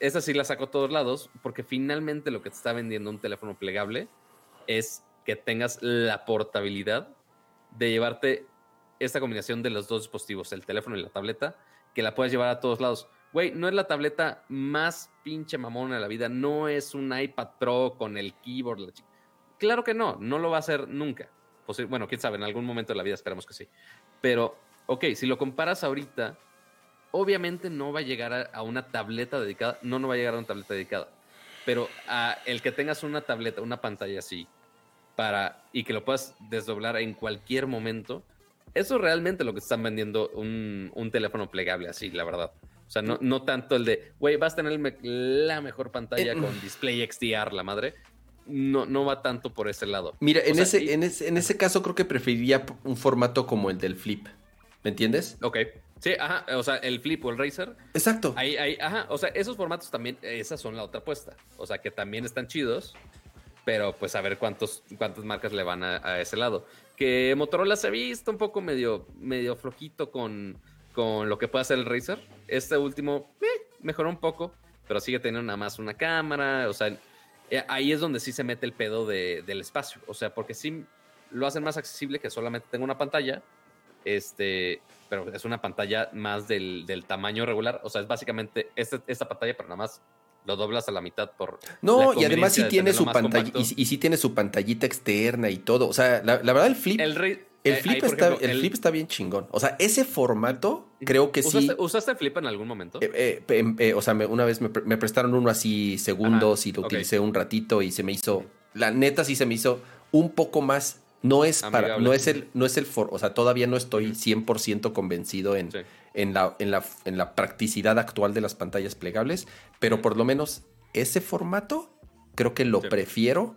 esta sí la saco a todos lados porque finalmente lo que te está vendiendo un teléfono plegable es que tengas la portabilidad de llevarte esta combinación de los dos dispositivos, el teléfono y la tableta, que la puedes llevar a todos lados. Güey, no es la tableta más pinche mamona de la vida, no es un iPad Pro con el keyboard. La claro que no, no lo va a hacer nunca. Pues, bueno, quién sabe, en algún momento de la vida esperamos que sí. Pero, ok, si lo comparas ahorita, obviamente no va a llegar a, una tableta dedicada, no, no va a llegar a una tableta dedicada. Pero el que tengas una tableta, una pantalla así, para y que lo puedas desdoblar en cualquier momento, eso es realmente lo que están vendiendo un, un teléfono plegable así, la verdad. O sea, no, no tanto el de, güey, vas a tener me la mejor pantalla eh, con display XDR, la madre. No, no va tanto por ese lado. Mira, en, sea, ese, y... en, ese, en ese caso creo que preferiría un formato como el del Flip. ¿Me entiendes? Ok. Sí, ajá. O sea, el Flip o el Razer. Exacto. Ahí, ahí, ajá. O sea, esos formatos también, esas son la otra apuesta. O sea, que también están chidos pero pues a ver cuántos, cuántas marcas le van a, a, ese lado. Motorola se ha visto un poco medio, medio flojito con, con lo que puede hacer el Razer. Este último eh, mejoró un poco, pero sigue teniendo nada más una cámara. O sea, eh, ahí es donde sí se mete el pedo de, del espacio. O sea, porque sí lo hacen más accesible que solamente tengo una pantalla. Este, pero es una pantalla más del, del tamaño regular. O sea, es básicamente este, esta pantalla, pero nada más lo doblas a la mitad por. No, y además sí tiene su pantalla. Y, y, sí tiene su pantallita externa y todo. O sea, la, la verdad, el flip. El, rey, el flip, ahí, está, ejemplo, el, el flip está bien chingón. O sea, ese formato creo que ¿usaste, sí. ¿Usaste flip en algún momento? Eh, eh, eh, o sea, me, una vez me, me, prestaron uno así segundos Ajá, y lo okay. utilicé un ratito y se me hizo. La neta sí se me hizo un poco más. No es Amigable. para. No es el. No es el for, o sea, todavía no estoy 100% convencido en. Sí. En la, en, la, en la practicidad actual de las pantallas plegables, pero por lo menos ese formato creo que lo sí. prefiero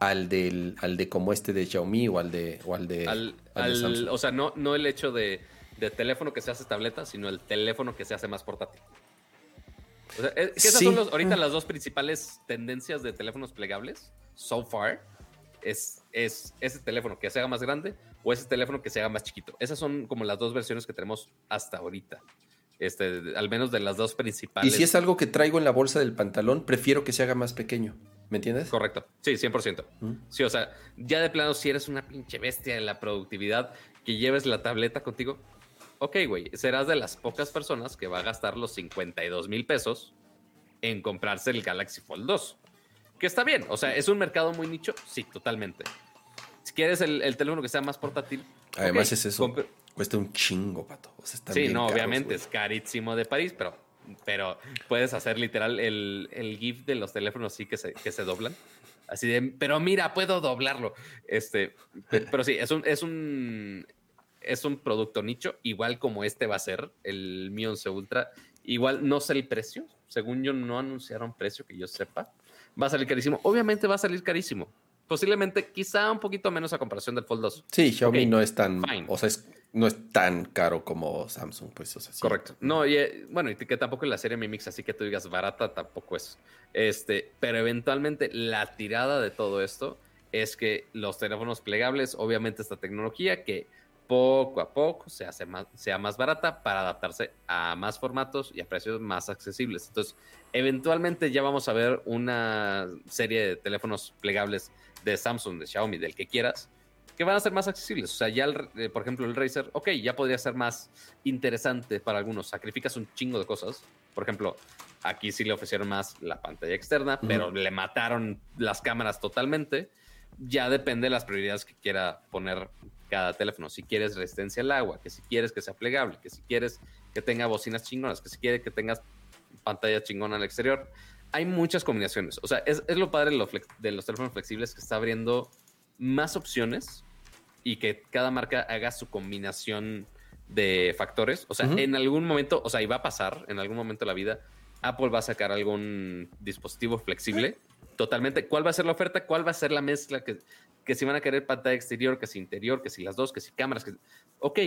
al del al de como este de Xiaomi o al de o al de, al, al de Samsung. o sea no no el hecho de, de, teléfono que se hace tableta sino el teléfono que se hace más portátil o sea, es, que esas sí. son los, ahorita las dos principales tendencias de teléfonos plegables so far es, es ese teléfono que se haga más grande o ese teléfono que se haga más chiquito esas son como las dos versiones que tenemos hasta ahorita este, al menos de las dos principales. Y si es algo que traigo en la bolsa del pantalón, prefiero que se haga más pequeño. ¿Me entiendes? Correcto. Sí, 100%. ¿Mm? Sí, o sea, ya de plano, si eres una pinche bestia en la productividad, que lleves la tableta contigo, ok, güey, serás de las pocas personas que va a gastar los 52 mil pesos en comprarse el Galaxy Fold 2. Que está bien, o sea, es un mercado muy nicho, sí, totalmente. Si quieres el, el teléfono que sea más portátil. Además okay, es eso. Cuesta un chingo, pato. O sea, está sí, no, caros, obviamente wey. es carísimo de París, pero, pero puedes hacer literal el, el GIF de los teléfonos sí que se, que se doblan. Así de, pero mira, puedo doblarlo. Este, pero sí, es un, es un, es un producto nicho, igual como este va a ser, el Mi 11 Ultra. Igual no sé el precio, según yo no anunciaron precio que yo sepa. Va a salir carísimo. Obviamente va a salir carísimo. Posiblemente, quizá un poquito menos a comparación del Fold 2. Sí, Xiaomi okay, no es tan, fine. o sea, es, no es tan caro como Samsung, pues, o sea, sí. Correcto. No, y eh, bueno, y que tampoco la serie Mi Mix, así que tú digas barata, tampoco es. Este, pero eventualmente la tirada de todo esto es que los teléfonos plegables, obviamente esta tecnología que poco a poco se hace más, sea más barata para adaptarse a más formatos y a precios más accesibles. Entonces, eventualmente ya vamos a ver una serie de teléfonos plegables de Samsung, de Xiaomi, del que quieras, que van a ser más accesibles. O sea, ya, el, eh, por ejemplo, el Razer, ok, ya podría ser más interesante para algunos. Sacrificas un chingo de cosas. Por ejemplo, aquí sí le ofrecieron más la pantalla externa, uh -huh. pero le mataron las cámaras totalmente. Ya depende de las prioridades que quiera poner cada teléfono. Si quieres resistencia al agua, que si quieres que sea plegable, que si quieres que tenga bocinas chingonas, que si quieres que tengas pantalla chingona al exterior hay muchas combinaciones. O sea, es, es lo padre de, lo flex, de, los teléfonos flexibles que está abriendo más opciones y que cada marca haga su combinación de factores. O sea, uh -huh. en algún momento, o sea, y va a pasar en algún momento de la vida, Apple va a sacar algún dispositivo flexible. Totalmente. ¿Cuál va a ser la oferta? ¿Cuál va a ser la mezcla que, que si van a querer pantalla exterior, que si interior, que si las dos, que si cámaras, que ok,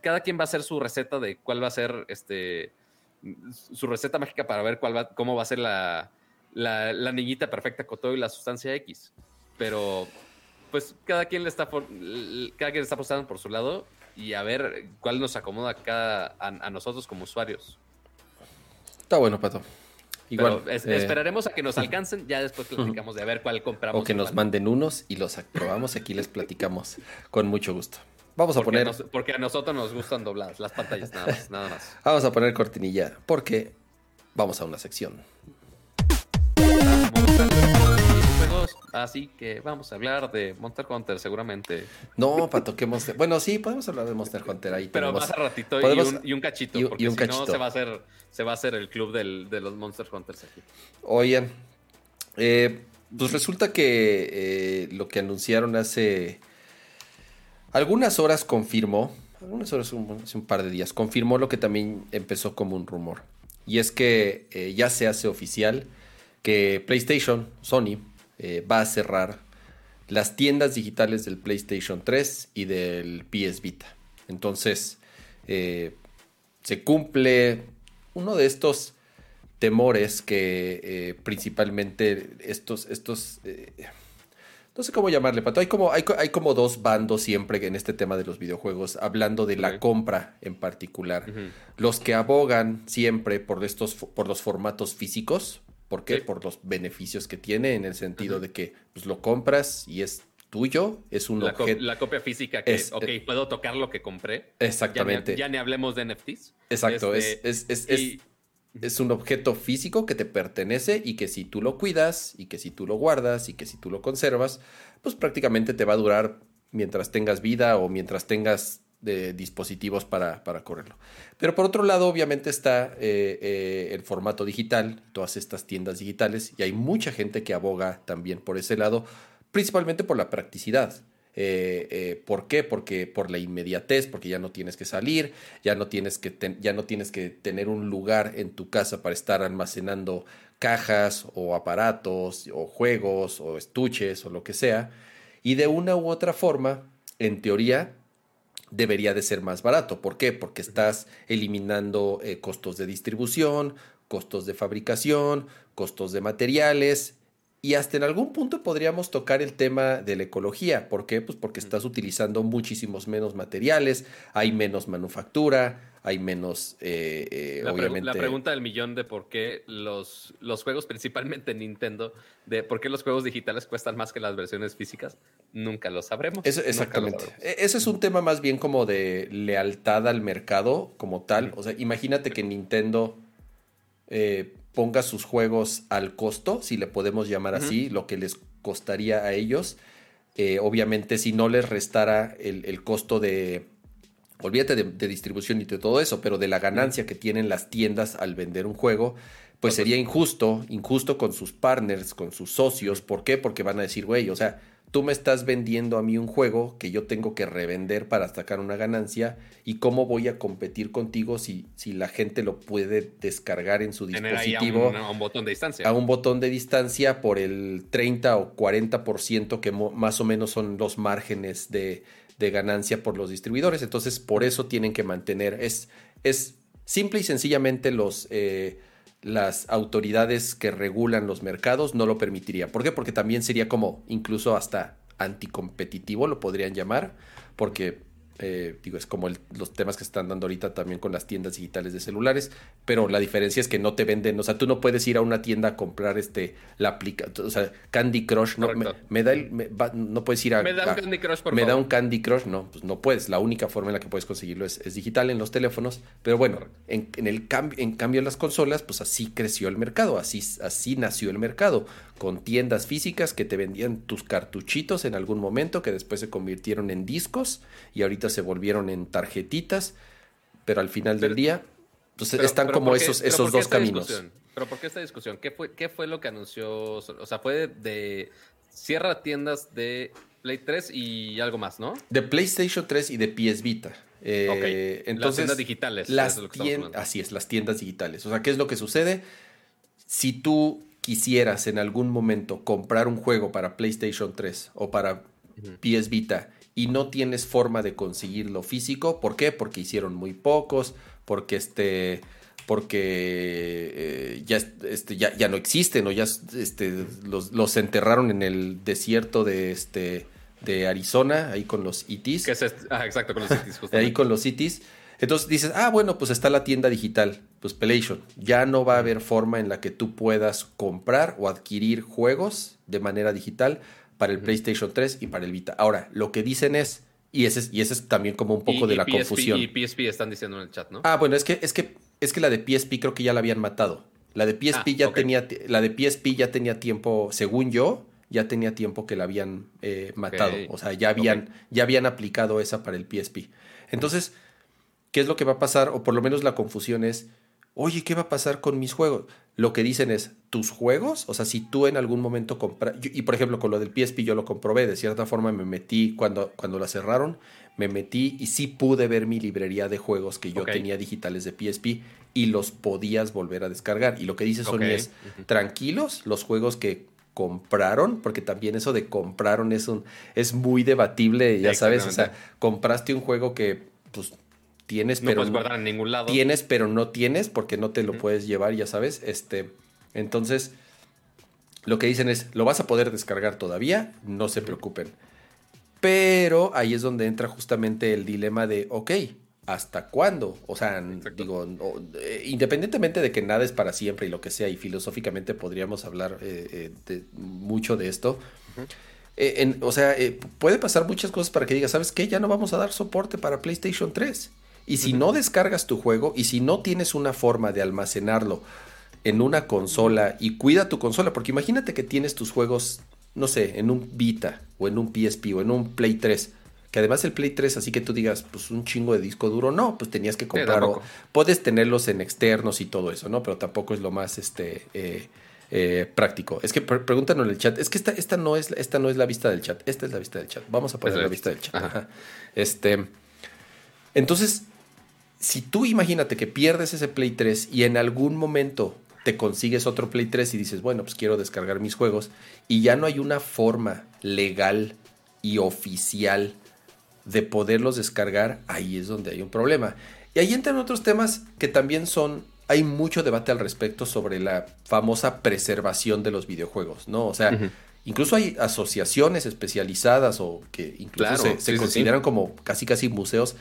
cada quien va a hacer su receta de cuál va a ser este su receta mágica para ver cuál va, cómo va a ser la, la, niñita perfecta con todo y la sustancia X. Pero pues cada quien le está cada quien está apostando por su lado y a ver cuál nos acomoda cada, a nosotros como usuarios. Está bueno, Pato. Igual. Eh, esperaremos a que nos alcancen, ya después platicamos de a ver cuál compramos. O que nos manden unos y los probamos, aquí les platicamos con mucho gusto. Vamos a poner. porque a nosotros nos gustan dobladas las pantallas, nada más, nada más. Vamos a poner cortinilla, porque vamos a una sección. Así que vamos a hablar de Monster Hunter seguramente. No, Pato, que Monster. Bueno, sí, podemos hablar de Monster Hunter ahí. Pero más a ratito y un, cachito. porque si no se va a hacer, se va a hacer el club de los Monster Hunters aquí. Oigan, eh, pues resulta que eh, lo que anunciaron hace algunas horas confirmó, algunas horas, hace un par de días, confirmó lo que también empezó como un rumor. Y es que eh, ya se hace oficial que PlayStation, Sony, eh, va a cerrar las tiendas digitales del PlayStation 3 y del PS Vita. Entonces, eh, se cumple uno de estos temores que eh, principalmente estos, estos no sé cómo llamarle, Pato. Hay como, hay, hay, como dos bandos siempre en este tema de los videojuegos, hablando de la compra en particular. Los que abogan siempre por, estos, por los formatos físicos, ¿Por qué? Por los beneficios que tiene en el sentido de que pues, lo compras y es tuyo, es un objeto. la copia física que, es, ok, eh, puedo tocar lo que compré. Exactamente. Ya ni, hablemos de NFTs. Exacto, es, este, es, un objeto físico que te pertenece y que si tú lo cuidas y que si tú lo guardas y que si tú lo conservas, pues prácticamente te va a durar mientras tengas vida o mientras tengas de dispositivos para, correrlo. Pero por otro lado, obviamente está eh, eh, el formato digital, todas estas tiendas digitales, y hay mucha gente que aboga también por ese lado, principalmente por la practicidad. Eh, ¿Por qué? Porque por la inmediatez, porque ya no tienes que salir, ya no tienes que, ya no tienes que tener un lugar en tu casa para estar almacenando cajas o aparatos o juegos o estuches o lo que sea. Y de una u otra forma, en teoría, debería de ser más barato. ¿Por qué? Porque estás eliminando eh, costos de distribución, costos de fabricación, costos de materiales y hasta en algún punto podríamos tocar el tema de la ecología. ¿Por qué? Pues porque estás utilizando muchísimos menos materiales, hay menos manufactura, hay menos, eh, eh, la obviamente... la pregunta del millón de por qué los, los juegos, principalmente Nintendo, de por qué los juegos digitales cuestan más que las versiones físicas, nunca lo sabremos. exactamente. E, ese es un tema más bien como de lealtad al mercado como tal. O sea, imagínate que Nintendo eh, ponga sus juegos al costo, si le podemos llamar así, lo que les costaría a ellos. obviamente, si no les restara el costo de olvídate de, distribución y de todo eso, pero de la ganancia que tienen las tiendas al vender un juego, pues sería injusto, injusto con sus partners, con sus socios. ¿Por qué? Porque van a decir, güey, o sea, tú me estás vendiendo a mí un juego que yo tengo que revender para sacar una ganancia y cómo voy a competir contigo si, si la gente lo puede descargar en su dispositivo a, un, botón de distancia. A un botón de distancia por el 30 o 40% que más o menos son los márgenes de, de ganancia por los distribuidores. Entonces, por eso tienen que mantener. Es, es simple y sencillamente los, eh, las autoridades que regulan los mercados no lo permitirían. ¿Por qué? Porque también sería como incluso hasta anticompetitivo, lo podrían llamar, porque eh, digo, es como los temas que se están dando ahorita también con las tiendas digitales de celulares, pero la diferencia es que no te venden, o sea, tú no puedes ir a una tienda a comprar este, la aplicación, o sea, Candy Crush, no, me, da el, no puedes ir a... Me da un Candy Crush, por Me da un Candy Crush, no, pues no puedes, la única forma en la que puedes conseguirlo es, digital en los teléfonos, pero bueno, en, el cambio, en cambio en las consolas, pues así creció el mercado, así, así nació el mercado, con tiendas físicas que te vendían tus cartuchitos en algún momento, que después se convirtieron en discos y ahorita se volvieron en tarjetitas, pero al final del día pues están como esos, esos dos caminos. Pero ¿por qué esta discusión? ¿Qué fue, ¿Qué fue lo que anunció? O sea, fue de, cierra tiendas de Play 3 y algo más, ¿no? De PlayStation 3 y de PS Vita. Eh, entonces, las tiendas digitales. Las así es, las tiendas digitales. O sea, ¿qué es lo que sucede? Si tú quisieras en algún momento comprar un juego para PlayStation 3 o para PS Vita y no tienes forma de conseguirlo físico, ¿por qué? Porque hicieron muy pocos, porque este porque eh, ya, este, ya, ya, no existen o ya este, los, los, enterraron en el desierto de, este, de Arizona, ahí con los ITs. Es ah, exacto, con los ITs. ahí con los ITs. Entonces dices, ah, bueno, pues está la tienda digital, pues Pelation. Ya no va a haber forma en la que tú puedas comprar o adquirir juegos de manera digital para el PlayStation 3 y para el Vita. Ahora, lo que dicen es, y ese es, y ese es también como un poco de la confusión. Y PSP están diciendo en el chat, ¿no? Ah, bueno, es que, es que, es que la de PSP creo que ya la habían matado. La de PSP ah, ya tenía, la de PSP ya tenía tiempo, según yo, ya tenía tiempo que la habían eh, matado. O sea, ya habían, ya habían aplicado esa para el PSP. Entonces, ¿qué es lo que va a pasar? O por lo menos la confusión es, oye, ¿qué va a pasar con mis juegos? Lo que dicen es, tus juegos, o sea, si tú en algún momento compras, y por ejemplo con lo del PSP yo lo comprobé, de cierta forma me metí cuando, cuando la cerraron, me metí y sí pude ver mi librería de juegos que yo tenía digitales de PSP y los podías volver a descargar. Y lo que dice Sony es, tranquilos, los juegos que compraron, porque también eso de compraron es un es muy debatible, ya sabes, o sea, compraste un juego que pues tienes no pero puedes guardar en ningún lado. Tienes pero no tienes porque no te lo puedes llevar, ya sabes, este entonces, lo que dicen es, lo vas a poder descargar todavía, no se preocupen. Pero ahí es donde entra justamente el dilema de, ok, ¿hasta cuándo? O sea, digo, eh, independientemente de que nada es para siempre y lo que sea, y filosóficamente podríamos hablar eh, eh, de, mucho de esto. o sea, puede pasar muchas cosas para que digas, ¿sabes qué? Ya no vamos a dar soporte para PlayStation 3. Y si no descargas tu juego y si no tienes una forma de almacenarlo en una consola y cuida tu consola, porque imagínate que tienes tus juegos, no sé, en un Vita o en un PSP o en un Play 3, que además el Play 3, así que tú digas, pues un chingo de disco duro, no, pues tenías que comprar puedes tenerlos en externos y todo eso, ¿no? Pero tampoco es lo más este eh, eh, práctico. Es que pregúntanos en el chat, es que esta, esta, no es, esta no es la vista del chat, esta es la vista del chat. Vamos a poner la vista del chat. Este, entonces, si tú imagínate que pierdes ese Play 3 y en algún momento te consigues otro Play 3 y dices, bueno, pues quiero descargar mis juegos y ya no hay una forma legal y oficial de poderlos descargar, ahí es donde hay un problema. Y ahí entran otros temas que también son, hay mucho debate al respecto sobre la famosa preservación de los videojuegos, ¿no? O sea, incluso hay asociaciones especializadas o que incluso se, consideran como casi casi museos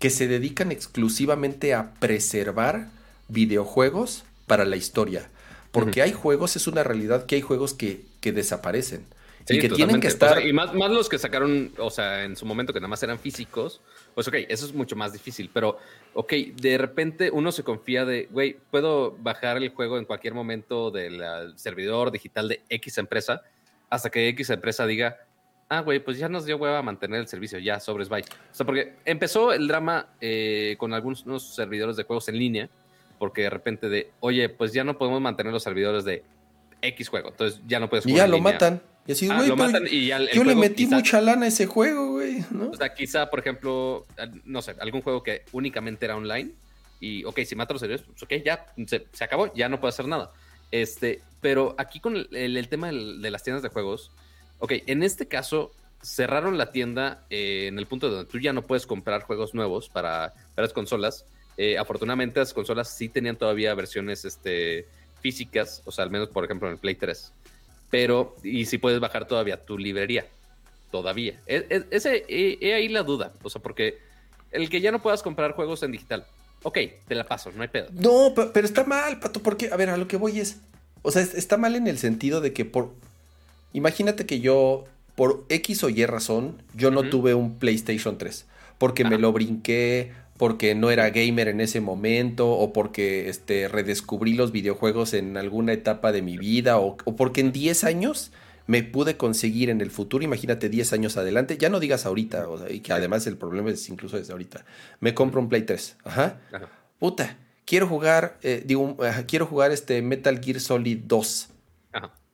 que se dedican exclusivamente a preservar videojuegos para la historia. Porque hay juegos, es una realidad que hay juegos que, que desaparecen. y que tienen que estar. y más, más los que sacaron, o sea, en su momento que nada más eran físicos, pues ok, eso es mucho más difícil. Pero, ok, de repente uno se confía de, güey, puedo bajar el juego en cualquier momento del servidor digital de X empresa, hasta que X empresa diga, ah, güey, pues ya nos dio hueva a mantener el servicio, ya, sobres, bye. O sea, porque empezó el drama eh, con algunos servidores de juegos en línea porque de repente de, oye, pues ya no podemos mantener los servidores de X juego, entonces ya no puedes jugar. Y ya lo matan. Y así, ah, güey, yo le metí mucha lana a ese juego, güey, ¿no? O sea, quizá, por ejemplo, no sé, algún juego que únicamente era online y, ok, si mata los servidores, pues ok, ya se, acabó, ya no puedo hacer nada. Este, pero aquí con el, tema de las tiendas de juegos, ok, en este caso cerraron la tienda eh, en el punto donde tú ya no puedes comprar juegos nuevos para, para las consolas eh, afortunadamente las consolas sí tenían todavía versiones este, físicas, o sea, al menos por ejemplo en el Play 3. Pero, y si puedes bajar todavía tu librería. Todavía. E, e, ese, he, ahí la duda. O sea, porque el que ya no puedas comprar juegos en digital. Ok, te la paso, no hay pedo. No, pero, está mal, Pato, porque, a ver, a lo que voy es. O sea, está mal en el sentido de que por. Imagínate que yo, por X o Y razón, yo no tuve un PlayStation 3. Porque me lo brinqué, porque no era gamer en ese momento o porque este, redescubrí los videojuegos en alguna etapa de mi vida o, porque en 10 años me pude conseguir en el futuro, imagínate 10 años adelante, ya no digas ahorita, y que además el problema es incluso desde ahorita, me compro un Play 3, ajá, puta, quiero jugar, eh, digo, quiero jugar este Metal Gear Solid 2,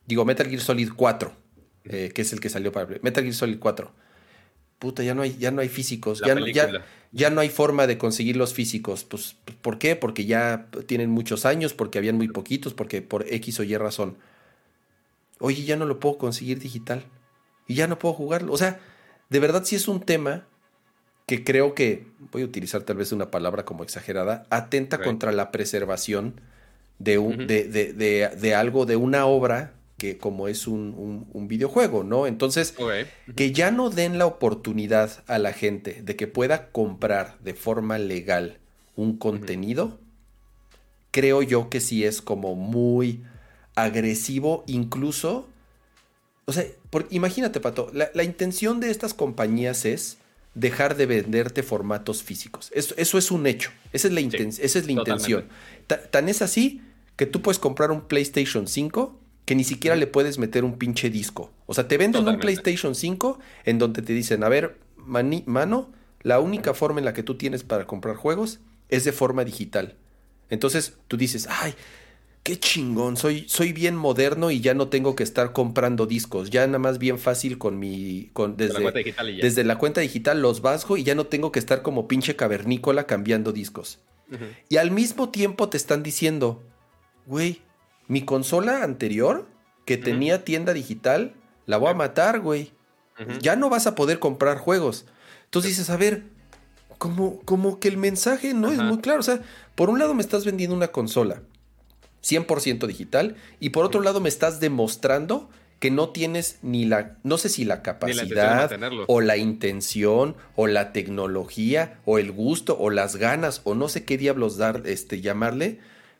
digo Metal Gear Solid 4, eh, que es el que salió para Metal Gear Solid 4 puta, ya no hay, ya no hay físicos, ya no, ya, ya no, hay forma de conseguir los físicos. Pues, ¿por qué? Porque ya tienen muchos años, porque habían muy poquitos, porque por X o Y razón. Oye, ya no lo puedo conseguir digital. Y ya no puedo jugarlo. O sea, de verdad sí es un tema que creo que, voy a utilizar tal vez una palabra como exagerada, atenta contra la preservación de, un, de, de, de, algo, de una obra que como es un, un, videojuego, ¿no? Entonces, que ya no den la oportunidad a la gente de que pueda comprar de forma legal un contenido, creo yo que sí es como muy agresivo, incluso, o sea, imagínate, Pato, la, intención de estas compañías es dejar de venderte formatos físicos. Eso, eso es un hecho, esa es la, esa es la intención. tan es así que tú puedes comprar un PlayStation 5 que ni siquiera le puedes meter un pinche disco. O sea, te venden un PlayStation 5 en donde te dicen, a ver, mano, la única forma en la que tú tienes para comprar juegos es de forma digital. Entonces tú dices, ay, qué chingón, soy, soy bien moderno y ya no tengo que estar comprando discos, ya nada más bien fácil con mi, con, desde, la cuenta digital desde la cuenta digital los bajo y ya no tengo que estar como pinche cavernícola cambiando discos. Y al mismo tiempo te están diciendo, güey, mi consola anterior que tenía tienda digital, la voy a matar, güey. Ya no vas a poder comprar juegos. Entonces dices, a ver, como, como que el mensaje no es muy claro. O sea, por un lado me estás vendiendo una consola 100% digital y por otro lado me estás demostrando que no tienes ni la, no sé si la capacidad o la intención o la tecnología o el gusto o las ganas o no sé qué diablos dar, este, llamarle,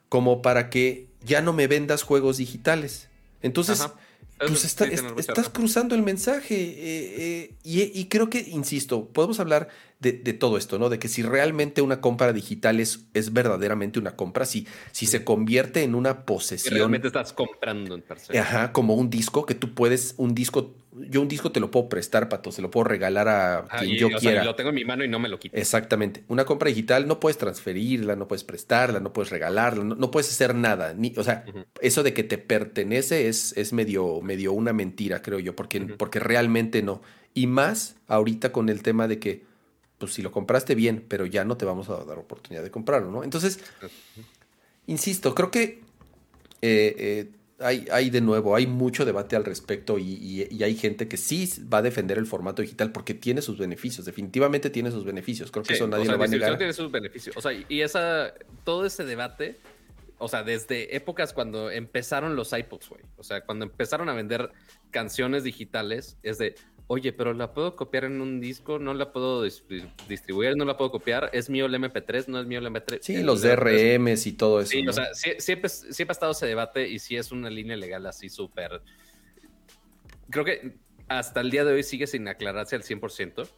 como para que ya no me vendas juegos digitales. Entonces, pues estás cruzando el mensaje eh, eh, y, creo que, insisto, podemos hablar de, todo esto, ¿no? De que si realmente una compra digital es, es verdaderamente una compra, si, si se convierte en una posesión. realmente estás comprando en persona. Ajá, como un disco, que tú puedes, un disco, yo un disco te lo puedo prestar, Pato, se lo puedo regalar a quien yo quiera. lo tengo en mi mano y no me lo quito. Exactamente. Una compra digital no puedes transferirla, no puedes prestarla, no puedes regalarla, no, puedes hacer nada. Ni, o sea, eso de que te pertenece es, es medio, medio una mentira, creo yo, porque, porque realmente no. Y más ahorita con el tema de que pues si lo compraste bien, pero ya no te vamos a dar oportunidad de comprarlo, ¿no? Entonces, insisto, creo que eh, eh, hay, hay, de nuevo, hay mucho debate al respecto y, hay gente que sí va a defender el formato digital porque tiene sus beneficios, definitivamente tiene sus beneficios, creo que eso nadie lo va a negar. tiene sus beneficios, o sea, y esa, todo ese debate, o sea, desde épocas cuando empezaron los iPods, güey, o sea, cuando empezaron a vender canciones digitales, es de, oye, pero la puedo copiar en un disco, no la puedo distribuir, no la puedo copiar, es mío el MP3, no es mío el MP3. Sí, los DRMs y todo eso. Sí, o sea, siempre, siempre ha estado ese debate y sí es una línea legal así súper... Creo que hasta el día de hoy sigue sin aclararse al 100%,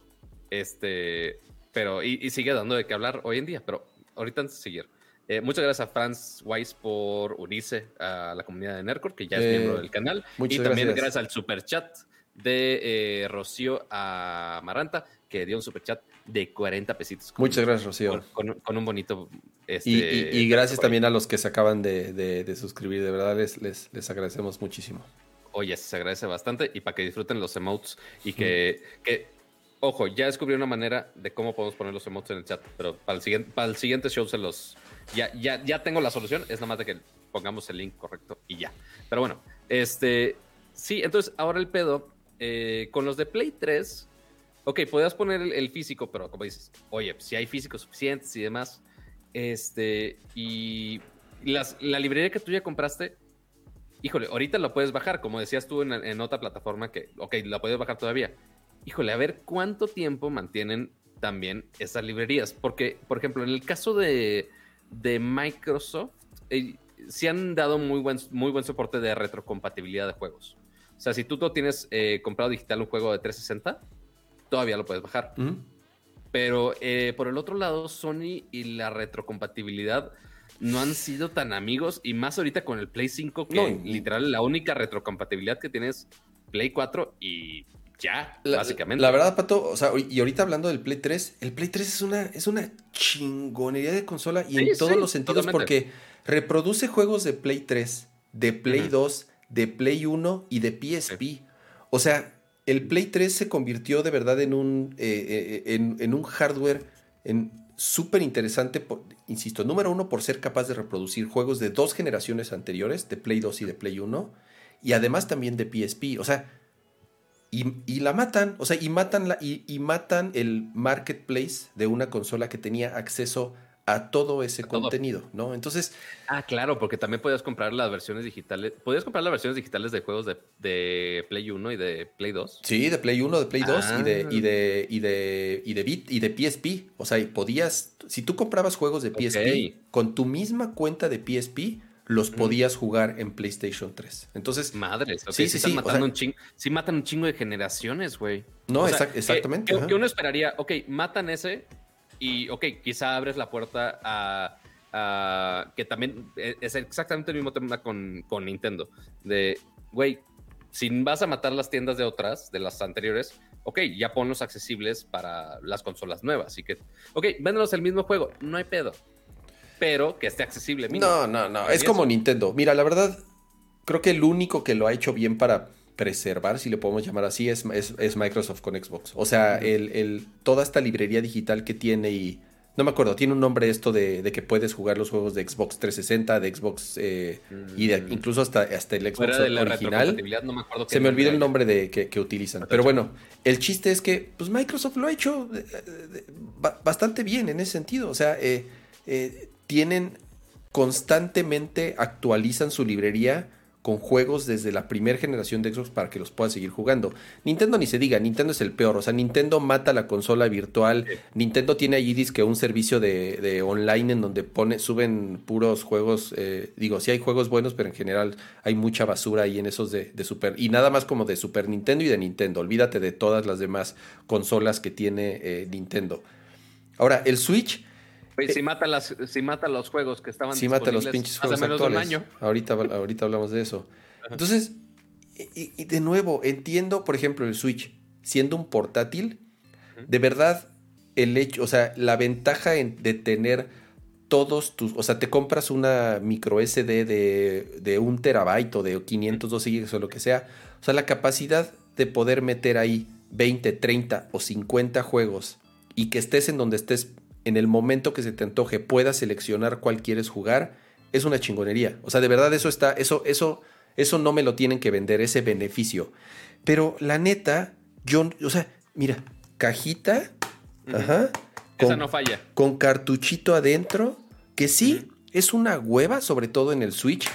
este, pero y, sigue dando de qué hablar hoy en día, pero ahorita antes de seguir. Eh, muchas gracias a Franz Weiss por unirse a la comunidad de Nercor, que ya es miembro del canal. y también gracias al super chat de eh, Rocío Amaranta, que dio un super chat de 40 pesitos. Muchas gracias, Rocío. Con, un bonito. Este, y, gracias también a los que se acaban de, suscribir, de verdad les, les, agradecemos muchísimo. Oye, se agradece bastante y para que disfruten los emotes y que, que, ojo, ya descubrí una manera de cómo podemos poner los emotes en el chat, pero para el siguiente, para el siguiente show se los. Ya, ya, ya tengo la solución, es nada más de que pongamos el link correcto y ya. Pero bueno, este. Sí, entonces ahora el pedo eh, con los de Play 3, ok, podías poner el, físico, pero como dices, oye, si hay físicos suficientes y demás, este, y la librería que tú ya compraste, híjole, ahorita lo puedes bajar, como decías tú en, otra plataforma que, ok, la puedes bajar todavía. Híjole, a ver cuánto tiempo mantienen también esas librerías, porque, por ejemplo, en el caso de, Microsoft, eh, sí han dado muy buen, muy buen soporte de retrocompatibilidad de juegos. O sea, si tú no tienes eh, comprado digital un juego de 360, todavía lo puedes bajar. Pero eh, por el otro lado, Sony y la retrocompatibilidad no han sido tan amigos y más ahorita con el Play 5 que literal la única retrocompatibilidad que tienes Play 4 y ya, básicamente. La verdad, Pato, o sea, y ahorita hablando del Play 3, el Play 3 es una, es una chingonería de consola y en todos los sentidos porque reproduce juegos de Play 3, de Play 2, de Play 1 y de PSP. O sea, el Play 3 se convirtió de verdad en un, eh, eh, en, un hardware súper interesante, insisto, número uno, por ser capaz de reproducir juegos de dos generaciones anteriores, de Play 2 y de Play 1, y además también de PSP. O sea, y, la matan, o sea, y matan, la, y, y, matan el marketplace de una consola que tenía acceso a todo ese contenido, ¿no? Entonces... Ah, claro, porque también podías comprar las versiones digitales, podías comprar las versiones digitales de juegos de, Play 1 y de Play 2. Sí, de Play 1, de Play 2 y de, y de, y de, y de Bit y de PSP. O sea, podías, si tú comprabas juegos de PSP con tu misma cuenta de PSP, los podías jugar en PlayStation 3. Entonces. Madres, sí, sí, sí. Matando un chingo, sí, matan un chingo de generaciones, güey. No, exactamente. Que, uno esperaría, ok, matan ese y, ok, quizá abres la puerta a, que también e, es exactamente el mismo tema con, con Nintendo. De, güey, si vas a matar las tiendas de otras, de las anteriores, ok, ya ponlos accesibles para las consolas nuevas. Así que, ok, véndelos el mismo juego, no hay pedo pero que esté accesible. No, no, no. Es como Nintendo. Mira, la verdad, creo que el único que lo ha hecho bien para preservar, si le podemos llamar así, es, es, Microsoft con Xbox. O sea, el, toda esta librería digital que tiene y... No me acuerdo, tiene un nombre esto de, que puedes jugar los juegos de Xbox 360, de Xbox eh, y de, mm. incluso hasta, hasta el Xbox original. se me olvida el nombre de, que, utilizan. Pero bueno, el chiste es que pues Microsoft lo ha hecho eh, eh, bastante bien en ese sentido. O sea, eh, tienen constantemente actualizan su librería con juegos desde la primera generación de Xbox para que los puedas seguir jugando. Nintendo ni se diga, Nintendo es el peor, o sea, Nintendo mata la consola virtual, Nintendo tiene allí que un servicio de, online en donde pone, suben puros juegos, eh, digo, sí hay juegos buenos, pero en general hay mucha basura ahí en esos de, de, Super, y nada más como de Super Nintendo y de Nintendo, olvídate de todas las demás consolas que tiene eh, Nintendo. Ahora, el Switch eh, si mata, las, si mata los juegos que estaban si mata los pinches juegos actuales. Ahorita, ahorita hablamos de eso. Entonces, y, de nuevo, entiendo, por ejemplo, el Switch, siendo un portátil, de verdad, el hecho, o sea, la ventaja de tener todos tus, o sea, te compras una micro SD de, de un terabyte o de 512 gigas o lo que sea, o sea, la capacidad de poder meter ahí 20, 30 o 50 juegos y que estés en donde estés en el momento que se te antoje puedas seleccionar cuál quieres jugar, es una chingonería. O sea, de verdad eso está, eso, eso, eso no me lo tienen que vender, ese beneficio. Pero la neta, yo, o sea, mira, cajita, ajá. Esa no falla. Con cartuchito adentro, que sí, es una hueva, sobre todo en el Switch,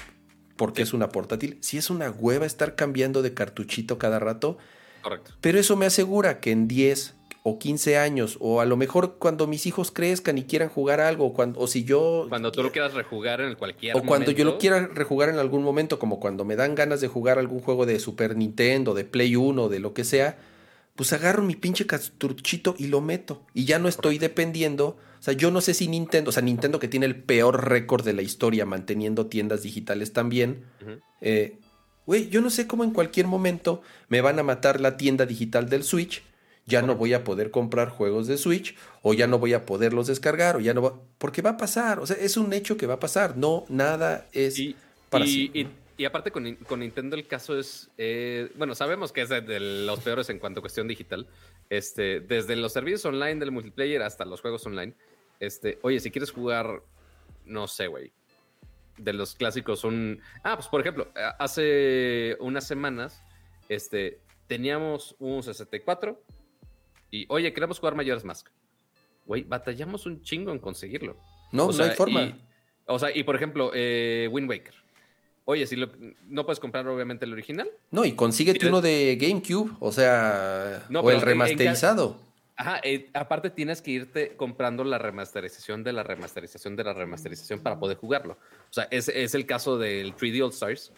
porque es una portátil. Sí es una hueva estar cambiando de cartuchito cada rato. Correcto. Pero eso me asegura que en 10, o 15 años, o a lo mejor cuando mis hijos crezcan y quieran jugar algo, o, cuando, o si yo... Cuando tú lo quieras rejugar en cualquier O cuando yo lo quiera rejugar en algún momento, como cuando me dan ganas de jugar algún juego de Super Nintendo, de Play 1, de lo que sea, pues agarro mi pinche cartuchito y lo meto. Y ya no estoy dependiendo. O sea, yo no sé si Nintendo, o sea, Nintendo que tiene el peor récord de la historia manteniendo tiendas digitales también. Eh, güey, yo no sé cómo en cualquier momento me van a matar la tienda digital del Switch ya no voy a poder comprar juegos de Switch o ya no voy a poderlos descargar o ya no va, porque va a pasar, o sea, es un hecho que va a pasar, no, nada es y, para y, y, aparte con, Nintendo el caso es, eh, bueno, sabemos que es de, los peores en cuanto a cuestión digital, este, desde los servicios online del multiplayer hasta los juegos online, este, oye, si quieres jugar, no sé, güey, de los clásicos son, ah, pues por ejemplo, hace unas semanas, este, teníamos un 64 y, oye, queremos jugar Majora's Mask. Güey, batallamos un chingo en conseguirlo. No, no hay forma. o sea, y por ejemplo, eh, Wind Waker. Oye, si no puedes comprar obviamente el original. No, y consíguete uno de GameCube, o sea, o el remasterizado. ajá, eh, aparte tienes que irte comprando la remasterización de la remasterización de la remasterización para poder jugarlo. O sea, es, es el caso del 3D All Stars.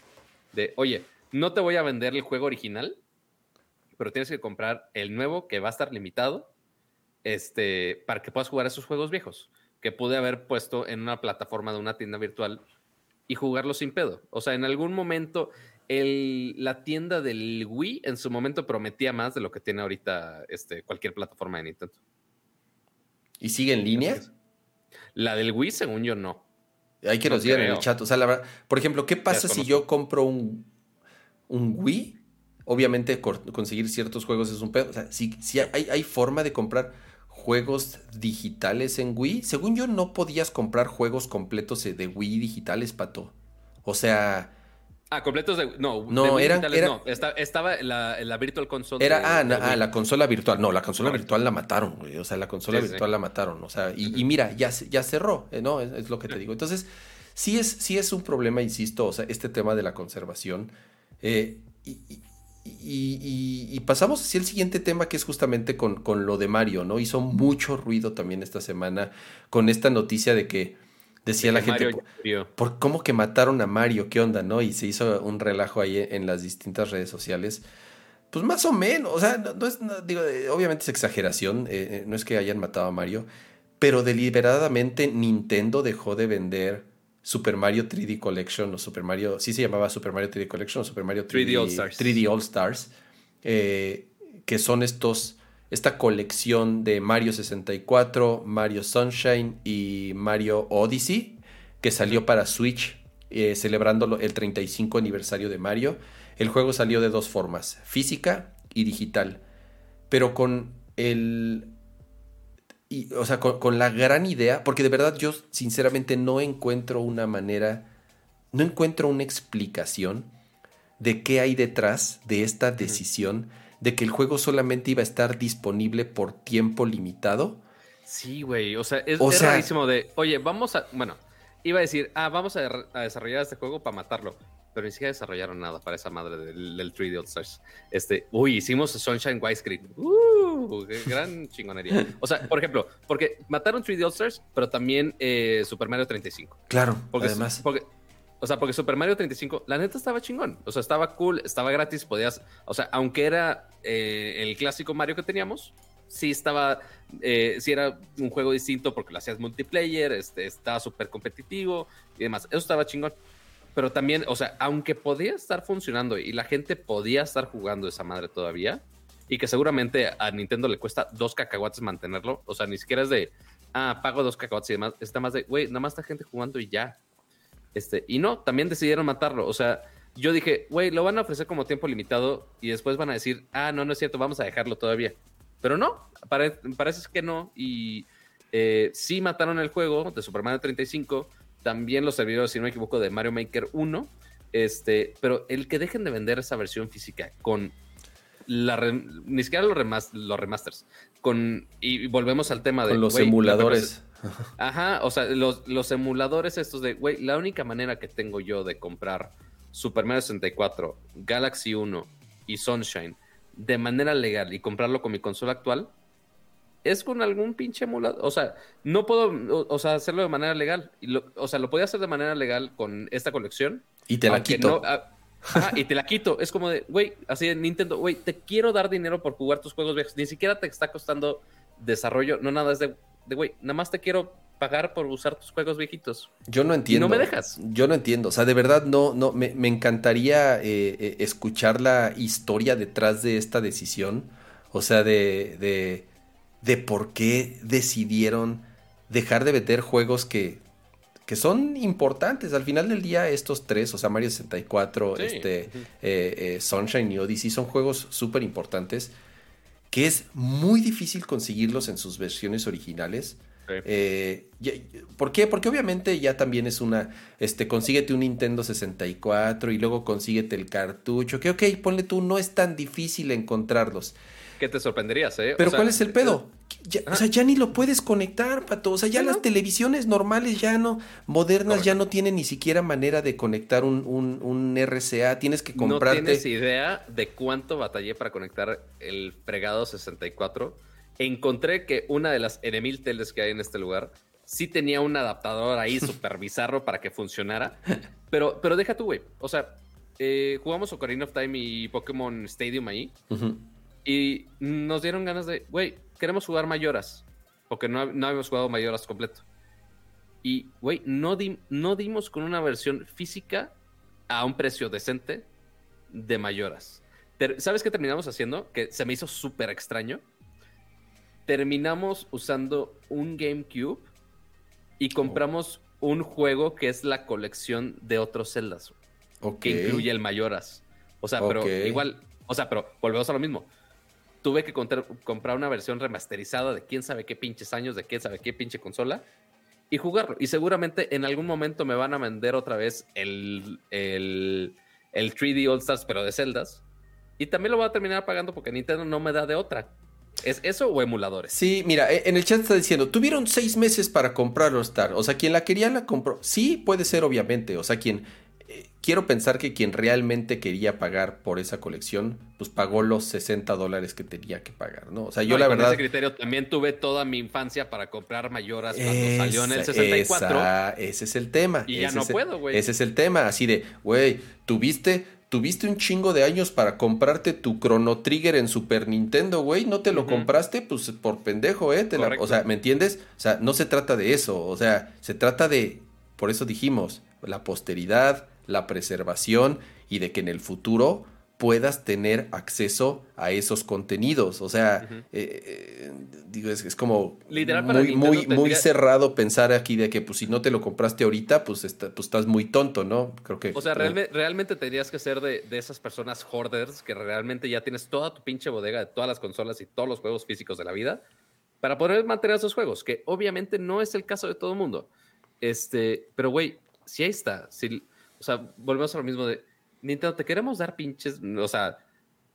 De, oye, no te voy a vender el juego original, pero tienes que comprar el nuevo que va a estar limitado este, para que puedas jugar esos juegos viejos que pude haber puesto en una plataforma de una tienda virtual y jugarlo sin pedo. O sea, en algún momento el, la tienda del Wii en su momento prometía más de lo que tiene ahorita este, cualquier plataforma de Nintendo. ¿Y sigue en línea? La del Wii, según yo, no. Hay que nos digan en el chat. O sea, la verdad, por ejemplo, ¿qué pasa si yo compro un, un Wii Obviamente conseguir ciertos juegos es un pedo. O sea, si, hay, hay, forma de comprar juegos digitales en Wii. Según yo, no podías comprar juegos completos de Wii digitales, pato. O sea, Ah, completos de. No, No, de Wii eran- digitales era- no. Esta- estaba la, la Virtual Console. Era, de- ah, de ah, la consola virtual. No, la consola virtual la mataron, güey. O sea, la consola Sí, sí. virtual la mataron. O sea, y, y mira, ya, ya cerró, eh, ¿no? Es, es lo que te digo. Entonces, sí es, sí es un problema, insisto, o sea, este tema de la conservación. Eh, y, y- y- y- y pasamos hacia el siguiente tema que es justamente con, con lo de Mario, ¿no? Hizo mucho ruido también esta semana con esta noticia de que decía la Que gente. ¿Por cómo que mataron a Mario? ¿Qué onda, no? Y se hizo un relajo ahí en las distintas redes sociales. Pues más o menos, o sea, no, no es, no, digo, eh, obviamente es exageración, eh, eh, no es que hayan matado a Mario, pero deliberadamente Nintendo dejó de vender Super Mario 3D Collection o Super Mario, sí se llamaba Super Mario 3D Collection o Super Mario 3D, 3D All Stars. 3D All Stars, eh, que son estos, esta colección de Mario 64, Mario Sunshine y Mario Odyssey, que salió para Switch, eh, celebrando el 35 aniversario de Mario. El juego salió de dos formas, física y digital, pero con el... y, o sea, con, con la gran idea, porque de verdad yo sinceramente no encuentro una manera, no encuentro una explicación de qué hay detrás de esta decisión de que el juego solamente iba a estar disponible por tiempo limitado. Sí, güey. O sea, es, O es sea- rarísimo de. Oye, vamos a. Bueno, iba a decir, ah, vamos a desarrollar este juego para matarlo. Pero ni siquiera desarrollaron nada para esa madre del, del 3D All Stars. Este, uy, hicimos Sunshine Widescreen. Uh, qué gran chingonería. O sea, por ejemplo, porque mataron 3D All Stars, pero también eh, Super Mario 35. Claro, Porque, además. porque- o sea, porque Super Mario 35, la neta estaba chingón. O sea, estaba cool, estaba gratis, podías. O sea, aunque era eh, el clásico Mario que teníamos, sí estaba. eh, sí era un juego distinto porque lo hacías multiplayer, este, estaba súper competitivo y demás. Eso estaba chingón. Pero también, o sea, aunque podía estar funcionando y la gente podía estar jugando esa madre todavía, y que seguramente a Nintendo le cuesta dos cacahuates mantenerlo, o sea, ni siquiera es de, ah, pago dos cacahuates y demás, está más de, güey, nada más está gente jugando y ya. Este, y no, también decidieron matarlo. O sea, yo dije, güey, lo van a ofrecer como tiempo limitado y después van a decir, ah, no, no es cierto, vamos a dejarlo todavía. Pero no, pare- parece que no. Y eh, sí mataron el juego de Super Mario 35, también los servidores, si no me equivoco, de Mario Maker 1. Este, pero el que dejen de vender esa versión física con la re- ni siquiera los, remas- los remasters, con y volvemos al tema de Con los emuladores. Ajá, o sea, los, los emuladores estos de, güey, la única manera que tengo yo de comprar Super Mario 64, Galaxy 1 y Sunshine de manera legal y comprarlo con mi consola actual es con algún pinche emulador. O sea, no puedo, o, o sea, hacerlo de manera legal. Y lo- o sea, lo podía hacer de manera legal con esta colección. Y te la quito. no- ah, ajá, y te la quito. Es como de, güey, así de Nintendo, güey, te quiero dar dinero por jugar tus juegos viejos. Ni siquiera te está costando desarrollo, no nada, es de, güey, nada más te quiero pagar por usar tus juegos viejitos. Yo no entiendo. no me dejas. Yo no entiendo. O sea, de verdad no, no, me, me encantaría eh, eh, escuchar la historia detrás de esta decisión. O sea, de, de, de por qué decidieron dejar de vender juegos que, que son importantes. Al final del día, estos tres, o sea, Mario 64, Sí. este, eh, eh, Sunshine y Odyssey, son juegos súper importantes que es muy difícil conseguirlos en sus versiones originales. Eh, ¿Por qué? Porque obviamente ya también es una, este, consíguete un Nintendo 64 y luego consíguete el cartucho, que ok, ponle tú, no es tan difícil encontrarlos. ¿Qué te sorprenderías, eh? O Pero sea, ¿cuál es el pedo? Ya- o sea, ya ni lo puedes conectar, pato. O sea, ya las ¿no? televisiones normales ya no, modernas ya no tienen ni siquiera manera de conectar un, un, un RCA. Tienes que No comprarte. tienes idea de cuánto batallé para conectar el fregado 64. Encontré que una de las N mil teles que hay en este lugar sí tenía un adaptador ahí súper bizarro para que funcionara. Pero, pero deja tú, güey. O sea, eh, jugamos Ocarina of Time y Pokémon Stadium ahí. Ujú. Y nos dieron ganas de, güey, queremos jugar Mayoras. Porque no, no habíamos jugado Mayoras completo. Y, güey, no, di- no dimos con una versión física a un precio decente de Mayoras. Ter- ¿Sabes qué terminamos haciendo? Que se me hizo súper extraño. Terminamos usando un GameCube y compramos un juego que es la colección de otros celdas Ok. que incluye el Mayoras. O sea, pero igual, o sea, pero volvemos a lo mismo. Tuve que comprar una versión remasterizada de quién sabe qué pinches años, de quién sabe qué pinche consola y jugarlo. Y seguramente en algún momento me van a vender otra vez el, el, el 3D All Stars, pero de celdas. Y también lo voy a terminar pagando porque Nintendo no me da de otra. ¿Es eso o emuladores? Sí, mira, e, en el chat está diciendo, tuvieron seis meses para comprar All Star. O sea, quien la quería la compró. Sí, puede ser, obviamente. O sea, quien quiero pensar que quien realmente quería pagar por esa colección, pues pagó los 60 dólares que tenía que pagar, ¿no? O sea, yo la verdad... ese criterio también tuve toda mi infancia para comprar mayoras cuando salió en el 64. ese es el tema. Y ya no puedo, güey. Ese es el tema, así de, güey, tuviste tuviste un chingo de años para comprarte tu Chrono Trigger en Super Nintendo, güey, no te lo compraste, pues por pendejo, ¿eh? o sea, ¿me entiendes? O sea, no se trata de eso, o sea, se trata de, por eso dijimos, la posteridad, la preservación y de que en el futuro puedas tener acceso a esos contenidos. O sea, eh, eh, digo, es, como muy, muy, muy cerrado pensar aquí de que pues si no te lo compraste ahorita, pues, pues estás muy tonto, ¿no? Creo que... O sea, realmente, tendrías que ser de, de, esas personas hoarders que realmente ya tienes toda tu pinche bodega de todas las consolas y todos los juegos físicos de la vida para poder mantener esos juegos, que obviamente no es el caso de todo el mundo. Este, pero güey, si ahí está, si sea, volvemos a lo mismo de Nintendo, te queremos dar pinches, o sea,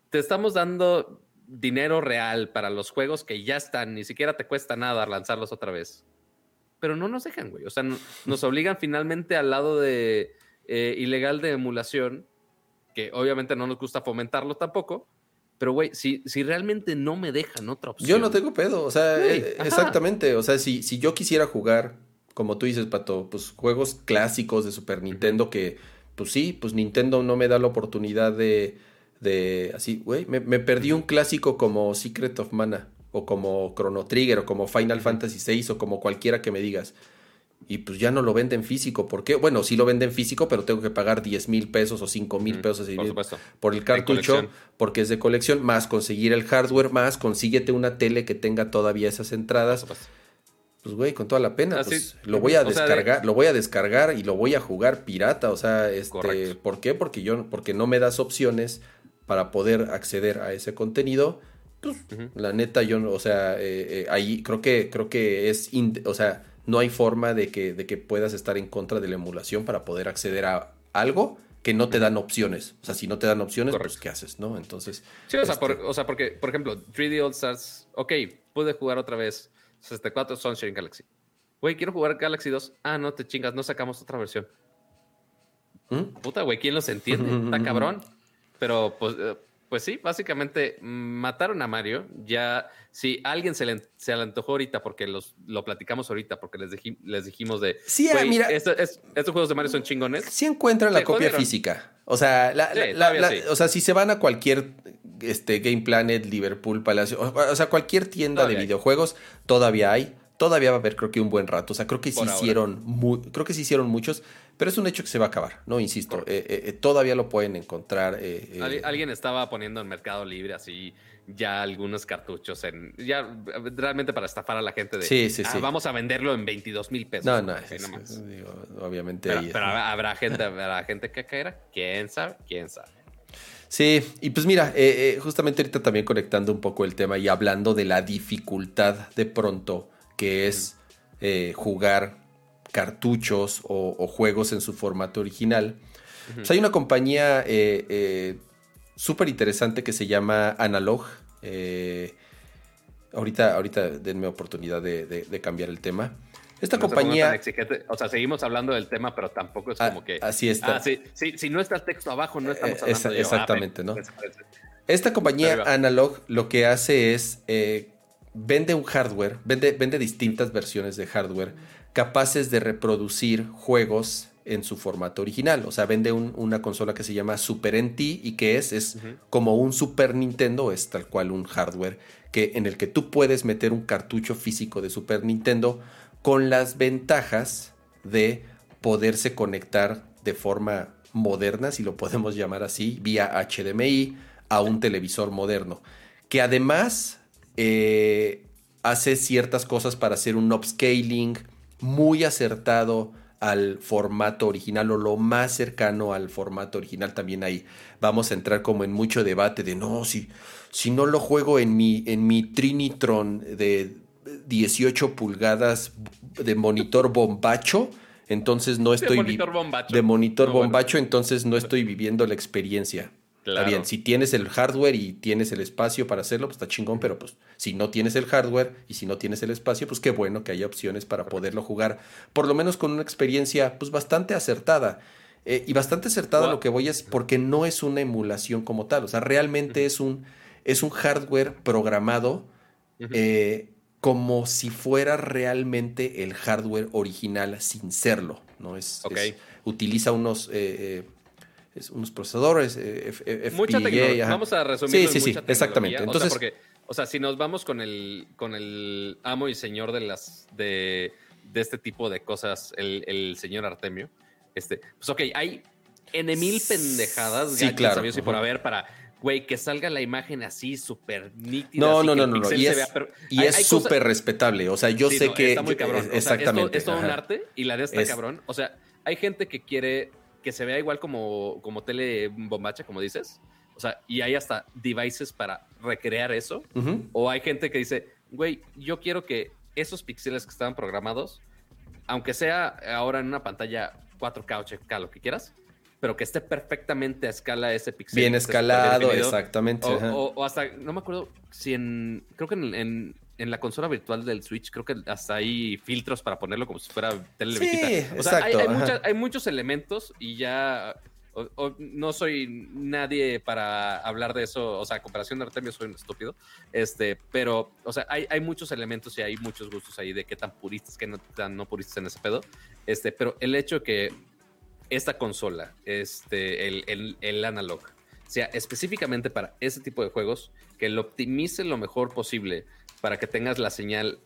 te estamos dando dinero real para los juegos que ya están, ni siquiera te cuesta nada lanzarlos otra vez. Pero no nos dejan, güey. O sea, nos obligan finalmente al lado de eh, ilegal de emulación, que obviamente no nos gusta fomentarlo tampoco. Pero, güey, si, si realmente no me dejan otra opción. Yo no tengo pedo, o sea, eh, exactamente. O sea, si, si yo quisiera jugar como tú dices, Pato, pues juegos clásicos de Super Nintendo que, pues sí, pues Nintendo no me da la oportunidad de, de así, güey, me, perdí un clásico como Secret of Mana, o como Chrono Trigger, o como Final Fantasy VI, o como cualquiera que me digas. Y pues ya no lo venden físico. ¿Por qué? Bueno, sí lo venden físico, pero tengo que pagar 10 mil pesos o 5 mil pesos por, por, el cartucho, porque es de colección, más conseguir el hardware, más consíguete una tele que tenga todavía esas entradas pues güey, con toda la pena, pues, lo voy a descargar, lo voy a descargar y lo voy a jugar pirata, o sea, este, ¿por qué? Porque yo, porque no me das opciones para poder acceder a ese contenido. Pues, la neta, yo, o sea, eh, eh, ahí creo que, creo que es, o sea, no hay forma de que, de que puedas estar en contra de la emulación para poder acceder a algo que no te dan opciones. O sea, si no te dan opciones, pues ¿qué haces, no? Entonces. Sí, o, sea, este o sea, porque, por ejemplo, 3D All Stars, ok, pude jugar otra vez 64 Sunshine Galaxy. Güey, quiero jugar Galaxy 2. Ah, no te chingas, no sacamos otra versión. ¿Mm? Puta, güey, ¿quién los entiende? Está cabrón. Pero pues, eh, pues sí, básicamente mataron a Mario. Ya, si alguien se le, se le antojó ahorita, porque los, lo platicamos ahorita, porque les, les dijimos de. Sí, ah, mira. estos juegos de Mario son chingones. Sí encuentran la copia física. O sea, o sea, si se van a cualquier este, Game Planet, Liverpool, Palacio, o, sea, cualquier tienda de videojuegos, todavía hay. Todavía va a haber, creo que un buen rato. O sea, creo que hicieron, creo que sí hicieron muchos, pero es un hecho que se va a acabar, ¿no? Insisto, eh, eh, eh, todavía lo pueden encontrar. Alguien estaba poniendo en Mercado Libre así ya algunos cartuchos en ya realmente para estafar a la gente de sí, sí, ah, sí. vamos a venderlo en 22 mil pesos. No, no, obviamente. Pero, habrá gente, habrá gente que caerá, quién sabe, quién sabe. Sí, y pues mira, eh, justamente ahorita también conectando un poco el tema y hablando de la dificultad de pronto que es eh, jugar cartuchos o, juegos en su formato original. Pues hay una compañía súper interesante que se llama Analog. ahorita, ahorita denme oportunidad de cambiar el tema. Esta compañía. O sea, seguimos hablando del tema, pero tampoco es ah, como que. Así está. Ah, sí, si no está el texto abajo, no estamos eh, hablando de ah, Exactamente, ¿no? Esta compañía Analog lo que hace es. Eh, vende un hardware, vende, vende distintas versiones de hardware capaces de reproducir juegos en su formato original. O sea, vende una consola que se llama Super NT y que es, es como un Super Nintendo, es tal cual un hardware que, en el que tú puedes meter un cartucho físico de Super Nintendo con las ventajas de poderse conectar de forma moderna, si lo podemos llamar así, vía HDMI a un televisor moderno, que además eh, hace ciertas cosas para hacer un upscaling muy acertado al formato original o lo más cercano al formato original también ahí vamos a entrar como en mucho debate de no si si no lo juego en mi en mi Trinitron de 18 pulgadas de monitor bombacho, entonces no estoy... De monitor bombacho. De monitor bombacho, entonces no estoy viviendo la experiencia. Está bien, si tienes el hardware y tienes el espacio para hacerlo, pues está chingón, pero pues si no tienes el hardware y si no tienes el espacio, pues qué bueno que haya opciones para poderlo jugar, por lo menos con una experiencia pues bastante acertada. Eh, y bastante acertada lo que voy es porque no es una emulación como tal, o sea, realmente es, un, es un hardware programado eh, como si fuera realmente el hardware original sin serlo, ¿no? Es, utiliza unos... Eh, unos procesadores, eh, Mucha tecnología. Vamos a resumir. Sí, sí, sí, exactamente. Entonces, o sea, porque, o sea, si nos vamos con el, con el amo y señor de las de, de este tipo de cosas, el, el, señor Artemio, este, pues ok, hay N mil pendejadas, sí, claro. y por haber para güey, que salga la imagen así súper nítida. No, no, no, no, Y es, y es súper respetable. O sea, yo sé que. Está muy cabrón. exactamente. es, todo, un arte y la de está cabrón. O sea, hay gente que quiere que se vea igual como, como tele bombacha, como dices. O sea, y hay hasta devices para recrear eso. O hay gente que dice, güey, yo quiero que esos píxeles que estaban programados, aunque sea ahora en una pantalla 4K o 8K, lo que quieras, pero que esté perfectamente a escala ese píxel. Bien escalado, exactamente. O, hasta, no me acuerdo si en, creo que en, en la consola virtual del Switch, creo que hasta hay filtros para ponerlo como si fuera tele sí, O sea, hay, muchos elementos y ya no soy nadie para hablar de eso, o sea, a comparación de Artemio soy un estúpido, este, pero, o sea, hay, muchos elementos y hay muchos gustos ahí de qué tan puristas, qué no tan no puristas en ese pedo, este, pero el hecho que esta consola, este, el, el, el analog, sea específicamente para ese tipo de juegos, que lo optimice lo mejor posible, para que tengas la señal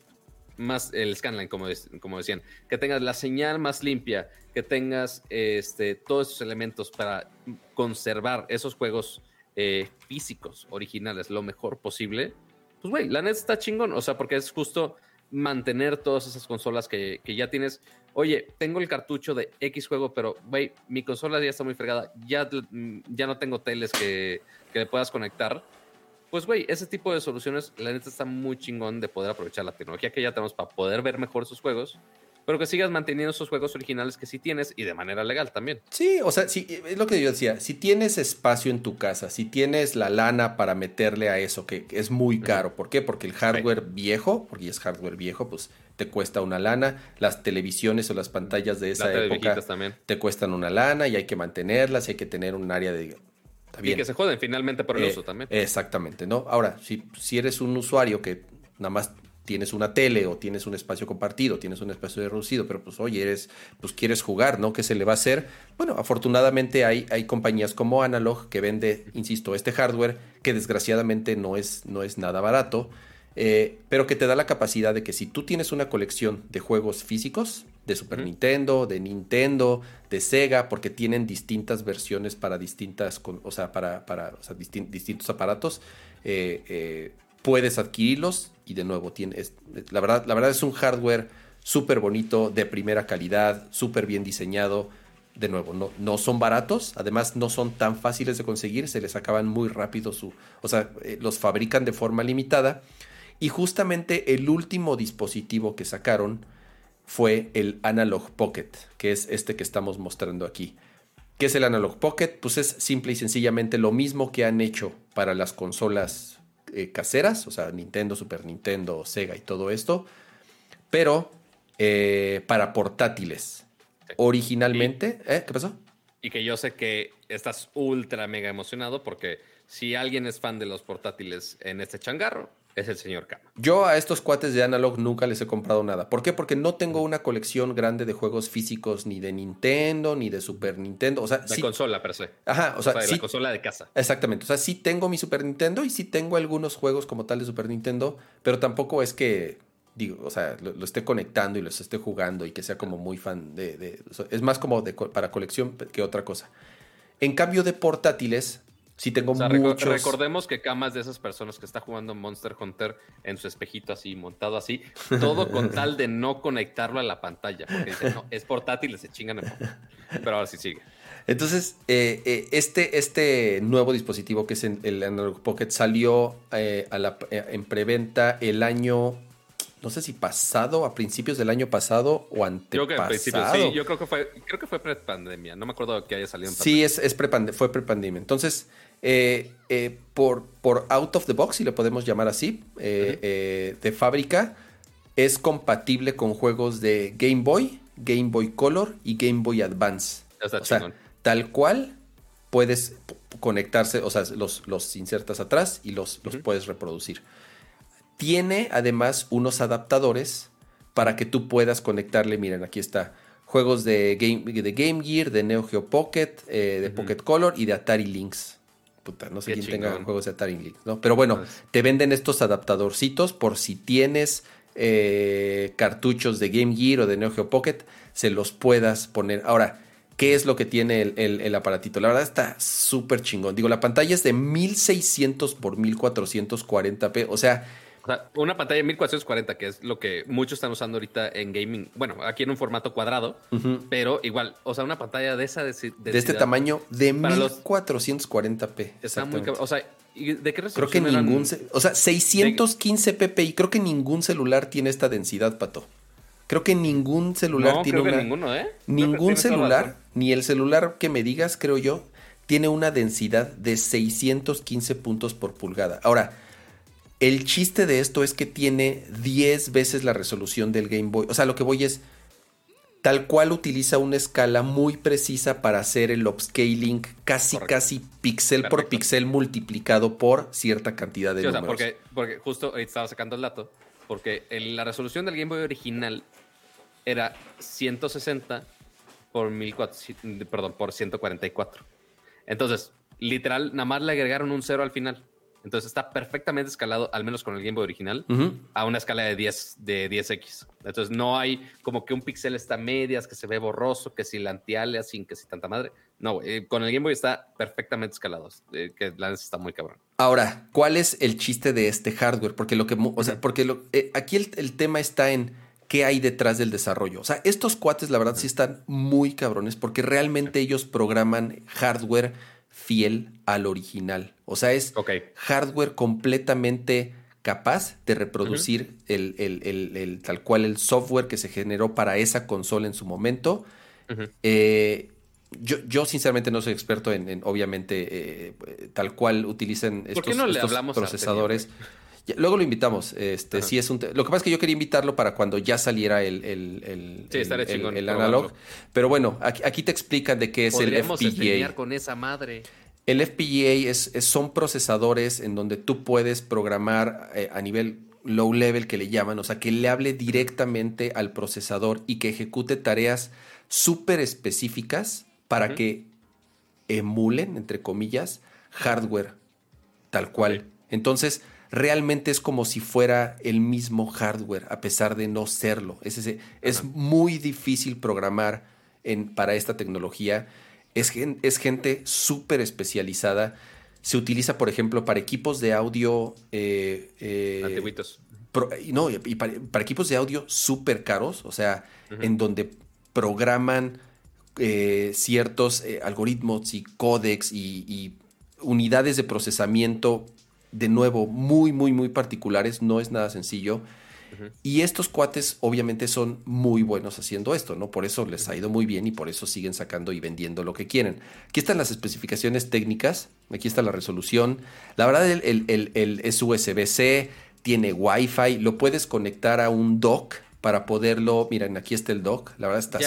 más, el scanline, como, como decían, que tengas la señal más limpia, que tengas este, todos esos elementos para conservar esos juegos eh, físicos originales lo mejor posible, pues güey, la net está chingón, o sea, porque es justo mantener todas esas consolas que, ya tienes. Oye, tengo el cartucho de X juego, pero güey, mi consola ya está muy fregada, ya, ya no tengo teles que, que le puedas conectar pues, güey, ese tipo de soluciones, la neta está muy chingón de poder aprovechar la tecnología que ya tenemos para poder ver mejor esos juegos, pero que sigas manteniendo esos juegos originales que sí tienes y de manera legal también. Sí, o sea, sí, es lo que yo decía, si tienes espacio en tu casa, si tienes la lana para meterle a eso, que, es muy caro, ¿por qué? Porque el hardware viejo, porque es hardware viejo, pues te cuesta una lana, las televisiones o las pantallas de esa época te cuestan una lana y hay que mantenerlas, y hay que tener un área de y que se joden finalmente por el eh, uso también. Exactamente, ¿no? Ahora, si, si eres un usuario que nada más tienes una tele o tienes un espacio compartido, tienes un espacio reducido, pero pues oye, eres, pues quieres jugar, ¿no? ¿Qué se le va a hacer? Bueno, afortunadamente hay, hay compañías como Analog que vende, insisto, este hardware que desgraciadamente no es, no es nada barato, eh, pero que te da la capacidad de que si tú tienes una colección de juegos físicos, de Super Nintendo, de Nintendo, de Sega, porque tienen distintas versiones para distintas, o sea, para, para distintos aparatos, eh, eh, puedes adquirirlos y de nuevo, tienes, la, verdad, la verdad es un hardware súper bonito, de primera calidad, súper bien diseñado. De nuevo, no, no son baratos, además no son tan fáciles de conseguir, se les acaban muy rápido su, o sea, los fabrican de forma limitada y justamente el último dispositivo que sacaron fue el Analog Pocket, que es este que estamos mostrando aquí. ¿Qué es el Analog Pocket? Pues es simple y sencillamente lo mismo que han hecho para las consolas eh, caseras, o sea, Nintendo, Super Nintendo, Sega y todo esto, pero eh, para portátiles. Originalmente, ¿eh? ¿qué pasó? Y que yo sé que estás ultra mega emocionado porque si alguien es fan de los portátiles en este changarro, es el señor Kama. Yo a estos cuates de Analog nunca les he comprado nada. ¿Por qué? Porque no tengo una colección grande de juegos físicos ni de Nintendo ni de Super Nintendo. O sea, la consola per se. Ajá, o sea, la consola de casa. Exactamente. O sea, sí tengo mi Super Nintendo y sí tengo algunos juegos como tal de Super Nintendo, pero tampoco es que digo, o sea, lo, esté conectando y los esté jugando y que sea como muy fan de, es más como de, para colección que otra cosa. En cambio de portátiles, Sí tengo muchos... Recordemos que Camas de esas personas que está jugando Monster Hunter en su espejito así, montado así, todo con tal de no conectarlo a la pantalla, porque dicen, no, es portátil, se chingan en Pero ahora sí sigue. Entonces, eh, eh, este, este nuevo dispositivo que es el Analog Pocket salió eh, a la, en preventa el año no sé si pasado, a principios del año pasado o antepasado. Creo que principios, sí, yo creo que fue, creo que fue pre-pandemia, no me acuerdo que haya salido en Sí, es, es pre fue pre-pandemia. Entonces, eh, eh, por, por out of the box, si le podemos llamar así, eh, de fábrica, es compatible con juegos de Game Boy, Game Boy Color y Game Boy Advance. o sea, tal cual puedes conectarse, o sea, los, los insertas atrás y los, los puedes reproducir. Tiene además unos adaptadores para que tú puedas conectarle, miren, aquí está, juegos de Game, de Game Gear, de Neo Geo Pocket, eh, de Pocket Color y de Atari Lynx. Puta, no sé quién tenga juegos de Atari Lynx, ¿no? Pero bueno, te venden estos adaptadorcitos por si tienes eh, cartuchos de Game Gear o de Neo Geo Pocket, se los puedas poner. Ahora, ¿qué es lo que tiene el, el aparatito? La verdad está súper chingón. Digo, la pantalla es de 1600 por 1440p, o sea o sea, una pantalla de 1440, que es lo que muchos están usando ahorita en gaming. Bueno, aquí en un formato cuadrado, pero igual, o sea, una pantalla de esa de, este tamaño de 1440p. Está muy O sea, ¿de qué? Creo que ningún. O sea, 615 ppi. Creo que ningún celular tiene esta densidad, pato. Creo que ningún celular tiene creo Que ninguno, ¿eh? Ningún celular, ni el celular que me digas, creo yo, tiene una densidad de 615 puntos por pulgada. Ahora, el chiste de esto es que tiene 10 veces la resolución del Game Boy. O sea, lo que voy es, tal cual utiliza una escala muy precisa para hacer el upscaling casi, casi pixel por pixel multiplicado por cierta cantidad de números. O sea, porque, justo ahí estaba sacando el dato, porque la resolución del Game Boy original era 160 por, 1400, perdón, por 144. Entonces, literal, nada más le agregaron un cero al final. Entonces está perfectamente escalado, al menos con el Game Boy original, a una escala de 10 de 10x. Entonces no hay como que un pixel está a medias, que se ve borroso, que si la sin que si tanta madre. No, eh, con el Game Boy está perfectamente escalado, eh, que la está muy cabrón. Ahora, ¿cuál es el chiste de este hardware? Porque lo que, o sea, porque lo, eh, aquí el, el tema está en qué hay detrás del desarrollo. O sea, estos cuates, la verdad, sí están muy cabrones porque realmente ellos programan hardware fiel al original. O sea, es hardware completamente capaz de reproducir el, tal cual el software que se generó para esa consola en su momento. Eh, yo, yo, sinceramente no soy experto en, obviamente, eh, tal cual utilicen estos, procesadores. Luego lo invitamos. Este, si es un lo que pasa es que yo quería invitarlo para cuando ya saliera el, el, el, analog. Pero bueno, aquí, te explican de qué es el FPGA. con esa madre. El FPGA es, son procesadores en donde tú puedes programar eh, a nivel low level que le llaman, o sea, que le hable directamente al procesador y que ejecute tareas súper específicas para que emulen, entre comillas, hardware tal cual. Entonces, realmente es como si fuera el mismo hardware, a pesar de no serlo. Es, es muy difícil programar en, para esta tecnología es, es gente súper especializada. Se utiliza, por ejemplo, para equipos de audio. Eh, eh no, y para, equipos de audio súper caros, o sea, en donde programan eh, ciertos algoritmos y códex y, unidades de procesamiento, de nuevo, muy, muy, muy particulares. No es nada sencillo. Y estos cuates obviamente son muy buenos haciendo esto, ¿no? Por eso les ha ido muy bien y por eso siguen sacando y vendiendo lo que quieren. Aquí están las especificaciones técnicas, aquí está la resolución. La verdad, el, el es USB-C, tiene Wi-Fi, lo puedes conectar a un dock para poderlo. Miren, aquí está el dock. La verdad está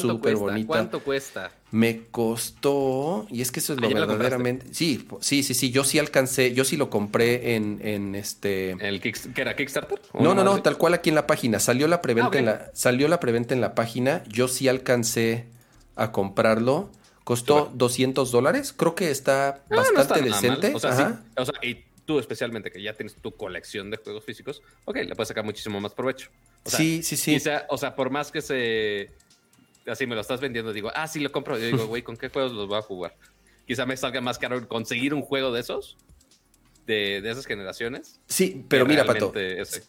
súper bonita. ¿Cuánto cuesta? Me costó, y es que eso es lo verdaderamente. Sí, sí, sí, sí. Yo sí alcancé, yo sí lo compré en, en este. ¿El ¿Que era Kickstarter? No, no, no, tal cual aquí en la página. Salió la preventa ah, en la, salió la preventa en la página. Yo sí alcancé a comprarlo. Costó 200 dólares. Creo que está ah, bastante decente. O sea, sí, o sea, y tú especialmente, que ya tienes tu colección de juegos físicos, ok, le puedes sacar muchísimo más provecho. sí, sí, sí. o sea, por más que se... Así me lo estás vendiendo, digo, ah, sí, lo compro. Yo digo, güey, ¿con qué juegos los voy a jugar? Quizá me salga más caro conseguir un juego de esos, de, esas generaciones. Sí, pero mira, Pato,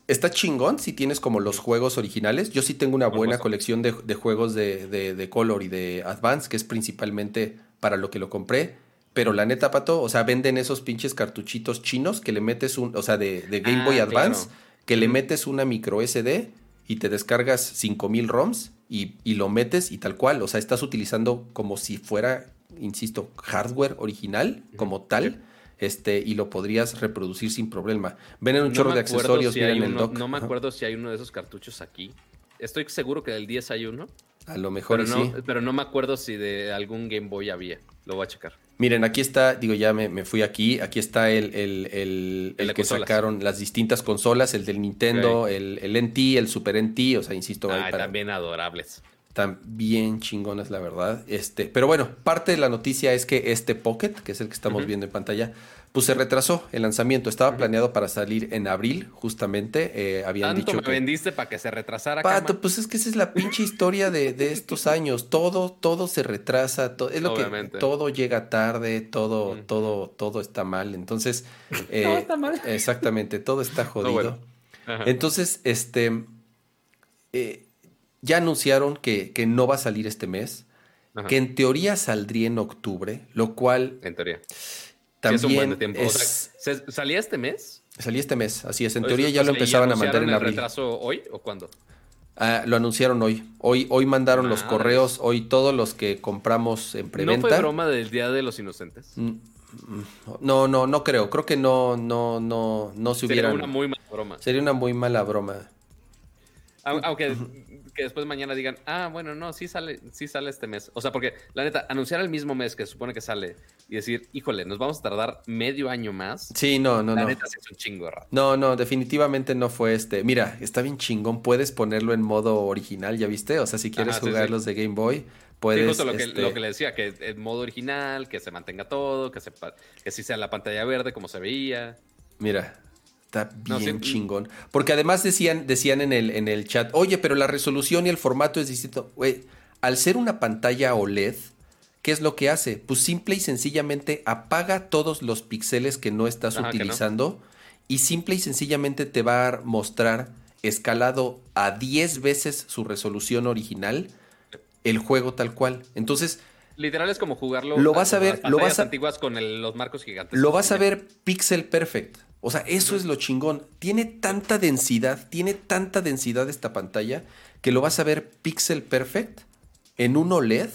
está chingón si tienes como los juegos originales. Yo sí tengo una buena colección de, juegos de, de, Color y de Advance, que es principalmente para lo que lo compré. Pero la neta, Pato, o sea, venden esos pinches cartuchitos chinos que le metes un, o sea, de, Game Boy ah, Advance, que le metes una micro SD y te descargas 5000 ROMs y, y lo metes y tal cual. O sea, estás utilizando como si fuera, insisto, hardware original como tal. Este, y lo podrías reproducir sin problema. Ven en un No chorro de accesorios, si el dock. No me acuerdo si hay uno de esos cartuchos aquí. Estoy seguro que del 10 hay uno, A lo mejor pero no, sí. pero no me acuerdo si de algún Game Boy había. Lo voy a checar. Miren, aquí está, digo, ya me, me fui aquí. Aquí está el, el, el, que consolas. sacaron las distintas consolas, el del Nintendo, el, el NT, el Super NT, o sea, insisto, Ah, para- también adorables. están bien chingonas, la verdad. Este, pero bueno, parte de la noticia es que este Pocket, que es el que estamos viendo en pantalla, pues se retrasó el lanzamiento. Estaba planeado para salir en abril, justamente. Eh, habían Tanto dicho me que. vendiste para que se retrasara. Pato, cama? pues es que esa es la pinche historia de, de estos años. Todo, todo se retrasa, to- es lo Obviamente. que todo llega tarde, todo, todo, todo está mal. Entonces, eh, Todo está mal. exactamente, todo está jodido. bueno. Entonces, este, eh, ya anunciaron que, que no va a salir este mes, Ajá. que en teoría saldría en octubre, lo cual En teoría. Sí, también es un buen de tiempo. O es- sea, ¿se- ¿salía este mes? salía este mes, así es. En teoría ya lo ¿y empezaban a mandar en el abril. retraso hoy o cuándo? Ah, lo anunciaron hoy. Hoy, hoy mandaron los correos, hoy todos los que compramos en ¿No preventa. fue broma del Día de los Inocentes? Mm, mm, No, no, no creo. Creo que no, no, no, no se Sería hubieran. una muy mala broma. Sería una muy mala broma. Au- Aunque que después mañana digan, ah, bueno, no, sí sale, sí sale este mes. O sea, porque la neta, anunciar el mismo mes que supone que sale y decir, híjole, nos vamos a tardar medio año más. Sí, no, no, la no. neta sí es un chingo rato. No, no, definitivamente no fue este. Mira, está bien chingón. Puedes ponerlo en modo original, ¿ya viste? O sea, si quieres Ajá, sí, jugar sí. los de Game Boy, Sí, puedes. justo lo que, este, lo que le decía, que en modo original, que se mantenga todo, que, se, que sí sea la pantalla verde como se veía. Mira, está No, bien sí. chingón. Porque además decían, decían en el, en el chat, oye, pero la resolución y el formato es distinto. Güey, al ser una pantalla OLED, ¿qué es lo que hace? Pues simple y sencillamente apaga todos los píxeles que no estás Ajá, que no. utilizando y simple y sencillamente te va a mostrar escalado a 10 veces su resolución original el juego tal cual. Entonces, Literal es como jugarlo. Lo vas a ver, las lo vas a- antiguas con el- los marcos gigantes. lo vas a ver pixel perfect. O sea, eso es lo chingón. Tiene tanta densidad, tiene tanta densidad esta pantalla que lo vas a ver pixel perfect en un OLED.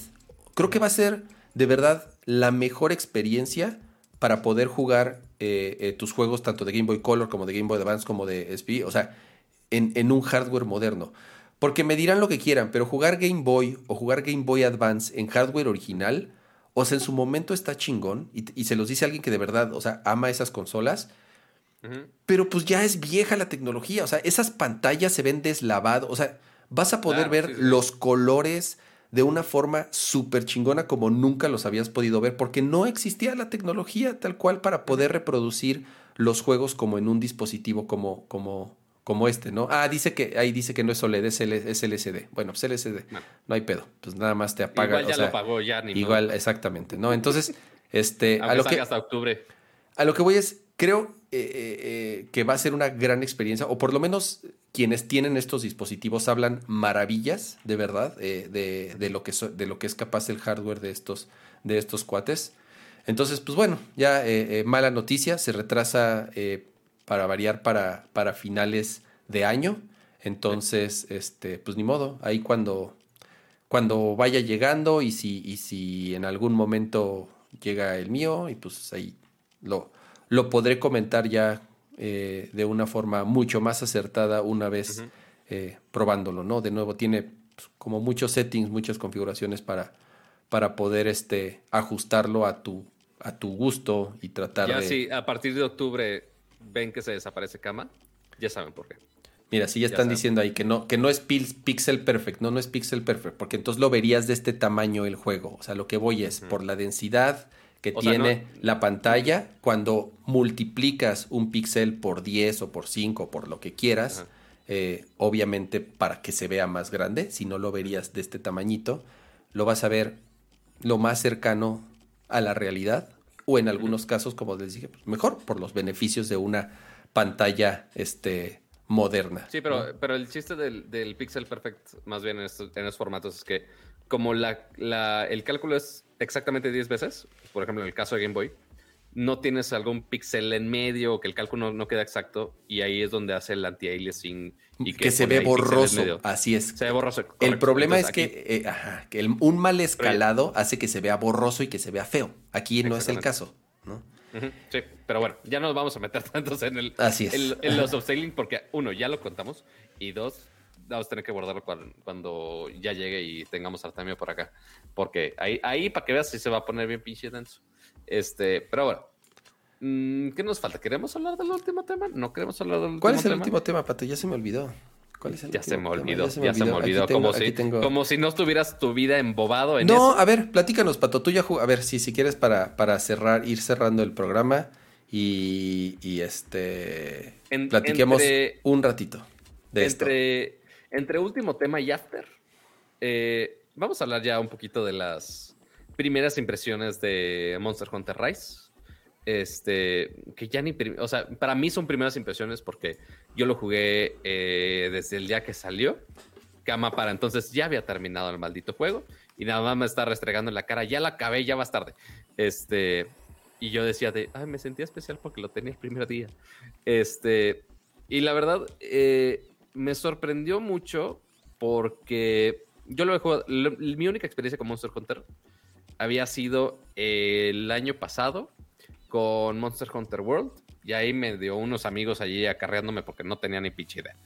Creo que va a ser de verdad la mejor experiencia para poder jugar eh, eh, tus juegos tanto de Game Boy Color como de Game Boy Advance como de SP. O sea, en, en un hardware moderno. Porque me dirán lo que quieran, pero jugar Game Boy o jugar Game Boy Advance en hardware original, o sea, en su momento está chingón, y, y se los dice alguien que de verdad, o sea, ama esas consolas, pero pues ya es vieja la tecnología, o sea, esas pantallas se ven deslavadas, o sea, vas a poder Claro, ver sí, sí. los colores de una forma súper chingona como nunca los habías podido ver, porque no existía la tecnología tal cual para poder reproducir los juegos como en un dispositivo como, como, como este, ¿no? Ah, dice que ahí dice que no es OLED, es, L- es LCD. Bueno, pues LCD, no hay pedo, pues nada más te apaga. Igual ya o sea, lo pagó, ya ni modo. Igual, exactamente, ¿no? Entonces, este, a lo que hasta octubre. a lo que voy es, creo eh, eh, eh, que va a ser una gran experiencia, o por lo menos quienes tienen estos dispositivos hablan maravillas, de verdad, eh, de, de lo que so- de lo que es capaz el hardware de estos, de estos cuates. Entonces, pues bueno, ya eh, eh, mala noticia, se retrasa eh, para variar para, para finales de año. Entonces, este, pues ni modo, ahí cuando, cuando vaya llegando y si, y si en algún momento llega el mío, y pues ahí lo, lo podré comentar ya eh, de una forma mucho más acertada una vez eh, probándolo, ¿no? De nuevo, tiene pues, como muchos settings, muchas configuraciones para, para poder este, ajustarlo a tu, a tu gusto y tratar Ya de... si a partir de octubre ven que se desaparece cama, ya saben por qué. Mira, sí ya están diciendo ahí que no, que no es pixel perfect, no, no es pixel perfect, porque entonces lo verías de este tamaño el juego. O sea, lo que voy es por la densidad que O sea, tiene no- la pantalla, cuando multiplicas un píxel por 10 o por 5 o por lo que quieras, eh, obviamente para que se vea más grande, si no lo verías de este tamañito, lo vas a ver lo más cercano a la realidad, o en algunos casos, como les dije, pues, mejor por los beneficios de una pantalla este, moderna. Sí, pero, pero el chiste del, del Pixel Perfect, más bien en estos, en estos formatos, es que como la, la- el cálculo es exactamente 10 veces, por ejemplo, en el caso de Game Boy, no tienes algún pixel en medio o que el cálculo no, queda exacto y ahí es donde hace el anti-aliasing y que, se ve borroso. Así es. Se ve borroso. El problema es que, eh, que un mal escalado hace que se vea borroso y que se vea feo. Aquí no es el caso, ¿no? sí, pero bueno, ya nos vamos a meter tantos en el Así en, los upscaling porque uno, ya lo contamos y dos, vamos a tener que guardarlo cuando, ya llegue y tengamos Artemio por acá. Porque ahí, ahí para que veas si se va a poner bien pinche denso. Este, pero bueno. Mm, ¿Qué nos falta? ¿Queremos hablar del último tema? ¿No queremos hablar del último tema? ¿Cuál es el último tema, Pato? Ya se me olvidó. ¿Cuál es el ya, se me olvidó, ya se me olvidó, como, si, como si no estuvieras tu vida embobado en No, a ver, platícanos, Pato. Tú ya a ver, si, si quieres para, para cerrar, ir cerrando el programa y, y este platiquemos un ratito de entre, esto. Entre último tema y after, eh, vamos a hablar ya un poquito de las primeras impresiones de Monster Hunter Rise. Este, que ya ni, o sea, para mí son primeras impresiones porque yo lo jugué eh, desde el día que salió. Cama para entonces ya había terminado el maldito juego y nada más me está restregando en la cara. Ya la acabé, ya vas tarde. Este, y yo decía de, ay, me sentía especial porque lo tenía el primer día. Este, y la verdad, eh, me sorprendió mucho porque yo lo he jugado. mi única experiencia con Monster Hunter había sido el año pasado con Monster Hunter World. Y ahí me dio unos amigos allí acarreándome porque no tenía ni pinche idea.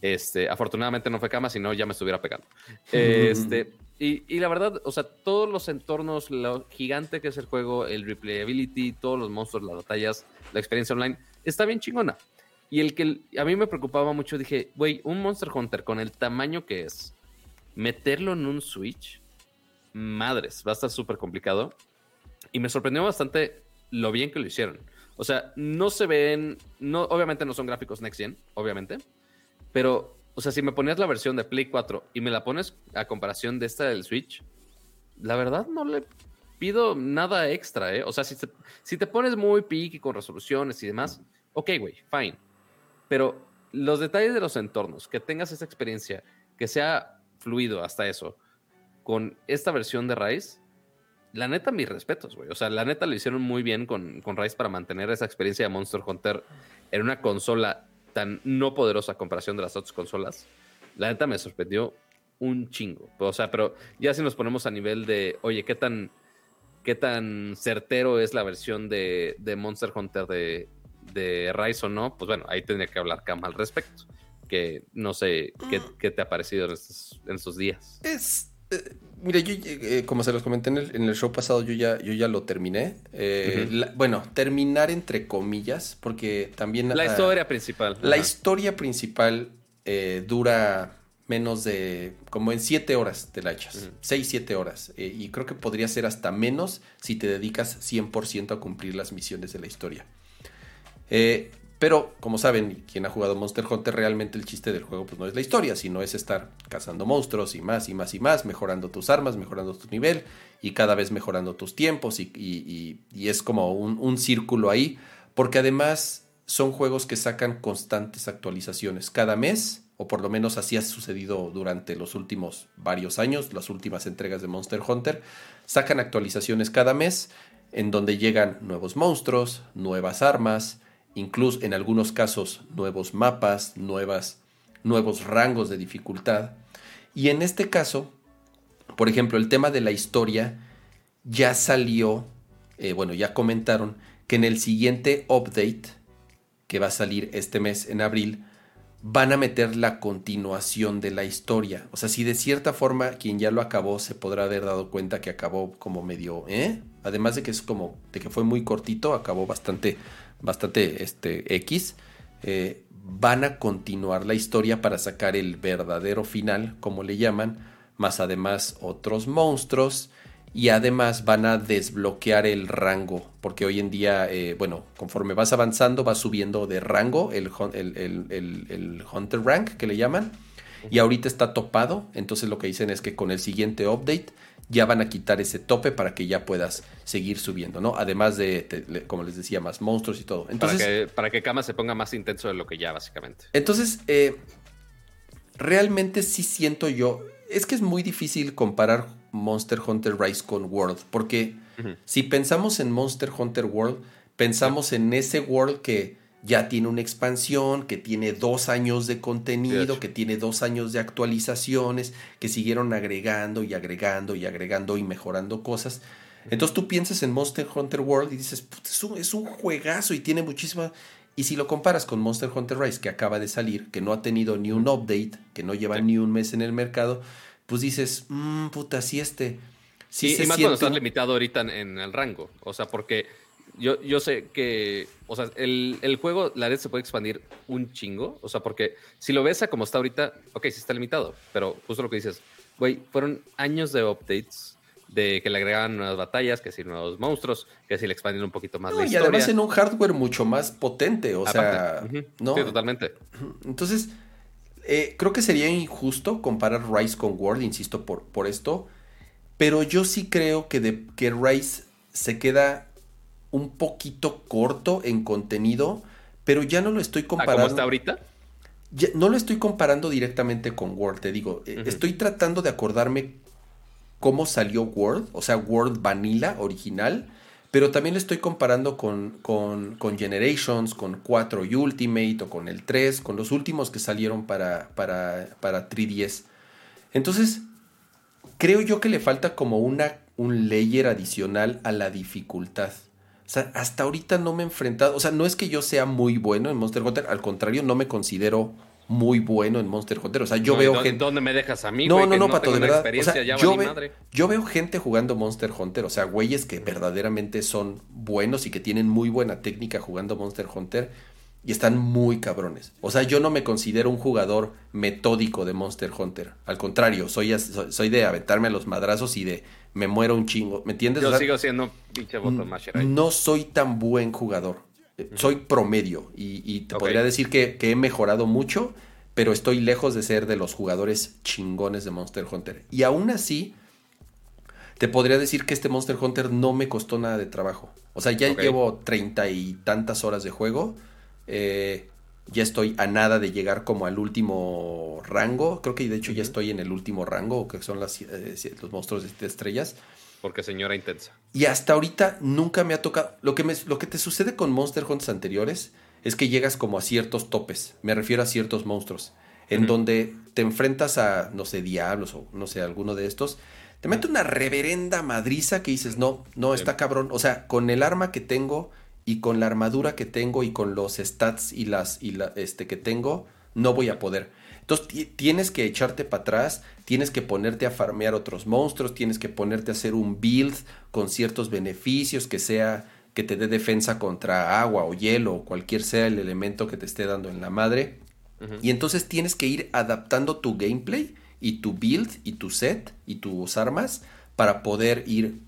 Este, afortunadamente no fue cama, sino ya me estuviera pegando. Este, y, y, la verdad, o sea, todos los entornos, lo gigante que es el juego, el replayability, todos los monstruos, las batallas, la experiencia online, está bien chingona. Y el que a mí me preocupaba mucho, dije, güey, un Monster Hunter con el tamaño que es, meterlo en un Switch, madres, va a estar súper complicado. Y me sorprendió bastante lo bien que lo hicieron. O sea, no se ven, no, obviamente no son gráficos Next Gen, obviamente, pero, o sea, si me ponías la versión de Play 4 y me la pones a comparación de esta del Switch, la verdad no le pido nada extra, ¿eh? O sea, si te, si te pones muy picky con resoluciones y demás, ok, güey, fine. Pero los detalles de los entornos, que tengas esa experiencia, que sea fluido hasta eso, con esta versión de Rise, la neta, mis respetos, güey. O sea, la neta lo hicieron muy bien con, con Rise para mantener esa experiencia de Monster Hunter en una consola tan no poderosa a comparación de las otras consolas. La neta me sorprendió un chingo. O sea, pero ya si nos ponemos a nivel de, oye, ¿qué tan, qué tan certero es la versión de, de Monster Hunter de, de Rise o no, pues bueno, ahí tendría que hablar Cam al respecto. Que no sé qué, mm. te ha parecido en estos, días. Es. Eh, mire, yo, eh, como se los comenté en el, show pasado, yo ya, yo ya lo terminé. Eh, bueno, terminar entre comillas, porque también. La historia principal. La historia principal dura menos de. como en siete horas te la echas. Seis, siete horas. y creo que podría ser hasta menos si te dedicas 100% a cumplir las misiones de la historia. Eh, pero, como saben, quien ha jugado Monster Hunter, realmente el chiste del juego pues, no es la historia, sino es estar cazando monstruos y más y más y más, mejorando tus armas, mejorando tu nivel y cada vez mejorando tus tiempos y, es como un, círculo ahí, porque además son juegos que sacan constantes actualizaciones. Cada mes, o por lo menos así ha sucedido durante los últimos varios años, las últimas entregas de Monster Hunter, sacan actualizaciones cada mes en donde llegan nuevos monstruos, nuevas armas, incluso en algunos casos nuevos mapas, nuevas, nuevos rangos de dificultad. Y en este caso, por ejemplo, el tema de la historia ya salió, eh, bueno, ya comentaron que en el siguiente update, que va a salir este mes en abril, van a meter la continuación de la historia. O sea, si de cierta forma quien ya lo acabó se podrá haber dado cuenta que acabó como medio, ¿eh? Además de que es como, de que fue muy cortito, acabó bastante bastante este, X, eh, van a continuar la historia para sacar el verdadero final, como le llaman, más además otros monstruos y además van a desbloquear el rango, porque hoy en día, eh, bueno, conforme vas avanzando, vas subiendo de rango el, el, Hunter Rank que le llaman, y ahorita está topado, entonces lo que dicen es que con el siguiente update ya van a quitar ese tope para que ya puedas seguir subiendo, ¿no? Además de, como les decía, más monstruos y todo. Entonces, para, que, para que Kama se ponga más intenso de lo que ya, básicamente. Entonces, eh, realmente sí siento yo, es que es muy difícil comparar Monster Hunter Rise con World, porque si pensamos en Monster Hunter World, pensamos en ese world que ya tiene una expansión, que tiene dos años de contenido, que tiene dos años de actualizaciones, que siguieron agregando y agregando y agregando y mejorando cosas. Entonces tú piensas en Monster Hunter World y dices, es un, es un juegazo y tiene muchísima... Y si lo comparas con Monster Hunter Rise, que acaba de salir, que no ha tenido ni un update, que no lleva ni un mes en el mercado, pues dices, mmm, puta, si este... Sí, y, más cuando estás limitado ahorita en, el rango. O sea, porque yo, yo sé que, o sea, el, el, juego, la red se puede expandir un chingo. O sea, porque si lo ves a como está ahorita, ok, sí está limitado. Pero justo lo que dices, güey, fueron años de updates de que le agregaban nuevas batallas, que si nuevos monstruos, que si le expandían un poquito más la historia. Y además en un hardware mucho más potente, o sea, ¿no? Sí, totalmente. Entonces, eh, creo que sería injusto comparar Rise con World, insisto, por, por esto, pero yo sí creo que, de, que Rise se queda un poquito corto en contenido, pero ya no lo estoy comparando. ¿Cómo está ahorita? no lo estoy comparando directamente con World, te digo, eh, estoy tratando de acordarme cómo salió World, o sea, World Vanilla original, pero también lo estoy comparando con, con, Generations, con 4 y Ultimate o con el 3, con los últimos que salieron para, para, para 3DS. Entonces, creo yo que le falta como una, un layer adicional a la dificultad. O sea, hasta ahorita no me he enfrentado, o sea, no es que yo sea muy bueno en Monster Hunter, al contrario, no me considero muy bueno en Monster Hunter. O sea, yo veo gente. ¿Dónde me dejas a mí? No, no, no, Pato, de verdad. O sea, yo, yo, veo gente jugando Monster Hunter. O sea, güeyes que verdaderamente son buenos y que tienen muy buena técnica jugando Monster Hunter. Y están muy cabrones. O sea, yo no me considero un jugador metódico de Monster Hunter. Al contrario, soy, soy de aventarme a los madrazos y de me muero un chingo. ¿Me entiendes? Yo sigo siendo pinche botón No soy tan buen jugador soy promedio y, te podría decir que, he mejorado mucho, pero estoy lejos de ser de los jugadores chingones de Monster Hunter. Y aún así, te podría decir que este Monster Hunter no me costó nada de trabajo. O sea, ya llevo treinta y tantas horas de juego. Eh, ya estoy a nada de llegar como al último rango. Creo que de hecho ya estoy en el último rango, que son las, eh, los monstruos de estrellas. Porque señora intensa. Y hasta ahorita nunca me ha tocado. Lo que, me, lo que te sucede con Monster Hunters anteriores es que llegas como a ciertos topes. Me refiero a ciertos monstruos. En donde te enfrentas a, no sé, diablos o no sé, alguno de estos. Te mete una reverenda madriza que dices, no, no, está cabrón. O sea, con el arma que tengo y con la armadura que tengo y con los stats y las y la, este que tengo, no voy a poder. Entonces tienes que echarte para atrás, tienes que ponerte a farmear otros monstruos, tienes que ponerte a hacer un build con ciertos beneficios que sea que te dé defensa contra agua o hielo o cualquier sea el elemento que te esté dando en la madre. Y entonces tienes que ir adaptando tu gameplay y tu build y tu set y tus armas para poder ir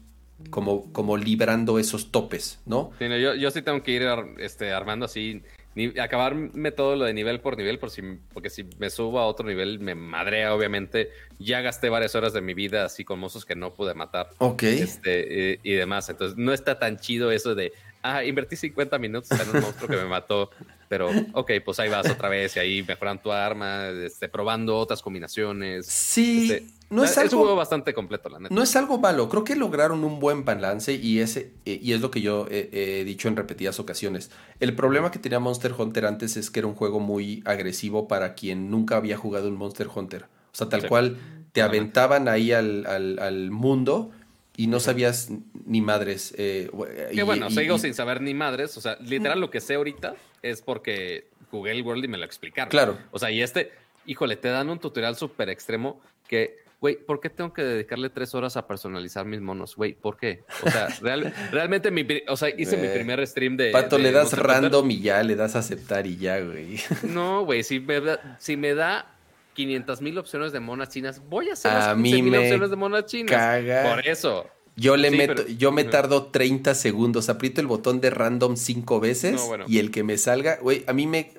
como, como librando esos topes, ¿no? yo, yo sí tengo que ir este, armando así ni, acabarme todo lo de nivel por nivel, por si, porque si me subo a otro nivel me madrea, obviamente. Ya gasté varias horas de mi vida así con mozos que no pude matar. Ok. Este, eh, y demás. Entonces, no está tan chido eso de, ah, invertí 50 minutos en un monstruo que me mató. Pero, ok, pues ahí vas otra vez y ahí mejoran tu arma, este, probando otras combinaciones. Sí. Este, no es, algo, un juego bastante completo, la neta. No es algo malo. Creo que lograron un buen balance y, ese, eh, y es lo que yo he, dicho en repetidas ocasiones. El problema que tenía Monster Hunter antes es que era un juego muy agresivo para quien nunca había jugado un Monster Hunter. O sea, tal cual te aventaban ahí al, al, mundo y no sabías ni madres. Eh, que bueno, sigo sin saber ni madres. O sea, literal lo que sé ahorita es porque jugué el World y me lo explicaron. Claro. O sea, y este, híjole, te dan un tutorial súper extremo que güey, ¿por qué tengo que dedicarle tres horas a personalizar mis monos? Güey, ¿por qué? O sea, realmente mi, o sea, hice mi eh, primer stream de... Pato, le das random y ya, le das aceptar y ya, güey. No, güey, si me, da, si me da 500 mil opciones de monas chinas, voy a hacer las mil opciones de monas chinas. Por eso. Yo le meto, yo me tardo 30 segundos, aprieto el botón de random cinco veces y el que me salga, güey, a mí me,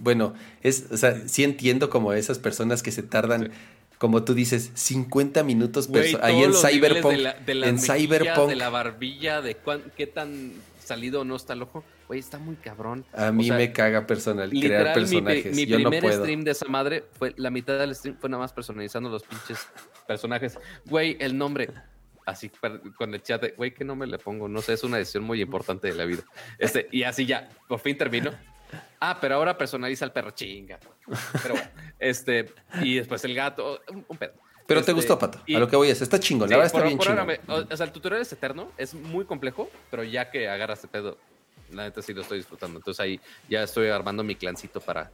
bueno, es, o sea, sí entiendo como esas personas que se tardan como tú dices, 50 minutos ahí en Cyberpunk. De la, en Cyberpunk. De la barbilla, de qué tan salido o no está el ojo. Güey, está muy cabrón. A mí me caga personal, crear personajes. Mi, primer stream de esa madre fue la mitad del stream fue nada más personalizando los pinches personajes. Güey, el nombre. así con el chat de, güey, ¿qué nombre le pongo? No sé, es una decisión muy importante de la vida. Este, y así ya, por fin termino. Ah, pero ahora personaliza el perro, chinga. Pero bueno, este, y después el gato, un, pedo. Pero te Este, gustó, Pato. y- A lo que voy es, está chingón. la verdad está bien chingón. me- o, sea, el tutorial es eterno, es muy complejo, pero ya que agarras este pedo, la neta sí lo estoy disfrutando. Entonces ahí ya estoy armando mi clancito para,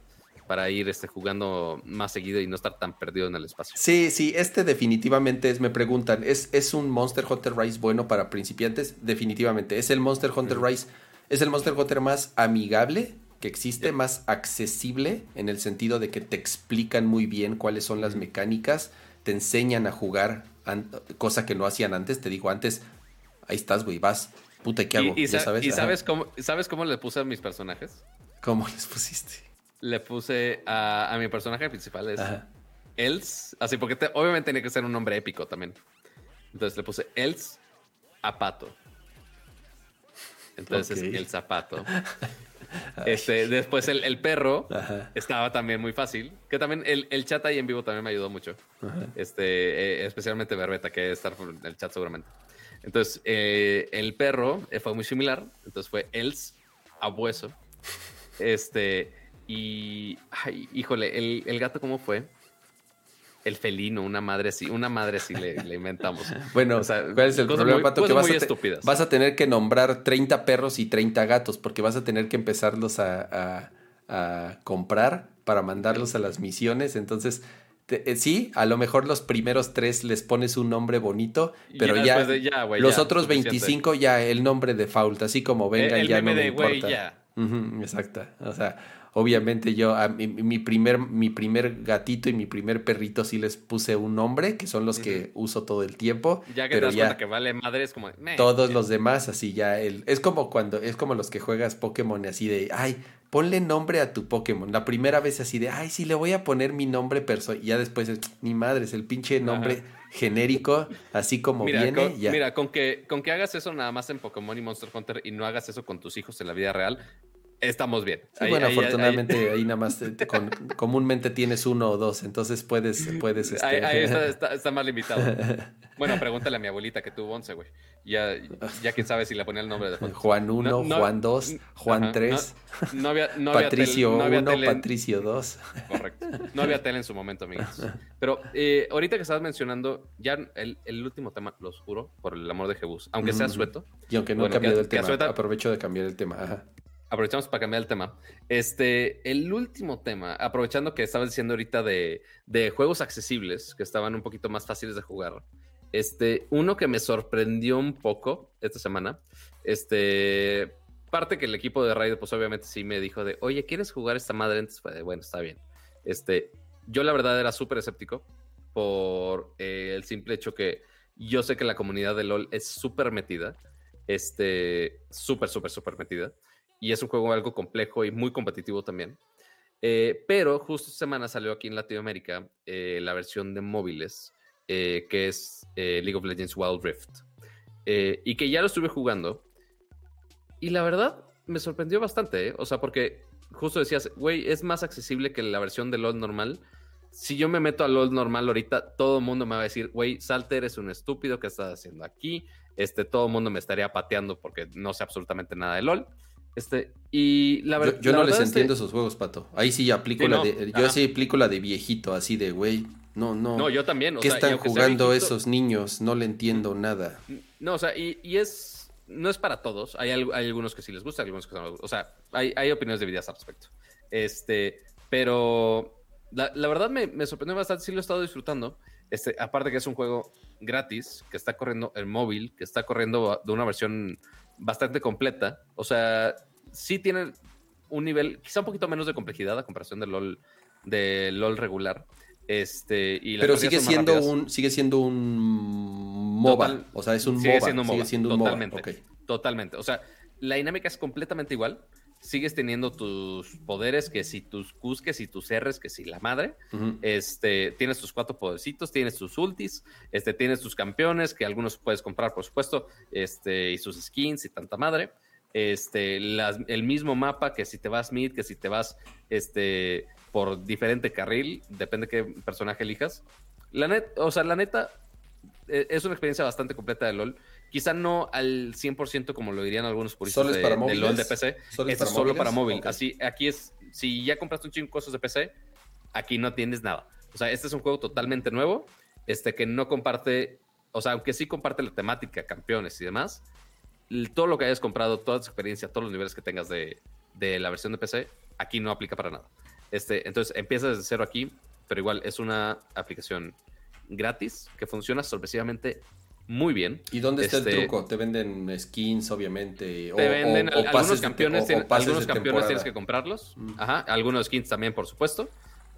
para ir este, jugando más seguido y no estar tan perdido en el espacio. Sí, sí, este definitivamente es, me preguntan, ¿es, ¿es un Monster Hunter Rise bueno para principiantes? Definitivamente, es el Monster Hunter Rise, es el Monster Hunter más amigable que existe, Yeah. más accesible en el sentido de que te explican muy bien cuáles son las mecánicas, te enseñan a jugar, cosa que no hacían antes, te digo antes, ahí estás, güey, vas, puta, ¿y ¿qué hago? Y, y ya sa- sabes, y Ajá. sabes, cómo, ¿sabes cómo le puse a mis personajes? ¿Cómo les pusiste? Le puse a, a mi personaje principal, es Ajá. Els, así porque te- obviamente tiene que ser un nombre épico también. Entonces le puse Els Apato. Entonces Ok. el zapato. Este, después el, el perro Ajá. estaba también muy fácil. Que también el, el chat ahí en vivo también me ayudó mucho. Este, eh, especialmente Berbeta, que estar en el chat seguramente. Entonces, eh, el perro eh, fue muy similar. Entonces fue Els Abueso. Este, y. Ay, híjole, el, el gato, ¿cómo fue? El felino, una madre sí, una madre sí le, le inventamos. Bueno, O sea, ¿cuál es el problema, muy- Pato? Que vas muy a, te- estúpidas. vas a tener que nombrar 30 perros y 30 gatos, porque vas a tener que empezarlos a, a- a comprar para mandarlos a las misiones. Entonces, te- eh, sí, a lo mejor los primeros tres les pones un nombre bonito, pero ya de los ya, otros suficiente. 25 ya el nombre default, así como venga, el ya meme no me de, importa. ya. Exacto. O sea, obviamente yo a mi, mi primer mi primer gatito y mi primer perrito sí les puse un nombre, que son los que uso todo el tiempo, Ya que te pero das ya cuenta que vale madre, es como. meh. todos los demás así ya el es como cuando es como los que juegas Pokémon así de, ay, ponle nombre a tu Pokémon. La primera vez así de, ay, sí le voy a poner mi nombre perso y ya después es, ni madre, es el pinche nombre genérico, así como Mira, viene, con, ya. mira con, que, con que hagas eso nada más en Pokémon y Monster Hunter y no hagas eso con tus hijos en la vida real, estamos bien. Sí, Ahí- bueno, ahí- afortunadamente ahí, nada más te- te- con- comúnmente tienes uno o dos, entonces puedes, puedes, este... Ahí, ahí está, está- está más limitado. Bueno, pregúntale a mi abuelita que tuvo 11, güey. Ya, ya quién sabe si le ponía el nombre de fondo. Juan 1, No, no- Juan 2, Juan Ajá, 3, No, no había, no había Patricio tele- no había 1, tele en- Patricio 2. Correcto. No había tele en su momento, amigos. Pero eh, ahorita que estabas mencionando, ya el, el último tema, los juro, por el amor de Jebus, aunque sea sueto, Y aunque no Bueno, he cambiado que- el tema, aprovecho de cambiar el tema. Ajá. Aprovechamos para cambiar el tema. Este, el último tema, aprovechando que estabas diciendo ahorita de, de juegos accesibles, que estaban un poquito más fáciles de jugar. Este, uno que me sorprendió un poco esta semana, este, parte que el equipo de Raid, pues obviamente sí me dijo de, oye, ¿quieres jugar esta madre? Entonces bueno, está bien. Este, yo la verdad era súper escéptico por eh, el simple hecho que yo sé que la comunidad de LOL es súper metida, este, súper, súper, súper metida y es un juego algo complejo y muy competitivo también. Eh, pero justo esta semana salió aquí en Latinoamérica eh, la versión de móviles, eh, que es League of Legends Wild Rift, y que ya lo estuve jugando. Y la verdad, me sorprendió bastante, o sea, porque justo decías, güey, es más accesible que la versión de LOL normal. Si yo me meto a LOL normal ahorita, todo el mundo me va a decir, güey, Salter es un estúpido, ¿qué estás haciendo aquí? Este, todo el mundo me estaría pateando porque no sé absolutamente nada de LOL. Este, y la Yo, verdad. yo no les entiendo esos juegos, Pato. Ahí sí aplico Sí, la de, yo sí aplico la de viejito, así de, güey, no, no. No, yo también. O ¿Qué sea, están jugando viejito- esos niños? No le entiendo nada. No, o sea, y, y es. No es para todos. Hay, hay algunos que sí les gusta, algunos que no les gusta. O sea, hay, hay opiniones divididas al respecto. Este, pero la, la verdad me, me sorprendió bastante. Sí lo he estado disfrutando. Este, aparte que es un juego gratis, que está corriendo en móvil, que está corriendo de una versión bastante completa. O sea, sí tiene un nivel, quizá un poquito menos de complejidad a comparación del LOL, de LOL regular. Este, y Pero sigue siendo rápidas. un, sigue siendo un MOBA. Total- o sea, es un sigue MOBA. siendo un Sigue siendo un MOBA. totalmente. Totalmente. O sea, la dinámica es completamente igual. Sigues teniendo tus poderes, que si tus Qs, que si tus Rs, que si la madre. Este, tienes tus cuatro podercitos, tienes tus ultis, este, tienes tus campeones, que algunos puedes comprar, por supuesto, este, y sus skins y tanta madre. Este, las- el mismo mapa, que si te vas mid, que si te vas este, por diferente carril, depende qué personaje elijas. La net, o sea, la neta, e, es una experiencia bastante completa de LOL. Quizá no al 100% como lo dirían algunos puristas ¿Solo es de, para de? LOL de PC. ¿Solo es para solo móviles? para móvil. Así, aquí es, si ya compraste un chingo de cosas de PC, aquí no tienes nada. O sea, este es un juego totalmente nuevo, este que no comparte, o sea, aunque sí comparte la temática, campeones y demás, todo lo que hayas comprado, toda tu experiencia, todos los niveles que tengas de, de la versión de PC, aquí no aplica para nada. Este, entonces empiezas desde cero aquí, pero igual es una aplicación gratis que funciona sorpresivamente muy bien. ¿Y dónde está el Este, truco? Te venden skins, obviamente. o- Te venden o- o algunos campeones, algunos campeones tienes que comprarlos. Mm. Ajá, algunos skins también, por supuesto.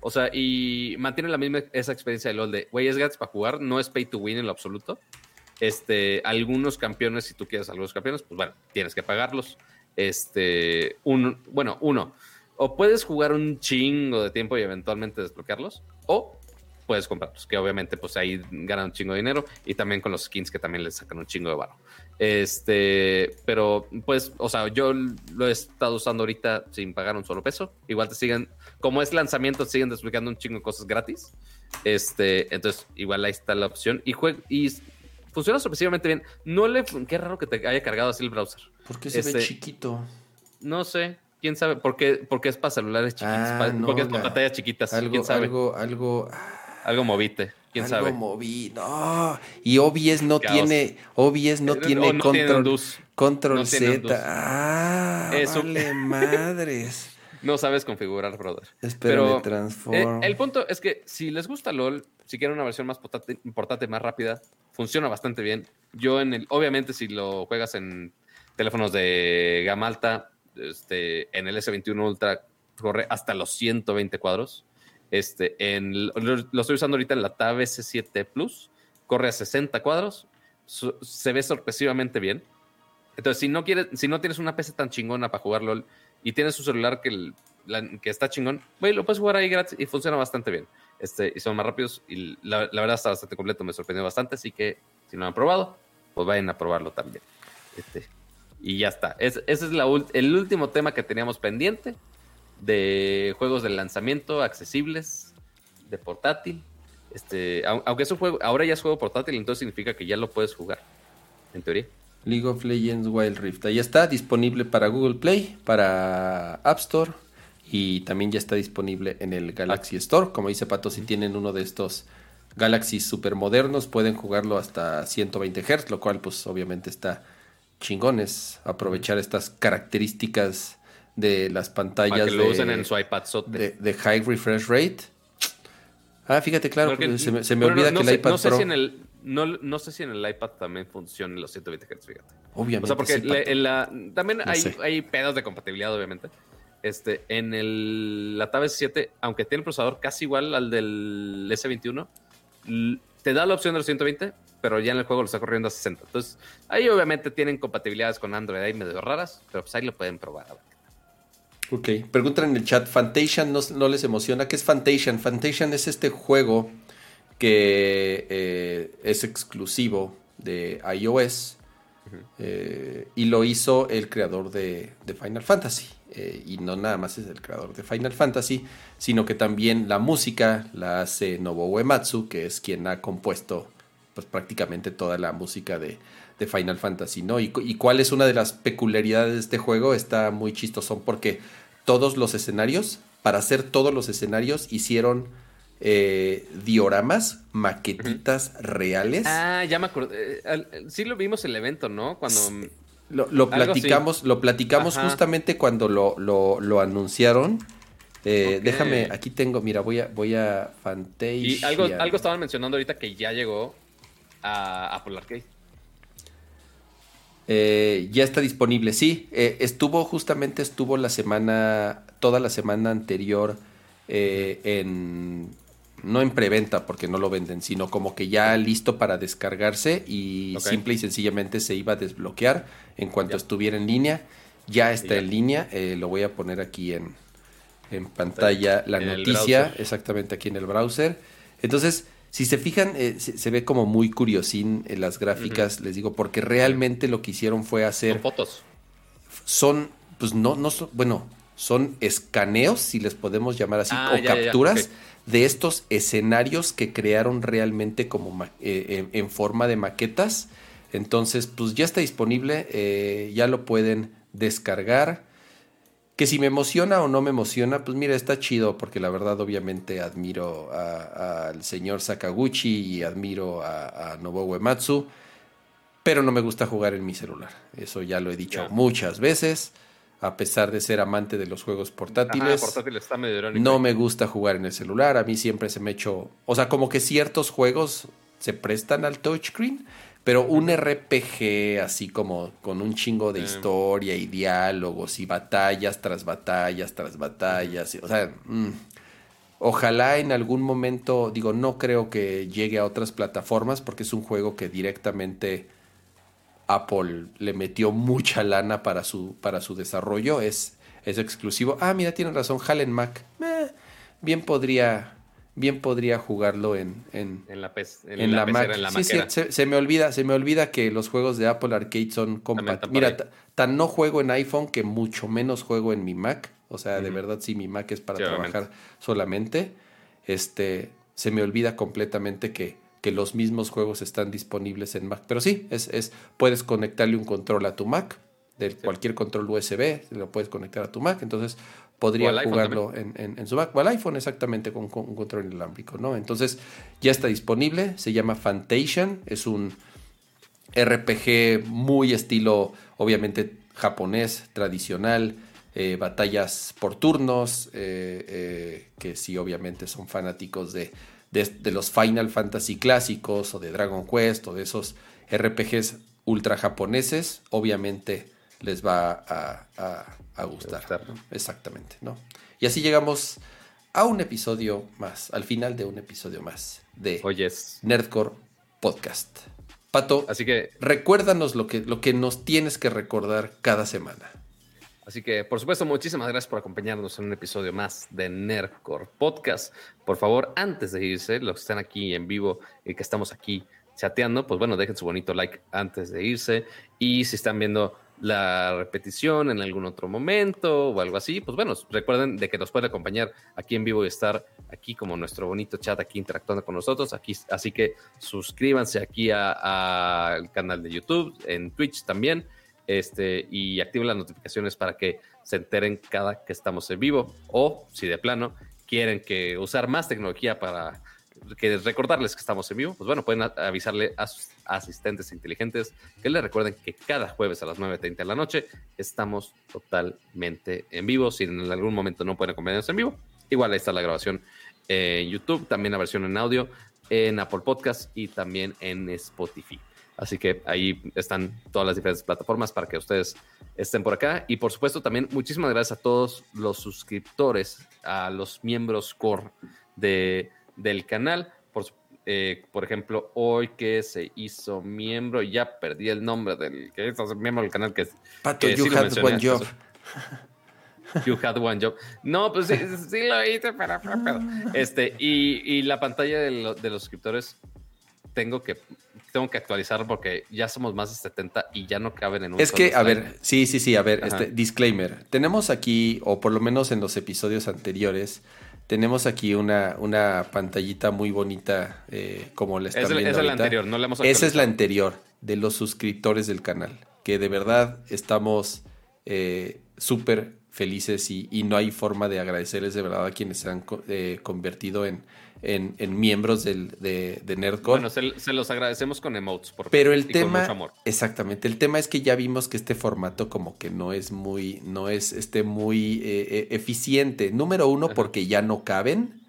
O sea, y mantiene la misma esa experiencia de LOL de, güey, es gratis para jugar, no es pay to win en lo absoluto. Este, algunos campeones, si tú quieres algunos campeones, pues bueno, tienes que pagarlos. Este, un, bueno, uno, o puedes jugar un chingo de tiempo y eventualmente desbloquearlos, o puedes comprarlos, que obviamente pues ahí ganan un chingo de dinero y también con los skins que también les sacan un chingo de barro. Este, pero pues, o sea, yo lo he estado usando ahorita sin pagar un solo peso. Igual te siguen, como es lanzamiento, te siguen desbloqueando un chingo de cosas gratis. Este, entonces, igual ahí está la opción. Y, jue- y funciona sorpresivamente bien. No le, qué raro que te haya cargado así el browser. ¿Por qué se Este- ve chiquito? No sé, quién sabe, por qué, porque es para celulares chiquitos, Ah, pa- no, porque es para la- pantallas chiquitas. Algo, quién sabe, algo, algo, algo, movite, quién algo sabe. moví. No. Y OBS no Caos. tiene, OBS no Eh, tiene no control, control No. Z. Ah, Es un- vale madres. No sabes configurar, brother. Espérame, Pero, transform. Eh, el punto es que si les gusta LOL, si quieren una versión más portátil, portátil, más rápida, funciona bastante bien. Yo en el, obviamente si lo juegas en teléfonos de gama alta, este, en el S21 Ultra corre hasta los 120 cuadros. Este, en, lo, estoy usando ahorita en la Tab S7 Plus, corre a 60 cuadros, se ve sorpresivamente bien. Entonces, si no quieres, si no tienes una PC tan chingona para jugar LOL y tienes un celular que, que está chingón, güey, lo puedes jugar ahí gratis y funciona bastante bien. Este, y son más rápidos y la, verdad está bastante completo, me sorprendió bastante, así que si no lo han probado, pues vayan a probarlo también. Este, y ya está. Es- ese es el último tema que teníamos pendiente de juegos de lanzamiento accesibles, de portátil. Este, au- aunque es un juego, ahora ya es juego portátil, entonces significa que ya lo puedes jugar, en teoría. League of Legends Wild Rift. Ahí está, disponible para Google Play, para App Store y también ya está disponible en el Galaxy Store. Como dice Pato, si tienen uno de estos Galaxy super modernos, pueden jugarlo hasta 120 Hz, lo cual pues obviamente está chingón. Es aprovechar estas características de las pantallas Para que lo de, usen en su iPad de- de high refresh rate. Ah, fíjate, claro, Porque- se me, se me bueno, no- olvida no que sé- el iPad no sé Pro, si en el no, no sé si en el iPad también funciona los 120 Hz, fíjate. obviamente. O sea, porque sí, le- Pato. en la, también No hay, sé. hay pedos de compatibilidad, obviamente. Este, en el, la Tab S7, aunque tiene el procesador casi igual al del S21, l- te da la opción de los 120, pero ya en el juego lo está corriendo a 60. Entonces, ahí obviamente tienen compatibilidades con Android ahí medio raras, pero pues ahí lo pueden probar. a ver. Ok, preguntan en el chat, Fantasia no, no les emociona. ¿Qué es Fantasia? Fantasia es este juego que eh, es exclusivo de iOS eh, y lo hizo el creador de, de Final Fantasy. Eh, y no nada más es el creador de Final Fantasy, sino que también la música la hace Nobuo Uematsu, que es quien ha compuesto pues, prácticamente toda la música de, de Final Fantasy, ¿no? Y, y cuál es una de las peculiaridades de este juego, está muy chistoso porque todos los escenarios, para hacer todos los escenarios, hicieron eh, dioramas, maquetitas reales. Ah, ya me acordé. Eh, al- sí lo vimos el evento, ¿no? Cuando... Lo, lo Algo así. platicamos, lo platicamos Ajá. justamente cuando lo, lo, lo anunciaron. Eh. Déjame, aquí tengo, mira, voy a, voy a Fantasia. Y algo, algo estaban mencionando ahorita que ya llegó a Apple Arcade. Eh, ya está disponible, sí. eh, estuvo, justamente estuvo la semana, toda la semana anterior eh, en, no en preventa porque no lo venden, sino como que ya listo para descargarse y simple y sencillamente se iba a desbloquear en cuanto estuviera en línea. Ya está en línea, eh, lo voy a poner aquí en, en pantalla la En noticia, exactamente aquí en el browser. Entonces, si se fijan, eh, se, se ve como muy curiosín en las gráficas, les digo, porque realmente lo que hicieron fue Son hacer, fotos. son, pues no, no son, bueno, son escaneos, si les podemos llamar así, Ah, o ya, ya, ya, capturas de estos escenarios que crearon realmente como eh, en, forma de maquetas. Entonces, pues ya está disponible, eh, ya lo pueden descargar. Que si me emociona o no me emociona, pues mira, está chido, porque la verdad obviamente admiro al señor Sakaguchi y admiro a, a Nobuo Uematsu, pero no me gusta jugar en mi celular. Eso ya lo he dicho muchas veces a pesar de ser amante de los juegos portátiles. no me gusta jugar en el celular, a mí siempre se me ha hecho, o sea, como que ciertos juegos se prestan al touchscreen, pero un RPG así como con un chingo de historia y diálogos y batallas tras batallas tras batallas, o sea, mm, ojalá en algún momento, digo, no creo que llegue a otras plataformas porque es un juego que directamente Apple le metió mucha lana para su, para su desarrollo, es, es exclusivo. Ah, mira, tienen razón, Halen Mac. bien podría bien podría jugarlo en en, la, en, la, Mac. sí, sí, se, me olvida, se me olvida que los juegos de Apple Arcade son compatibles. Mira, tan no juego en iPhone que mucho menos juego en mi Mac. O sea, de verdad sí mi Mac es para trabajar solamente. Este, se me olvida completamente que que los mismos juegos están disponibles en Mac. Pero sí, es, es puedes conectarle un control a tu Mac, de cualquier control USB, lo puedes conectar a tu Mac, entonces podría jugarlo en, en, su Mac o al iPhone exactamente con, un control inalámbrico, ¿no? Entonces ya está disponible, se llama Fantation, es un RPG muy estilo, obviamente japonés, tradicional, eh, batallas por turnos, eh, eh, que sí obviamente son fanáticos de de, los Final Fantasy clásicos o de Dragon Quest o de esos RPGs ultra japoneses, obviamente les va a, gustar. Exactamente, ¿no? Y así llegamos a un episodio más, al final de un episodio más de Nerdcore Podcast. Pato, así que recuérdanos lo que, lo que nos tienes que recordar cada semana. Así que, por supuesto, muchísimas gracias por acompañarnos en un episodio más de Nerdcore Podcast. Por favor, antes de irse, los que están aquí en vivo y que estamos aquí chateando, pues bueno, dejen su bonito like antes de irse. Y si están viendo la repetición en algún otro momento o algo así, pues bueno, recuerden de que nos pueden acompañar aquí en vivo y estar aquí como nuestro bonito chat aquí interactuando con nosotros. Aquí, así que suscríbanse aquí al canal de YouTube, en Twitch también este, y activen las notificaciones para que se enteren cada que estamos en vivo o si de plano quieren que usar más tecnología para que recordarles que estamos en vivo, pues bueno, pueden avisarle a sus asistentes inteligentes que les recuerden que cada jueves a las 9.30 de la noche estamos totalmente en vivo. Si en algún momento no pueden acompañarnos en vivo, igual ahí está la grabación en YouTube, también la versión en audio en Apple Podcast y también en Spotify. Así que ahí están todas las diferentes plataformas para que ustedes estén por acá. Y por supuesto también muchísimas gracias a todos los suscriptores, a los miembros core de, del canal. Por, eh, por ejemplo, hoy que se hizo miembro, ya perdí el nombre del que es miembro del canal que es... Pato, you had one job. You had one job. No, pues sí, sí lo hice, pero, Este, y, y la pantalla de, de los suscriptores tengo que tengo que actualizar porque ya somos más de 70 y ya no caben en un Es que, a ver, sí, sí, sí, a ver, este disclaimer. Tenemos aquí, o por lo menos en los episodios anteriores, tenemos aquí una, una pantallita muy bonita, eh, como la están viendo. Esa es la anterior, no la hemos Esa es la anterior, de los suscriptores del canal, que de verdad estamos eh, súper felices y, y, no hay forma de agradecerles de verdad a quienes se han eh, convertido en en, miembros del, de, de Nerdcore. Bueno, se, los agradecemos con emotes. Por, Pero el tema, exactamente, el tema es que ya vimos que este formato como que no es muy, no es este muy eh, eh, eficiente. Número uno, porque ya no caben.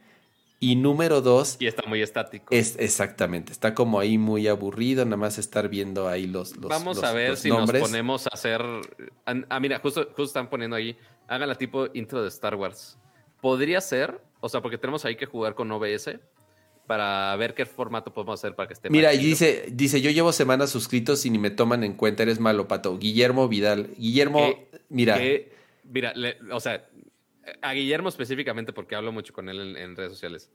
Y número dos. Y está muy estático. Es, exactamente, está como ahí muy aburrido, nada más estar viendo ahí los, los Vamos a ver si nos ponemos a hacer. Ah, mira, justo, justo están poniendo ahí. Hagan la tipo intro de Star Wars. Podría ser o sea, porque tenemos ahí que jugar con OBS para ver qué formato podemos hacer para que esté Mira, y dice, dice, yo llevo semanas suscritos y ni me toman en cuenta, eres malo, pato. Guillermo Vidal. Guillermo, mira. mira, o sea, a Guillermo específicamente porque hablo mucho con él en, redes sociales.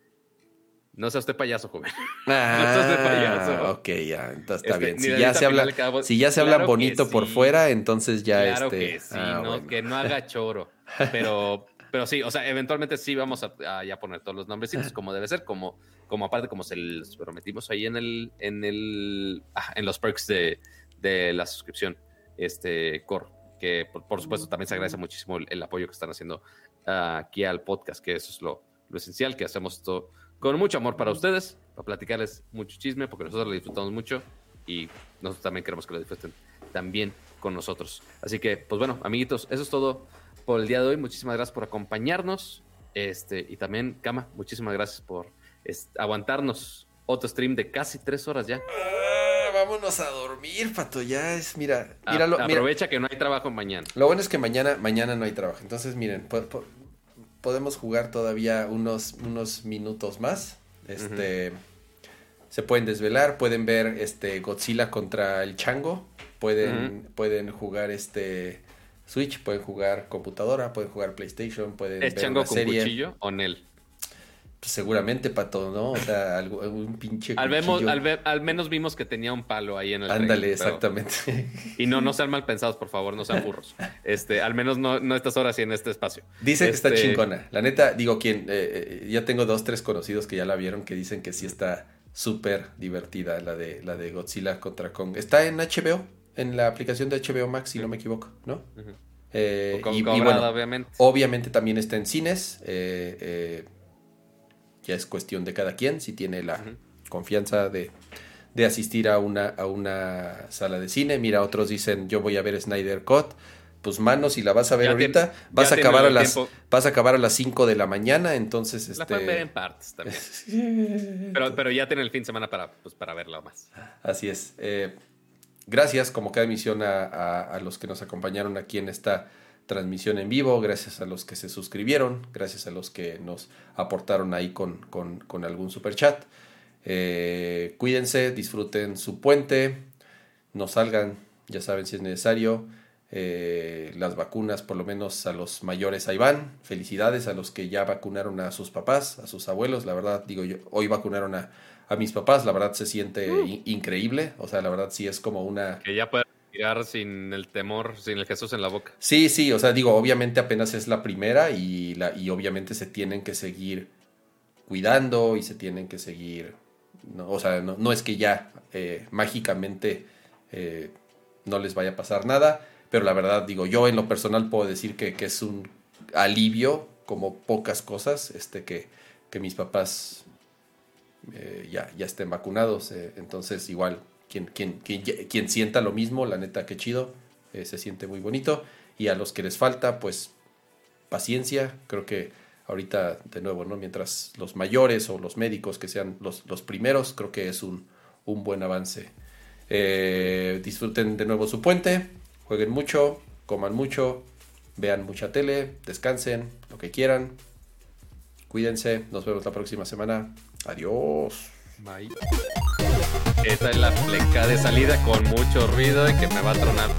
No sea usted payaso, joven. Ah, no sea usted payaso. Ok, ya, entonces está este, bien. Si ya, se habla, si ya se habla bonito por fuera, entonces ya claro este. Que sí, ah, no, que no haga choro. Pero pero sí, o sea, eventualmente sí vamos a, ya poner todos los nombrecitos como debe ser, como, como aparte como se los prometimos ahí en el, en el, ah, en los perks de, de la suscripción, este, Core, que por, supuesto también se agradece muchísimo el, apoyo que están haciendo ah, aquí al podcast, que eso es lo, lo esencial, que hacemos esto con mucho amor para ustedes, para platicarles mucho chisme, porque nosotros lo disfrutamos mucho y nosotros también queremos que lo disfruten también con nosotros. Así que, pues bueno, amiguitos, eso es todo por el día de hoy. Muchísimas gracias por acompañarnos. Este, y también, Kama, muchísimas gracias por aguantarnos otro stream de casi tres horas ya. Ah, vámonos a dormir, Pato. Ya es, mira, míralo, aprovecha que no hay trabajo mañana. Lo bueno es que mañana, mañana no hay trabajo. Entonces, miren, podemos jugar todavía unos, unos minutos más. Este. Se pueden desvelar, pueden ver este Godzilla contra el Chango Pueden, pueden jugar este Switch, pueden jugar computadora, pueden jugar PlayStation, pueden ¿Es ver chango con cuchillo o Nel? Pues seguramente todo, ¿no? O sea, algo, un pinche al, vemos, al, al, menos vimos que tenía un palo ahí en el Ándale, exactamente. Y no, no sean mal pensados, por favor, no sean burros. Este, al menos no, no estas horas y en este espacio. Dice que está este chingona. La neta, digo, quien, eh, eh, ya tengo dos, tres conocidos que ya la vieron que dicen que sí está súper divertida la de, la de Godzilla contra Kong. Está en HBO en la aplicación de HBO Max, si no me equivoco, ¿no? Eh, y, bueno, obviamente. Obviamente también está en cines. Eh, eh, ya es cuestión de cada quien, si tiene la confianza de, asistir a una, a una sala de cine. Mira, otros dicen, yo voy a ver Snyder Cut. Pues manos, y la vas a ver ahorita, vas a acabar a las vas a acabar a las 5 de la mañana, entonces la pueden este ver en partes también. pero, pero ya tiene el fin de semana para, pues, para verla más. Así es. Eh, Gracias, como cada emisión, a, los que nos acompañaron aquí en esta transmisión en vivo, gracias a los que se suscribieron, gracias a los que nos aportaron ahí con, con, algún super chat. Eh, cuídense, disfruten su puente, no salgan, ya saben si es necesario. Eh, las vacunas, por lo menos a los mayores ahí van. Felicidades a los que ya vacunaron a sus papás, a sus abuelos. La verdad, digo yo, hoy vacunaron a, a mis papás, la verdad se siente mm. increíble, o sea, la verdad sí es como una... Que ya puede tirar sin el temor, sin el Jesús en la boca. Sí, sí, o sea, digo, obviamente apenas es la primera y, la, y obviamente se tienen que seguir cuidando y se tienen que seguir, no, o sea, no, es que ya eh, mágicamente eh, no les vaya a pasar nada, pero la verdad, digo, yo en lo personal puedo decir que, que es un alivio, como pocas cosas, este, que, que mis papás eh, ya, ya estén vacunados. Eh, entonces, igual, quien, quien, quien, sienta lo mismo, la neta, que chido, eh, se siente muy bonito. Y a los que les falta, pues, paciencia. Creo que ahorita, de nuevo, ¿no? Mientras los mayores o los médicos que sean los, los primeros, creo que es un, un buen avance. disfruten de nuevo su puente, jueguen mucho, coman mucho, vean mucha tele, descansen, lo que quieran. Cuídense, nos vemos la próxima semana. Adiós. Bye. Esta es la fleca de salida con mucho ruido y que me va a tronar.